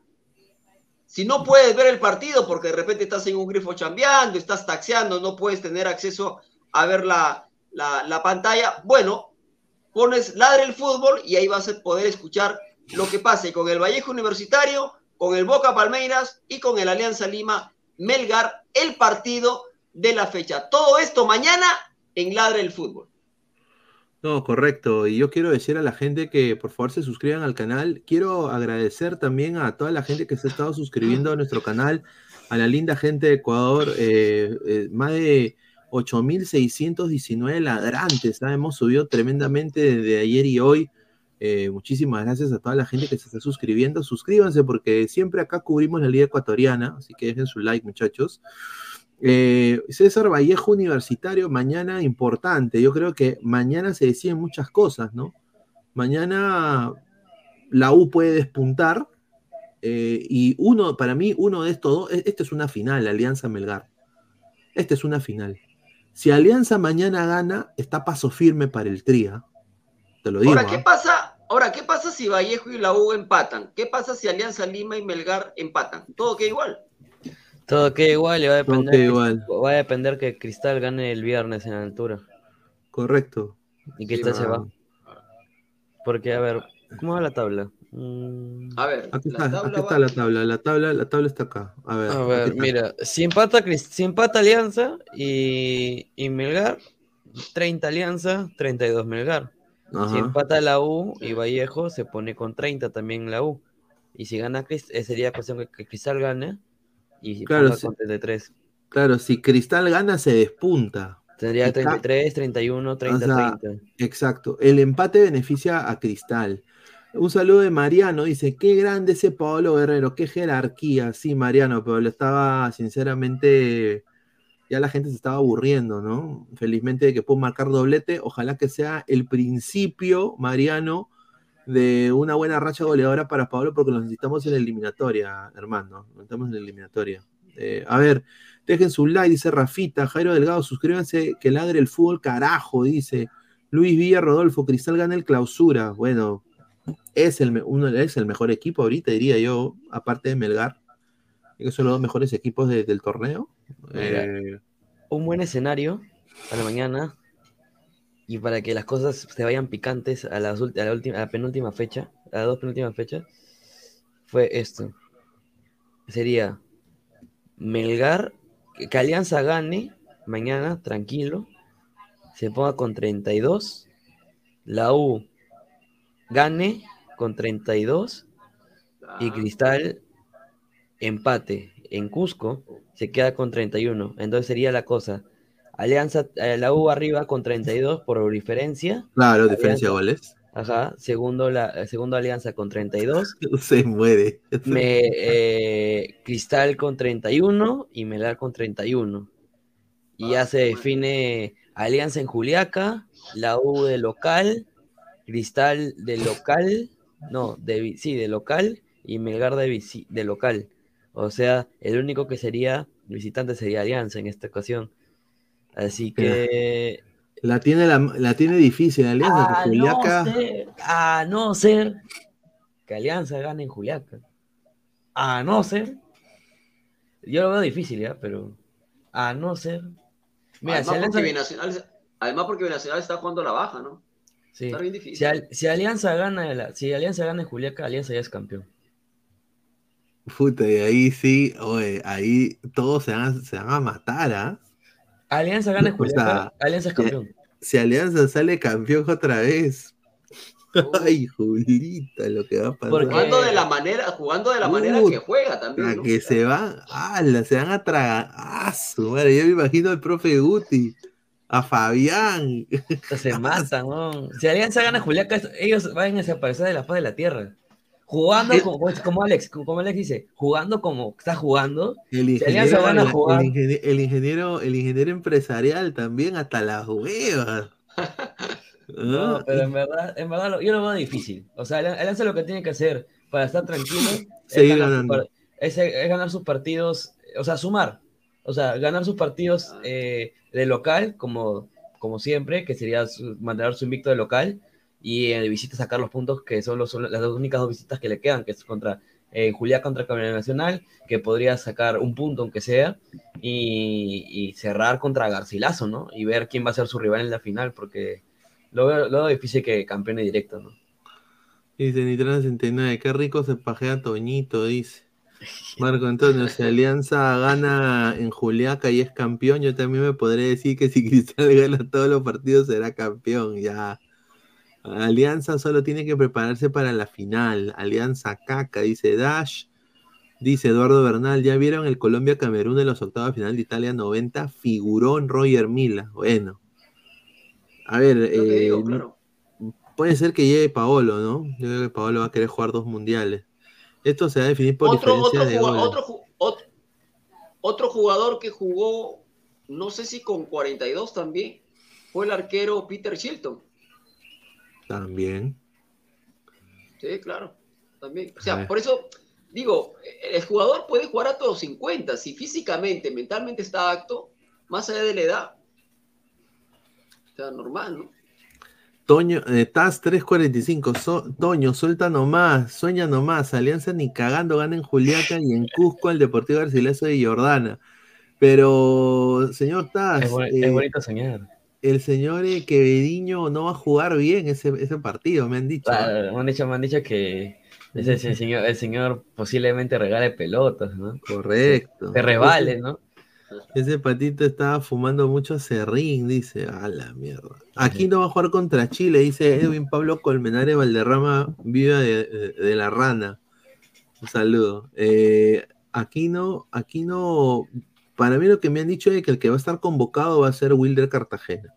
si no puedes ver el partido porque de repente estás en un grifo chambeando, estás taxeando, no puedes tener acceso a ver la, la, la pantalla, bueno, pones Ladre el Fútbol y ahí vas a poder escuchar lo que pase con el Vallejo Universitario, con el Boca Palmeiras y con el Alianza Lima Melgar, el partido de la fecha. Todo esto mañana en Ladre el Fútbol. No, correcto. Y yo quiero decir a la gente que por favor se suscriban al canal. Quiero agradecer también a toda la gente que se ha estado suscribiendo a nuestro canal, a la linda gente de Ecuador, eh, eh, más de 8.619 ladrantes. ¿ah? Hemos subido tremendamente desde ayer y hoy. Eh, muchísimas gracias a toda la gente que se está suscribiendo. Suscríbanse porque siempre acá cubrimos la Liga Ecuatoriana, así que dejen su like, muchachos. Eh, César Vallejo Universitario, mañana importante. Yo creo que mañana se deciden muchas cosas, ¿no? Mañana la U puede despuntar. eh, y uno, para mí, uno de estos dos, esta es una final, Alianza Melgar. Esta es una final. Si Alianza mañana gana, está paso firme para el Tría. Te lo digo. Ahora, ¿qué ¿ah? pasa? Ahora, ¿qué pasa si Vallejo y la U empatan? ¿Qué pasa si Alianza Lima y Melgar empatan? Todo queda igual. Todo queda igual y va a Todo depender, queda que- igual. va a depender que Cristal gane el viernes en la altura. Correcto. Y Cristal Sí, se ah. va. Porque, a ver, ¿cómo va la tabla? Mm, A ver, Aquí la está, tabla aquí está la tabla. La tabla, la tabla está acá. A ver. A ver, mira, si empata, si empata Alianza y, y Melgar, 30 Alianza, 32 Melgar. Ajá. Si empata la U y Vallejo se pone con 30 también la U. Y si gana Crist- eh, sería cuestión que, que Cristal gane y si Claro, ponga sí. con 33. Claro, si Cristal gana, se despunta. Tendría Y ca- 33, 31, 30, O sea, 30. Exacto. El empate beneficia a Cristal. Un saludo de Mariano. Dice, qué grande ese Paolo Guerrero, qué jerarquía. Sí, Mariano, pero lo estaba, sinceramente, ya la gente se estaba aburriendo, ¿no? Felizmente de que pudo marcar doblete. Ojalá que sea el principio, Mariano, de una buena racha goleadora para Paolo, porque lo necesitamos en la eliminatoria, hermano. Lo necesitamos en la eliminatoria. Eh, a ver, dejen su like, dice Rafita, Jairo Delgado, suscríbanse, que ladre el fútbol, carajo, dice. Luis Villa Rodolfo, Cristal gana el clausura. Bueno, es el, uno, es el mejor equipo ahorita, diría yo, aparte de Melgar. Que son los dos mejores equipos de- del torneo. Eh, Un buen escenario para mañana y para que las cosas se vayan picantes a, las a la, última, a la penúltima fecha, a las dos penúltimas fechas, fue esto. Sería Melgar, que, que Alianza gane mañana, tranquilo, se ponga con 32, la U gane con 32 y Cristal empate en Cusco se queda con 31. Entonces sería la cosa. Alianza, eh, la U arriba con 32 por diferencia. claro, diferencia de Alianza- goles. Ajá. Segundo, la, eh, segundo Alianza con 32. Se muere. Me, eh, Cristal con 31 y Melgar con 31. Y ya se define Alianza en Juliaca, la U de local, Cristal de local, no, de, sí, de local y Melgar de, de local. O sea, el único que sería visitante sería Alianza en esta ocasión. Así que La tiene, la, la tiene difícil, Alianza, a que Juliaca. no ser, a no ser que Alianza gane en Juliaca. A no ser. Yo lo veo difícil, ¿ya? Pero. A no ser. Mira, si además, Alianza, porque Binacional, además porque Binacional está jugando a la baja, ¿no? Sí. Está bien difícil. Si, Al- si Alianza gana la- si Alianza gana en Juliaca, Alianza ya es campeón. Puta, y ahí sí, oye, ahí todos se van, a- se van a matar, ¿ah? Alianza gana en O Juliaca, sea, Alianza es campeón. Si Alianza sale campeón otra vez. Ay, Julita, lo que va a pasar. Porque- Jugando de la manera, jugando de la manera que juega también, La ¿no? que se van, ¡ala! se van a tragar. ¡Ah, su madre! Yo me imagino al profe Guti, a Fabián. Se matan, ¿no? Si Alianza gana Juliaca, ellos van a desaparecer de la faz de la tierra. Jugando Eh. como, como Alex, como Alex dice, jugando como está jugando, El Si Alianza ingeniero, van a el, jugar- el ingeniero, el ingeniero empresarial también, hasta las huevas. No, Ah, pero en verdad, en verdad yo lo veo difícil. O sea, Alianza lo que tiene que hacer para estar tranquilo es Seguir ganar, sus ganando. par- es- es ganar sus partidos, o sea, sumar. O sea, ganar sus partidos eh, de local, como, como siempre, que sería su- mantener su invicto de local, y eh, de visita sacar los puntos que son, los, son las dos únicas dos visitas que le quedan, que es contra eh, Julián contra Campeonato Nacional, que podría sacar un punto aunque sea, y, y cerrar contra Garcilaso, ¿no? Y ver quién va a ser su rival en la final, porque lo veo, lo veo difícil que campeone directo, ¿no? Dice Nitrano 69, qué rico se pajea Toñito, dice. Marco Antonio, si Alianza gana en Juliaca y es campeón, yo también me podré decir que si Cristal gana todos los partidos será campeón, ya. Alianza solo tiene que prepararse para la final. Alianza caca, dice Dash. Dice Eduardo Bernal, ¿ya vieron el Colombia-Camerún de los octavos de final de Italia 90? Figurón Roger Mila. Bueno. A ver, digo, eh, claro. Puede ser que llegue Paolo, ¿no? Yo creo que Paolo va a querer jugar dos mundiales. Esto se va a definir por Otro, diferencia otro, de juga- goles. otro, otro, otro jugador que jugó, no sé si con 42 también, fue el arquero Peter Shilton. También. Sí, claro, también. O sea, por eso digo, el jugador puede jugar a todos 50, si físicamente, mentalmente está apto, más allá de la edad. O sea, normal, ¿no? Toño, eh, Taz 345. So- Toño, suelta nomás, sueña nomás. Alianza ni cagando gana en Juliaca y en Cusco el Deportivo Garcilaso de Jordana. Pero, señor Taz, Es, boni- eh, es bonito soñar. el señor eh, Quevediño no va a jugar bien ese, ese partido, me han dicho. Claro, me han dicho, me han dicho que ese, ese señor, el señor posiblemente regale pelotas, ¿no? Correcto. Se resbale, ¿no? Ese patito estaba fumando mucho serrín, dice. A la mierda. Aquí no va a jugar contra Chile, dice Edwin Pablo Colmenares Valderrama, viva de, la rana. Un saludo. Eh, aquí no, aquí no. Para mí lo que me han dicho es que el que va a estar convocado va a ser Wilder Cartagena.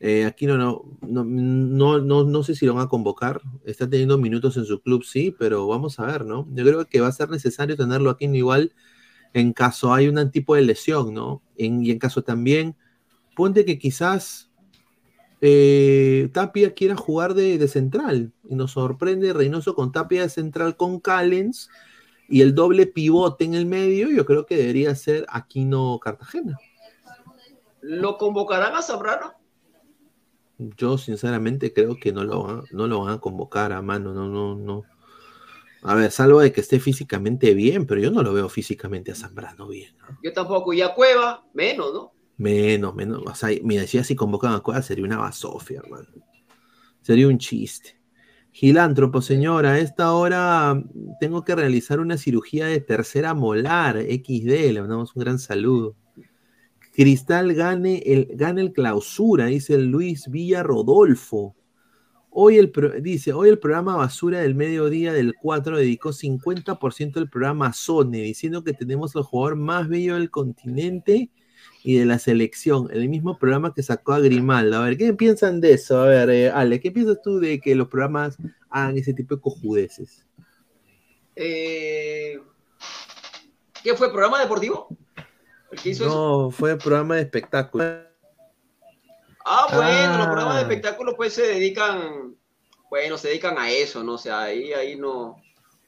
Eh, aquí no, no, no, no, no, no sé si lo van a convocar. Está teniendo minutos en su club, sí, pero vamos a ver, ¿no? Yo creo que va a ser necesario tenerlo aquí igual en caso hay un tipo de lesión, ¿no? En- y en caso también, ponte que quizás eh, Tapia quiera jugar de, de central y nos sorprende Reynoso con Tapia de central con Callens y el doble pivote en el medio, yo creo que debería ser Aquino Cartagena. ¿Lo convocarán a Zambrano? Yo sinceramente creo que no lo van, no lo van a convocar a mano, no, no, no. A ver, salvo de que esté físicamente bien, pero yo no lo veo físicamente a Zambrano bien. Yo tampoco. Y a Cueva, menos, ¿no? Menos, menos. O sea, mira, si así convocan a Cueva sería una basofia, hermano. Sería un chiste. Gilántropo, señora, a esta hora tengo que realizar una cirugía de tercera molar, XD, le mandamos un gran saludo. Cristal gane el, gane el clausura, dice Luis Villa Rodolfo. Hoy el, pro- dice, hoy el programa Basura del Mediodía del 4 dedicó 50% del programa a Sone, diciendo que tenemos el jugador más bello del continente y de la selección, el mismo programa que sacó a Grimaldo. A ver, ¿qué piensan de eso? A ver, eh, Ale, ¿qué piensas tú de que los programas hagan ese tipo de cojudeces? Eh, ¿Qué fue? ¿Programa deportivo? ¿El que hizo eso? No, fue programa de espectáculo. Ah, bueno, los Ah. programas de espectáculo pues se dedican, bueno, se dedican a eso, ¿no? O sea, ahí, ahí no.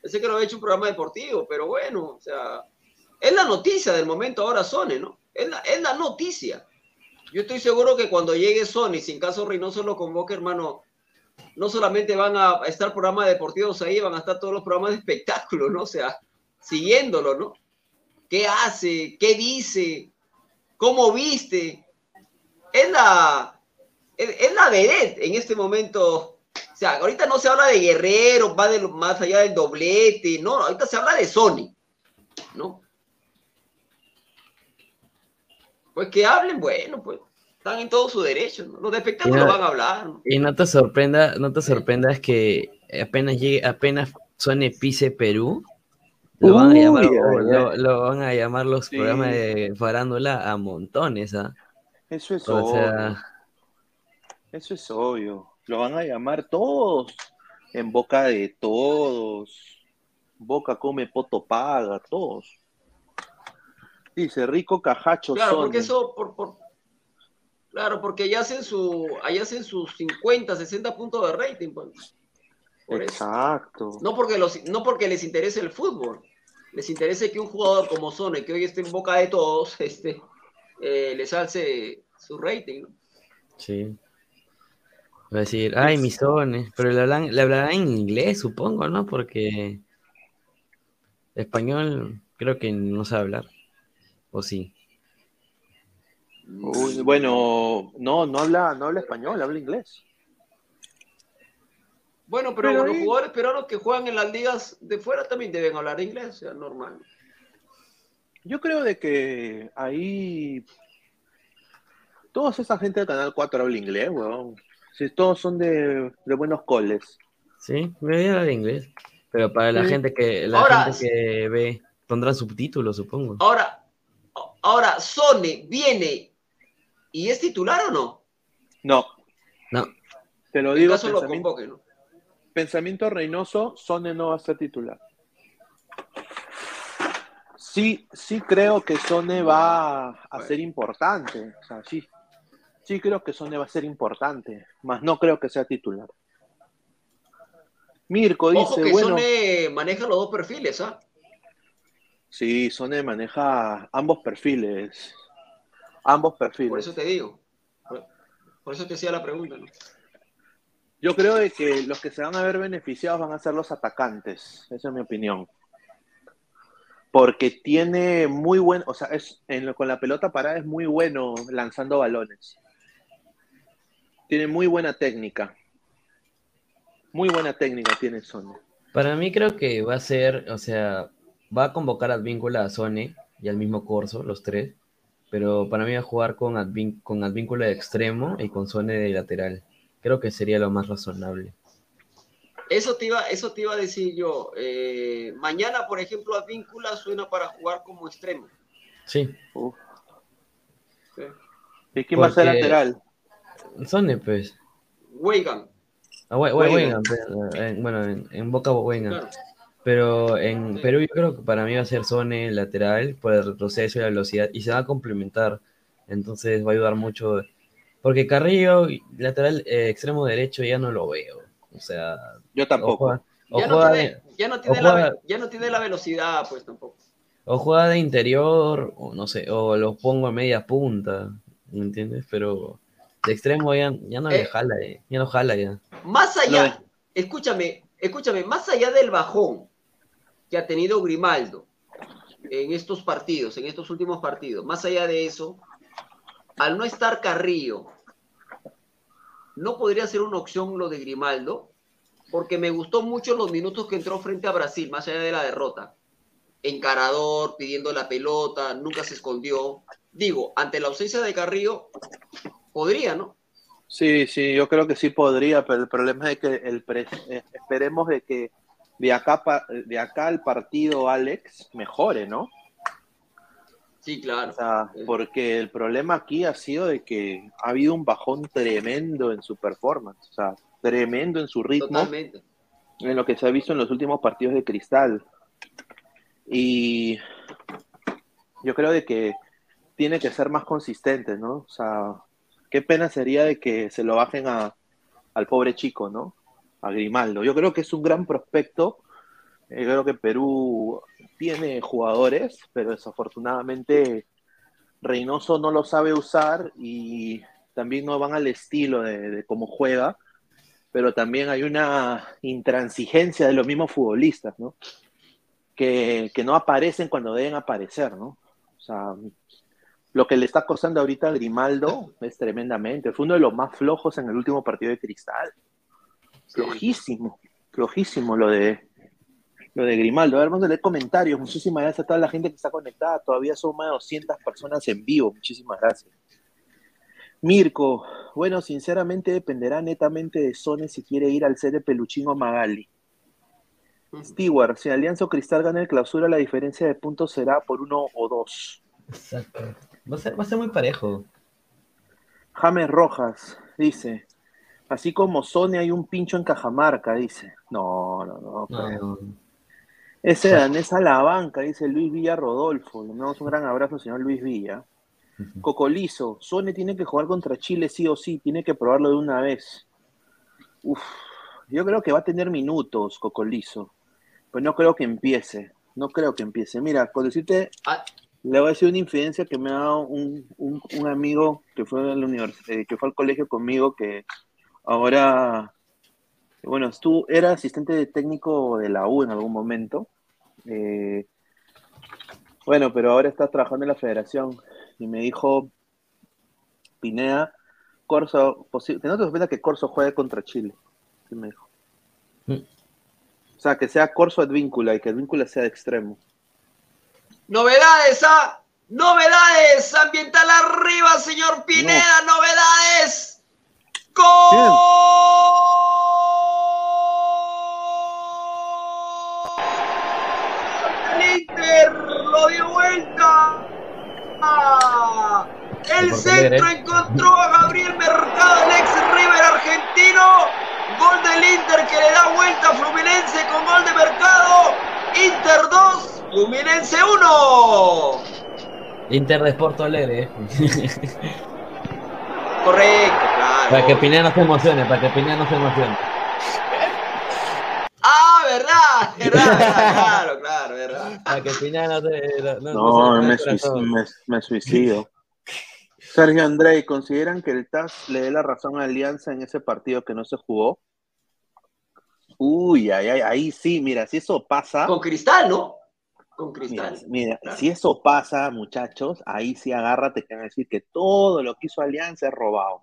Pensé que lo había hecho un programa deportivo, pero bueno, o sea, es la noticia del momento ahora Sony, ¿no? Es la, es la noticia. Yo estoy seguro que cuando llegue Sony, sin caso Reynoso lo convoque, hermano, no solamente van a estar programas deportivos ahí, van a estar todos los programas de espectáculo, ¿no? O sea, siguiéndolo, ¿no? ¿Qué hace? ¿Qué dice? ¿Cómo viste? Es la, es, es la vedette en este momento. O sea, ahorita no se habla de Guerrero, va de lo- más allá del doblete, no, ahorita se habla de Sony, ¿no? Pues que hablen, bueno, pues están en todo su derecho, ¿no? Los de espectáculo van a hablar, ¿no? Y no te sorprenda, no te sorprendas que apenas llegue, apenas suene Pise Perú, lo van a llamar, lo, lo van a llamar los Sí. programas de farándula a montones, ¿ah? Eso es O obvio. sea, Eso es obvio. Lo van a llamar todos. En boca de todos. Boca come, poto paga, todos. Dice Rico Cajacho Claro, porque eso, por, por- claro, porque ya hacen su, allá hacen sus 50, 60 puntos de rating, pues. Por eso. Exacto. No porque, los, no porque les interese el fútbol, les interesa que un jugador como Sone, que hoy esté en boca de todos, este, eh, les alce su rating. ¿no? sí. Va a decir, ay, mis sones, pero le hablan, le hablarán en inglés, supongo, ¿no? Porque español creo que no sabe hablar. ¿O sí? Uy, bueno, no, no habla, no habla español, habla inglés. Bueno, pero, Pero los ahí- jugadores peruanos que juegan en las ligas de fuera también deben hablar inglés, o sea, normal. Yo creo de que ahí toda esa gente del Canal 4 habla inglés, weón. Si todos son de, de buenos coles. Sí, debería hablar inglés. Pero para la Sí. gente que la Ahora- gente que ve, pondrán subtítulos, supongo. Ahora, ahora, Sone viene y es titular o no? No. No. Te lo digo, caso lo pensamiento, convoque, ¿no? pensamiento Reynoso, Sone no va a ser titular. Sí, sí creo que Sone va a ser importante. O sea, sí, sí creo que Sone va a ser importante, más no creo que sea titular. Mirko Ojo dice, que bueno, Sone maneja los dos perfiles, ¿ah? sí, Sone maneja ambos perfiles. Ambos perfiles. Por eso te digo. Por, por eso te hacía la pregunta, ¿no? Yo creo de que los que se van a ver beneficiados van a ser los atacantes, esa es mi opinión. Porque tiene muy buen, o sea, es, en lo- con la pelota parada es muy bueno lanzando balones. Tiene muy buena técnica. Muy buena técnica tiene Sony. Para mí creo que va a ser, o sea, va a convocar a Advíncula, a Sone y al mismo Corso, los tres. pero para mí va a jugar con, Advin- con Advíncula de extremo y con Sone de lateral. Creo que sería lo más razonable. Eso te iba, eso te iba a decir yo. Eh, mañana, por ejemplo, Advíncula suena para jugar como extremo. Sí. Sí. ¿Y quién va a ser lateral? Sone, pues. Weigan. Ah, We- We- Weigan. Weigan, pero, eh, bueno, en, en Boca Weigan. Claro. Pero en Perú yo creo que para mí va a ser Sone lateral por el retroceso y la velocidad y se va a complementar. Entonces va a ayudar mucho. Porque Carrillo, lateral eh, extremo derecho, ya no lo veo. O sea, Yo o tampoco. juega, o Ya no, tiene, de, ya, no o tiene la, ya no tiene la velocidad, pues tampoco. o juega de interior, o no sé, o lo pongo a media punta, ¿me entiendes? Pero de extremo ya, ya no le Eh. jala, eh, ya no jala ya. Más allá, escúchame, escúchame, más allá del bajón que ha tenido Grimaldo en estos partidos, en estos últimos partidos, más allá de eso, al no estar Carrillo, no podría ser una opción lo de Grimaldo, porque me gustó mucho los minutos que entró frente a Brasil, más allá de la derrota. Encarador, pidiendo la pelota, nunca se escondió. Digo, ante la ausencia de Carrillo, podría, ¿no? Sí, sí, yo creo que sí podría, pero el problema es que el pre- eh, esperemos de que de acá, pa- de acá al partido Alex mejore, ¿no? Sí, claro. O sea, porque el problema aquí ha sido de que ha habido un bajón tremendo en su performance, o sea, tremendo en su ritmo, Totalmente. en lo que se ha visto en los últimos partidos de Cristal. Y yo creo de que tiene que ser más consistente, ¿no? O sea, qué pena sería de que se lo bajen a, al pobre chico, ¿no? A Grimaldo. Yo creo que es un gran prospecto. Eh, creo que Perú tiene jugadores, pero desafortunadamente Reynoso no lo sabe usar y también no van al estilo de, de cómo juega, pero también hay una intransigencia de los mismos futbolistas, ¿no? Que, que no aparecen cuando deben aparecer, ¿no? O sea, lo que le está costando ahorita a Grimaldo es tremendamente. Fue uno de los más flojos en el último partido de Cristal. Flojísimo, flojísimo lo de lo de Grimaldo. A ver, vamos a leer comentarios. Muchísimas gracias a toda la gente que está conectada. Todavía son más de 200 personas en vivo. Muchísimas gracias. Mirko, bueno, sinceramente dependerá netamente de Sone si quiere ir al set de Peluchín o Magali. Stewart, si Alianza o Cristal gana el clausura, la diferencia de puntos será por uno o dos. Exacto. Va a ser, va a ser muy parejo. James Rojas dice, así como Sone hay un pincho en Cajamarca, dice. No, no, no. No, Ese danés a la banca, dice Luis Villa Rodolfo. Le mandamos un gran abrazo, señor Luis Villa. Cocolizo, Sone tiene que jugar contra Chile sí o sí, tiene que probarlo de una vez. Uf, yo creo que va a tener minutos, Cocolizo. Pero no creo que empiece. No creo que empiece. Mira, con decirte, le voy a decir una infidencia que me ha dado un, un- un amigo que fue, a la univers- eh, que fue al colegio conmigo, que ahora, bueno, estuvo, era asistente de técnico de la U en algún momento. Eh, bueno, pero ahora está trabajando en la federación y me dijo, Pineda, Corso, que no te sorprenda que Corso juegue contra Chile. Sí me dijo. O sea, que sea Corso Advíncula y que Advíncula sea de extremo. Novedades, ¿ah? Novedades. Ambiental arriba, señor Pineda. Novedades. ¡Gol! El Inter lo dio vuelta. El centro encontró a Gabriel Mercado, el ex River argentino. Gol del Inter que le da vuelta a Fluminense con gol de Mercado. Inter 2, Fluminense 1. Inter de Porto Alegre. eh. Correcto, claro. para que Pineda no se emocione, para que Pineda no se emocione. Verdad, verdad, claro, claro, verdad. Para que Pineda no me, suicido. Sergio Andrei, ¿consideran que el TAS le dé la razón a Alianza en ese partido que no se jugó? Uy, ay, ay, ahí sí, mira, si eso pasa. Con Cristal, ¿no? Con Mira, Cristal. mira, si eso pasa, muchachos, ahí sí agárrate que van a decir que todo lo que hizo Alianza es robado.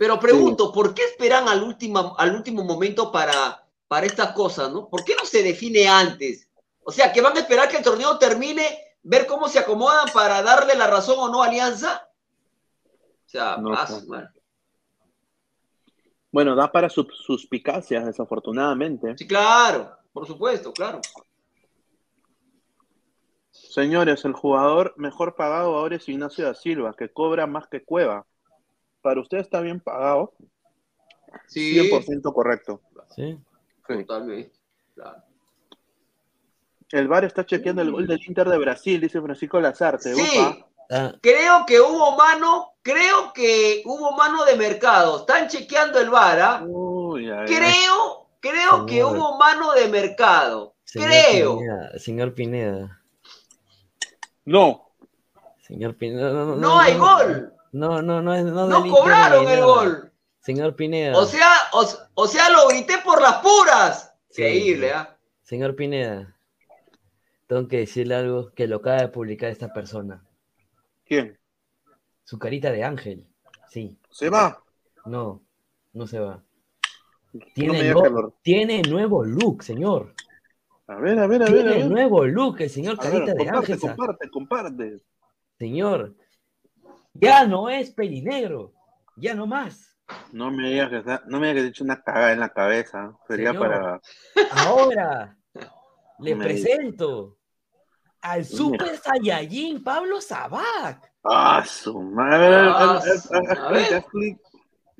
Pero pregunto, ¿por qué esperan al último, al último momento para, para estas cosas, no? ¿Por qué no se define antes? O sea, que van a esperar que el torneo termine ver cómo se acomodan para darle la razón o no a Alianza. O sea, No bueno. Bueno, da para sus suspicacias, desafortunadamente. Sí, claro, por supuesto, claro. Señores, el jugador mejor pagado ahora es Ignacio da Silva, que cobra más que Cueva. Para usted está bien pagado. Sí. 100% correcto. Sí. Totalmente. Claro. El VAR está chequeando el gol del Inter de Brasil, dice Francisco Lazarte. Sí. Upa. Ah, Creo que hubo mano, creo que hubo mano de mercado. Están chequeando el VAR, ¿ah? Uy, ay, ay. Creo, creo que hubo mano de mercado. señor Creo. Pineda, señor Pineda. No. Señor Pineda. No, no, No hay gol. No, no, no. No, No cobraron el nada. gol. Señor Pineda. O sea, o, o sea, lo grité por las puras. Sí. Increíble, ¿ah? Señor Pineda. Tengo que decirle algo que lo acaba de publicar esta persona. ¿Quién? Su carita de ángel. Sí. ¿Se va? No, no se va. Tiene, no- tiene nuevo look, señor. A ver, a ver, a ver. A Tiene ver. nuevo look el señor A ver, carita de comparte, ángel. comparte, comparte. Señor. Ya no es pelinegro. Ya no más. No me digas que, está- no me digas que te he hecho una cagada en la cabeza. Sería Señor. para. Ahora le Me- presento al Super Saiyajin Pablo Sabac. Ah, su madre. A ver, a ver, Ah, a ver.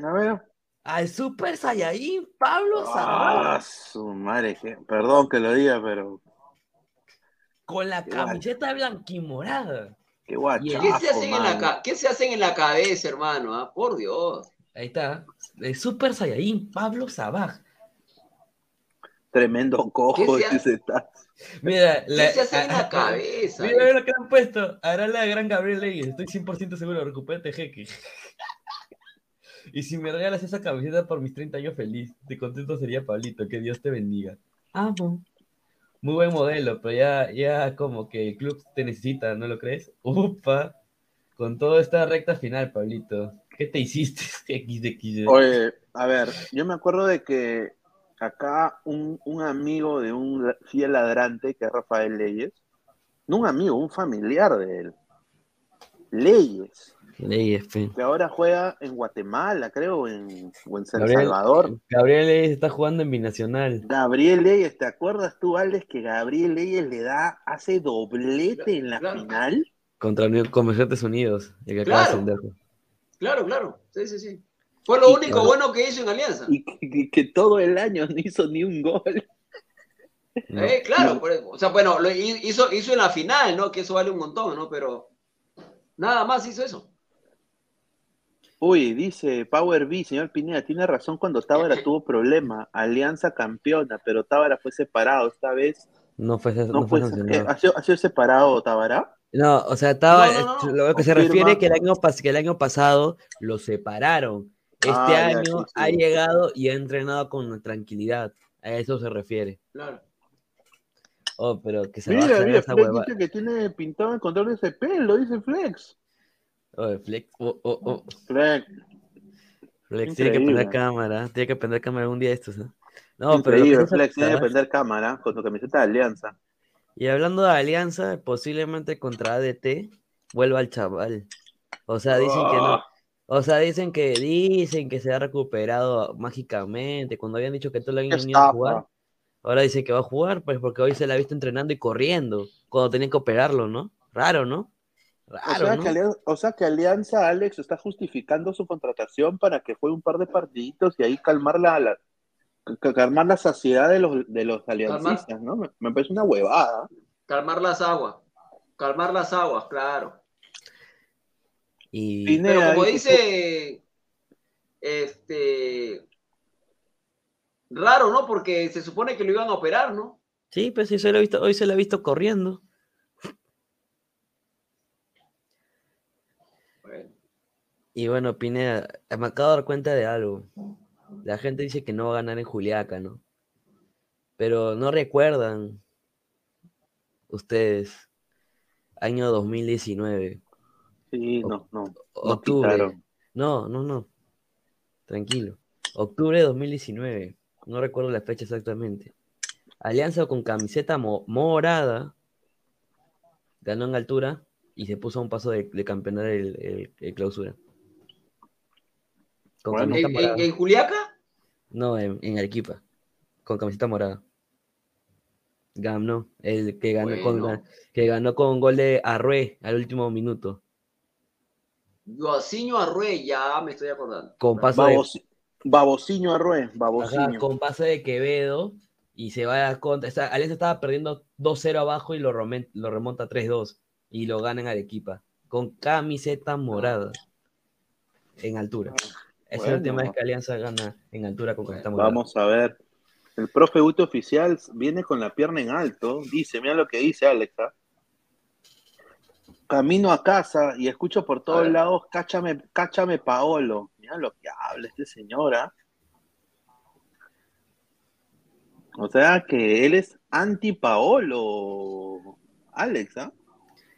A ver. Al Super Saiyajin Pablo Sabac. Ah, su madre. Perdón que lo diga, pero. Con la Qué camiseta blanquimorada. Qué guachazo, ¿Qué se, hacen en la, ¿Qué se hacen en la cabeza, hermano? ah? Por Dios. Ahí está. El Super Saiyajin Pablo Sabac. Tremendo cojo ¿Qué se ese está. Mira, ¿Qué la- se hace en ah, la cabeza? Mira, mira lo que han puesto. Hará la gran Gabriel Leyes. Estoy 100% seguro. Recupérate, jeque. Y si me regalas esa camiseta por mis 30 años feliz, de contento sería Pablito. Que Dios te bendiga. Amo. Muy buen modelo, pero ya, ya como que el club te necesita, ¿no lo crees? Upa. Con toda esta recta final, Pablito. ¿Qué te hiciste? XDX. Oye, a ver, yo me acuerdo de que acá un, un amigo de un fiel ladrante, que es Rafael Leyes, no un amigo, un familiar de él, Leyes, Leyes, fe. que ahora juega en Guatemala, creo, en, o en San Gabriel, Salvador. Gabriel Leyes está jugando en Binacional. Gabriel Leyes, ¿te acuerdas tú, Alex, que Gabriel Leyes le da, hace doblete en la Claro. final? Contra Unión- Comerciantes Unidos. El que acaba de ascender. Claro, claro. Sí, sí, sí. Fue lo Y- único bueno que hizo en Alianza. Y que, que- que todo el año no hizo ni un gol. No. Eh, claro, por- o sea, bueno, lo hi- hizo, hizo en la final, ¿no? Que eso vale un montón, ¿no? Pero nada más hizo eso. Uy, dice Power B, señor Pineda, tiene razón cuando Tábara tuvo problema. Alianza campeona, pero Tábara fue separado esta vez. No fue, no No fue fue, sancionado. ¿ha, sido, ha sido separado Tábara? No, o sea, estaba, No, no, no. lo que se refiere que el año, pas- que el año pasado lo separaron. Este Ah, ya, año sí, sí. ha llegado y ha entrenado con tranquilidad. A eso se refiere. Claro. Oh, pero que se va a Mira, mira, esa Flex hueva. dice que tiene pintado el control de ese pelo, dice Flex. Oh, Flex, oh, oh, oh. Flex, Flex tiene que Increíble. prender cámara. Tiene que prender cámara algún día de estos. ¿eh? No, pero que increíble, hizo Flex, tiene que prender cámara con tu camiseta de Alianza. Y hablando de Alianza, posiblemente contra ADT vuelva al chaval. O sea, dicen que no. Ah. O sea, dicen que dicen que se ha recuperado mágicamente. Cuando habían dicho que todo el año Qué no iba a jugar. Ahora dice que va a jugar, pues porque hoy se la ha visto entrenando y corriendo. Cuando tenían que operarlo, ¿no? Raro, ¿no? O Raro, sea, ¿no? que Alianza, o sea que Alianza, Alex, está justificando su contratación para que juegue un par de partiditos y ahí calmar la, la- calmar la saciedad de los, de los aliancistas, ¿no? Me, me parece una huevada. Calmar las aguas. Calmar las aguas, claro. Y Pero como dice- dice, este, raro, ¿no? Porque se supone que lo iban a operar, ¿no? sí, pues sí, se lo he visto, hoy se lo ha visto corriendo. Bueno, Y bueno, Pineda, me acabo de dar cuenta de algo. La gente dice que no va a ganar en Juliaca, ¿no? Pero no recuerdan ustedes, año 2019, Sí, no, no. no octubre. No, no, no. Tranquilo. Octubre de 2019. No recuerdo la fecha exactamente. Alianza con camiseta mo- morada ganó en altura y se puso a un paso de, de campeonar el, el- el clausura. Con ¿En, camiseta en- morada. en Juliaca? No, en, en Arequipa. Con camiseta morada. Ganó. El que ganó, con, Bueno. que ganó con gol de Arrué al último minuto. Joaciño Arrué, ya me estoy acordando. Con paso de, Babos- Babociño Arrué, ajá, con pase de Quevedo. Y se va a contra. está- Alianza estaba perdiendo 2-0 abajo y lo, remen- lo remonta 3-2. Y lo gana en Arequipa. Con camiseta morada. En altura. Esa es la última Bueno. vez que Alianza gana en altura con morada. Vamos a ver. El profe Guti oficial viene con la pierna en alto. Dice, mira lo que dice Alexa. Camino a casa y escucho por todos lados, cáchame, cáchame Paolo. Mira lo que habla este señora. O sea que él es anti Paolo. Alex, ¿ah?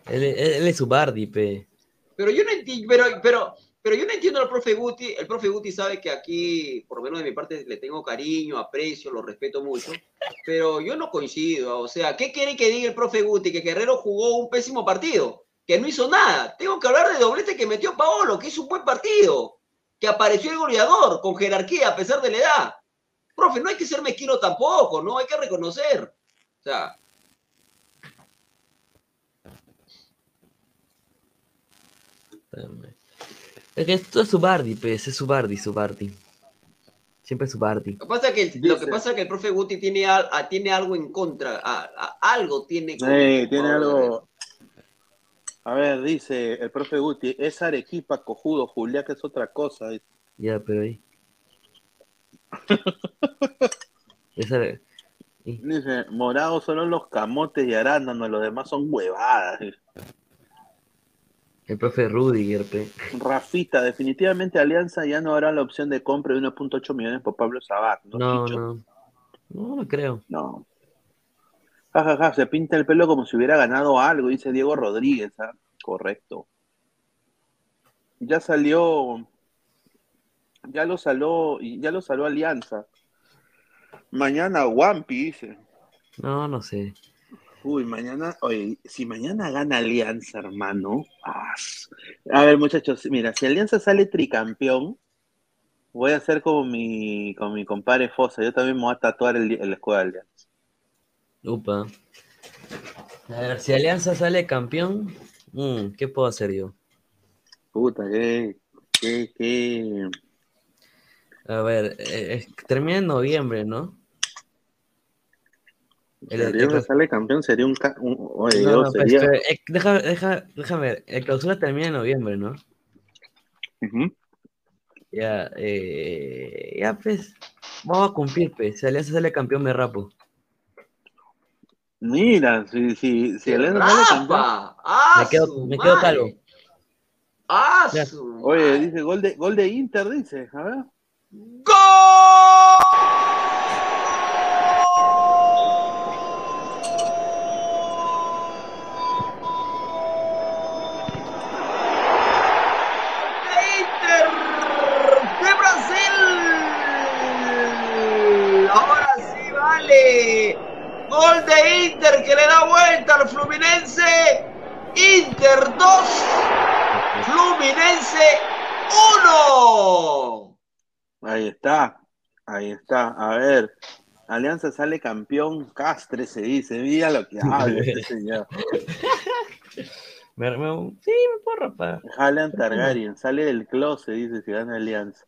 Él, él- él es su Bardi, pe. Pero yo no entiendo, pero, pero, pero yo no entiendo al profe Guti. El profe Guti sabe que aquí, por lo menos de mi parte, le tengo cariño, aprecio, lo respeto mucho. Pero yo no coincido. O sea, ¿qué quiere que diga el profe Guti? Que Guerrero jugó un pésimo partido, que no hizo nada. Tengo que hablar de doblete que metió Paolo, que hizo un buen partido, que apareció el goleador con jerarquía a pesar de la edad. Profe, no hay que ser mezquino tampoco, ¿no? Hay que reconocer. O sea, Es que esto es su Bardi, pues, es su Bardi, su Bardi. Siempre es su Bardi. Lo que pasa es que, lo que, pasa es que el profe Guti tiene, al- a- tiene algo en contra, a- a- algo tiene con- Eh, tiene algo. A ver, dice el profe Guti, es Arequipa, cojudo, Julia, que es otra cosa. dice. Ya, pero ahí. Esa- Dice, morados solo los camotes y arándanos, los demás son huevadas. dice. El profe Rudiger, pe. Rafita, definitivamente Alianza ya no habrá la opción de compra de 1.8 millones por Pablo Sabat. ¿no? No, no. No, no creo. No. Ja, ja, ja, se pinta el pelo como si hubiera ganado algo, dice Diego Rodríguez. ¿ah? Correcto. Ya salió, ya lo saló, ya lo saló Alianza. Mañana Wampi, dice. No, no sé. Uy, mañana, oye, si mañana gana Alianza, hermano. ah, A ver, muchachos, mira, si Alianza sale tricampeón, voy a hacer como mi, con mi compadre Fosa. Yo también me voy a tatuar el, el escudo de Alianza. Upa. A ver, si Alianza sale campeón, mm, ¿qué puedo hacer yo? Puta, qué, qué, qué. A ver, eh, termina en noviembre, ¿no? Si El- el Alianza cla- sale campeón, sería un. ca- un- oye, No, no, pues, sería. eh, deja- deja- déjame ver. El clausura termina en noviembre, ¿no? Ya, eh, ya pues, vamos a cumplir, pues. Si Alianza sale campeón, me rapo. Mira, si, si, si ¡Qué Alianza sale campeón. ¡Ah, Me quedo, me quedo calvo. ¡Ah, Oye, dice gol de, gol de Inter, dice. A ver. Inter Gol de Inter que le da vuelta al Fluminense. Inter 2, Fluminense 1. Ahí está, ahí está. A ver, Alianza sale campeón, Castre se dice. Mira lo que habla este señor. Me, me- sí, me puedo rapar. Haaland Targaryen sale del closet, dice, si gana Alianza.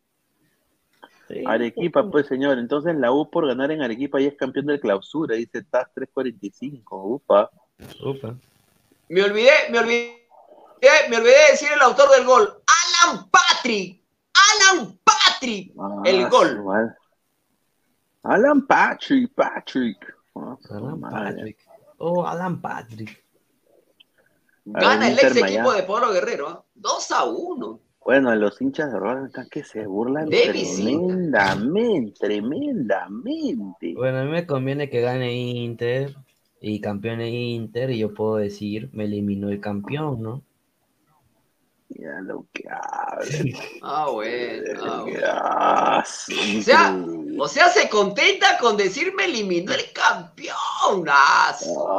Sí, Arequipa, pues señor. Entonces la U por ganar en Arequipa ya es campeón del clausura, dice TAS 345. Upa. Upa. Me olvidé, me olvidé, me olvidé de decir el autor del gol. Alan Patrick. Alan Patrick. El Ah, gol. su madre. Alan Patrick, Patrick. Su Alan. Patrick. Oh, Alan Patrick. Gana el ex equipo de Pablo Guerrero. ¿ah? 2 a 1. Bueno, los hinchas de Roland están que se burlan tremendamente, tremendamente. Bueno, a mí me conviene que gane Inter y campeone Inter y yo puedo decir, me eliminó el campeón, ¿no? Mira lo que habla. Ah, bueno. ah, bueno. O sea, o sea, se contenta con decirme eliminó el campeón.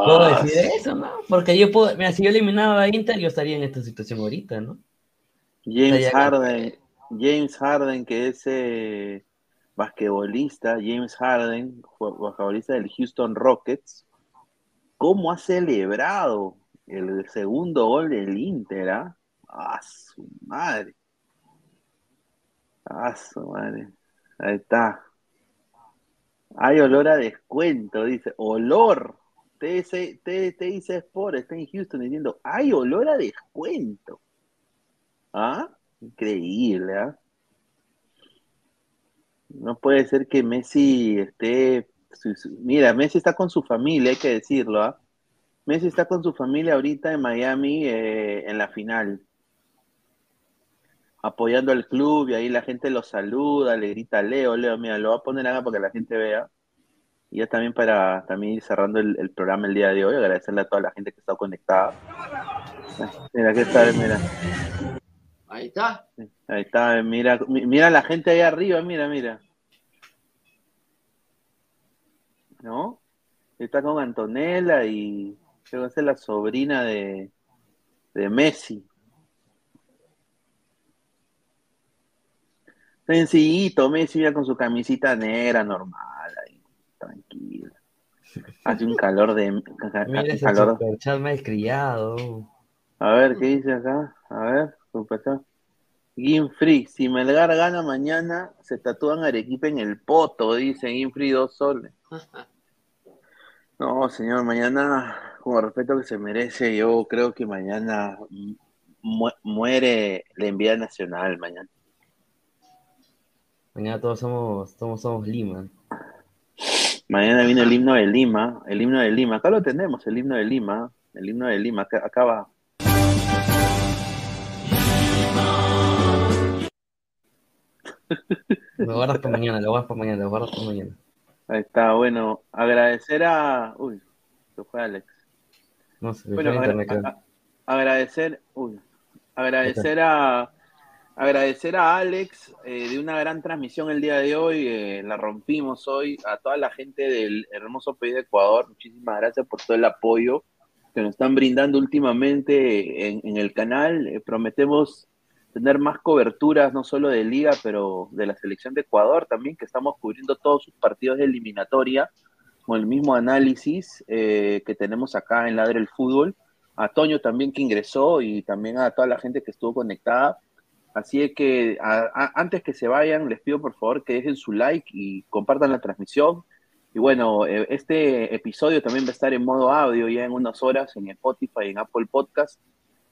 ¿Puedo decir eso, no? Porque yo puedo, mira, si yo eliminaba a Inter, yo estaría en esta situación ahorita, ¿no? James Harden, James Harden, que es eh, basquetbolista, James Harden, basquetbolista del Houston Rockets, ¿cómo ha celebrado el segundo gol del Inter? Ah, ¡Ah, su madre! ¡Ah, su madre! Ahí está. Hay olor a descuento, dice. Olor. TC, T- Sport está en Houston diciendo, hay olor a descuento. ¿Ah? Increíble, ¿ah? No puede ser que Messi esté... Mira, Messi está con su familia, hay que decirlo, ¿ah? Messi está con su familia ahorita en Miami eh, en la final, apoyando al club y ahí la gente lo saluda, le grita Leo, Leo, mira, lo voy a poner acá para que la gente vea. Y ya también para también ir cerrando el, programa el día de hoy, agradecerle a toda la gente que está conectada. Mira, ¿qué tal? Mira. Ahí está. Ahí está, mira, mi- mira la gente ahí arriba, mira, mira. ¿No? Está con Antonella y creo que esa es la sobrina de, de Messi. Sencillito, Messi ya con su camisita negra normal, ahí, tranquilo. Hace un calor de... Mira ese calor. superchat malcriado. A ver, ¿qué dice acá? A ver, Free, si Melgar gana mañana, se tatúan Arequipa en el poto, dice Free dos soles. No, señor, mañana, con el respeto que se merece, yo creo que mañana mu- muere la enviada nacional mañana. Mañana todos somos, todos somos Lima. Mañana viene el himno de Lima, el himno de Lima. Acá lo tenemos, el himno de Lima, el himno de Lima, acá, acá va. Lo guardas para mañana, lo guardas para mañana, lo guardas para mañana. Ahí está, bueno, agradecer a... Uy, se fue Alex. No sé, Bueno, agra- agradecer, uy, agradecer a agradecer a Alex eh, de una gran transmisión el día de hoy, eh, la rompimos hoy, a toda la gente del hermoso país de Ecuador, muchísimas gracias por todo el apoyo que nos están brindando últimamente en, en el canal. Eh, prometemos tener más coberturas, no solo de liga, pero de la selección de Ecuador también, que estamos cubriendo todos sus partidos de eliminatoria con el mismo análisis eh, que tenemos acá en Ladre el Fútbol. A Toño también que ingresó y también a toda la gente que estuvo conectada. Así que a- a- antes que se vayan, les pido por favor que dejen su like y compartan la transmisión. Y bueno, eh, este episodio también va a estar en modo audio ya en unas horas en Spotify, en Apple Podcast,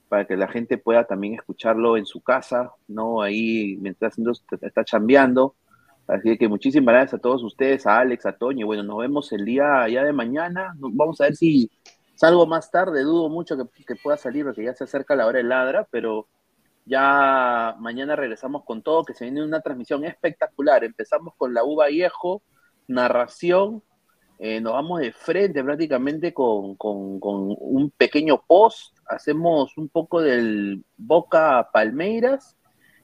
para que la gente pueda también escucharlo en su casa, ¿no? Ahí mientras está chambeando. Así que muchísimas gracias a todos ustedes, a Alex, a Toño. Bueno, nos vemos el día ya de mañana. Vamos a ver si salgo más tarde. Dudo mucho que, pueda salir porque ya se acerca la hora de ladra, pero ya mañana regresamos con todo, que se viene una transmisión espectacular. Empezamos con la uva viejo, narración. eh, nos vamos de frente prácticamente con- con un pequeño post. Hacemos un poco del Boca Palmeiras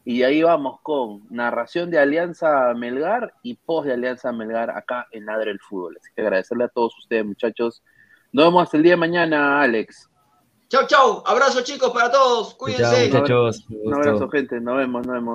y ahí vamos con narración de Alianza Melgar y post de Alianza Melgar acá en Ladre el Fútbol. Así que agradecerle a todos ustedes, muchachos. Nos vemos hasta el día de mañana, Alex. Chau, chau. Abrazo, chicos, para todos. Cuídense. muchachos. Un abrazo, gente. Nos vemos, nos vemos.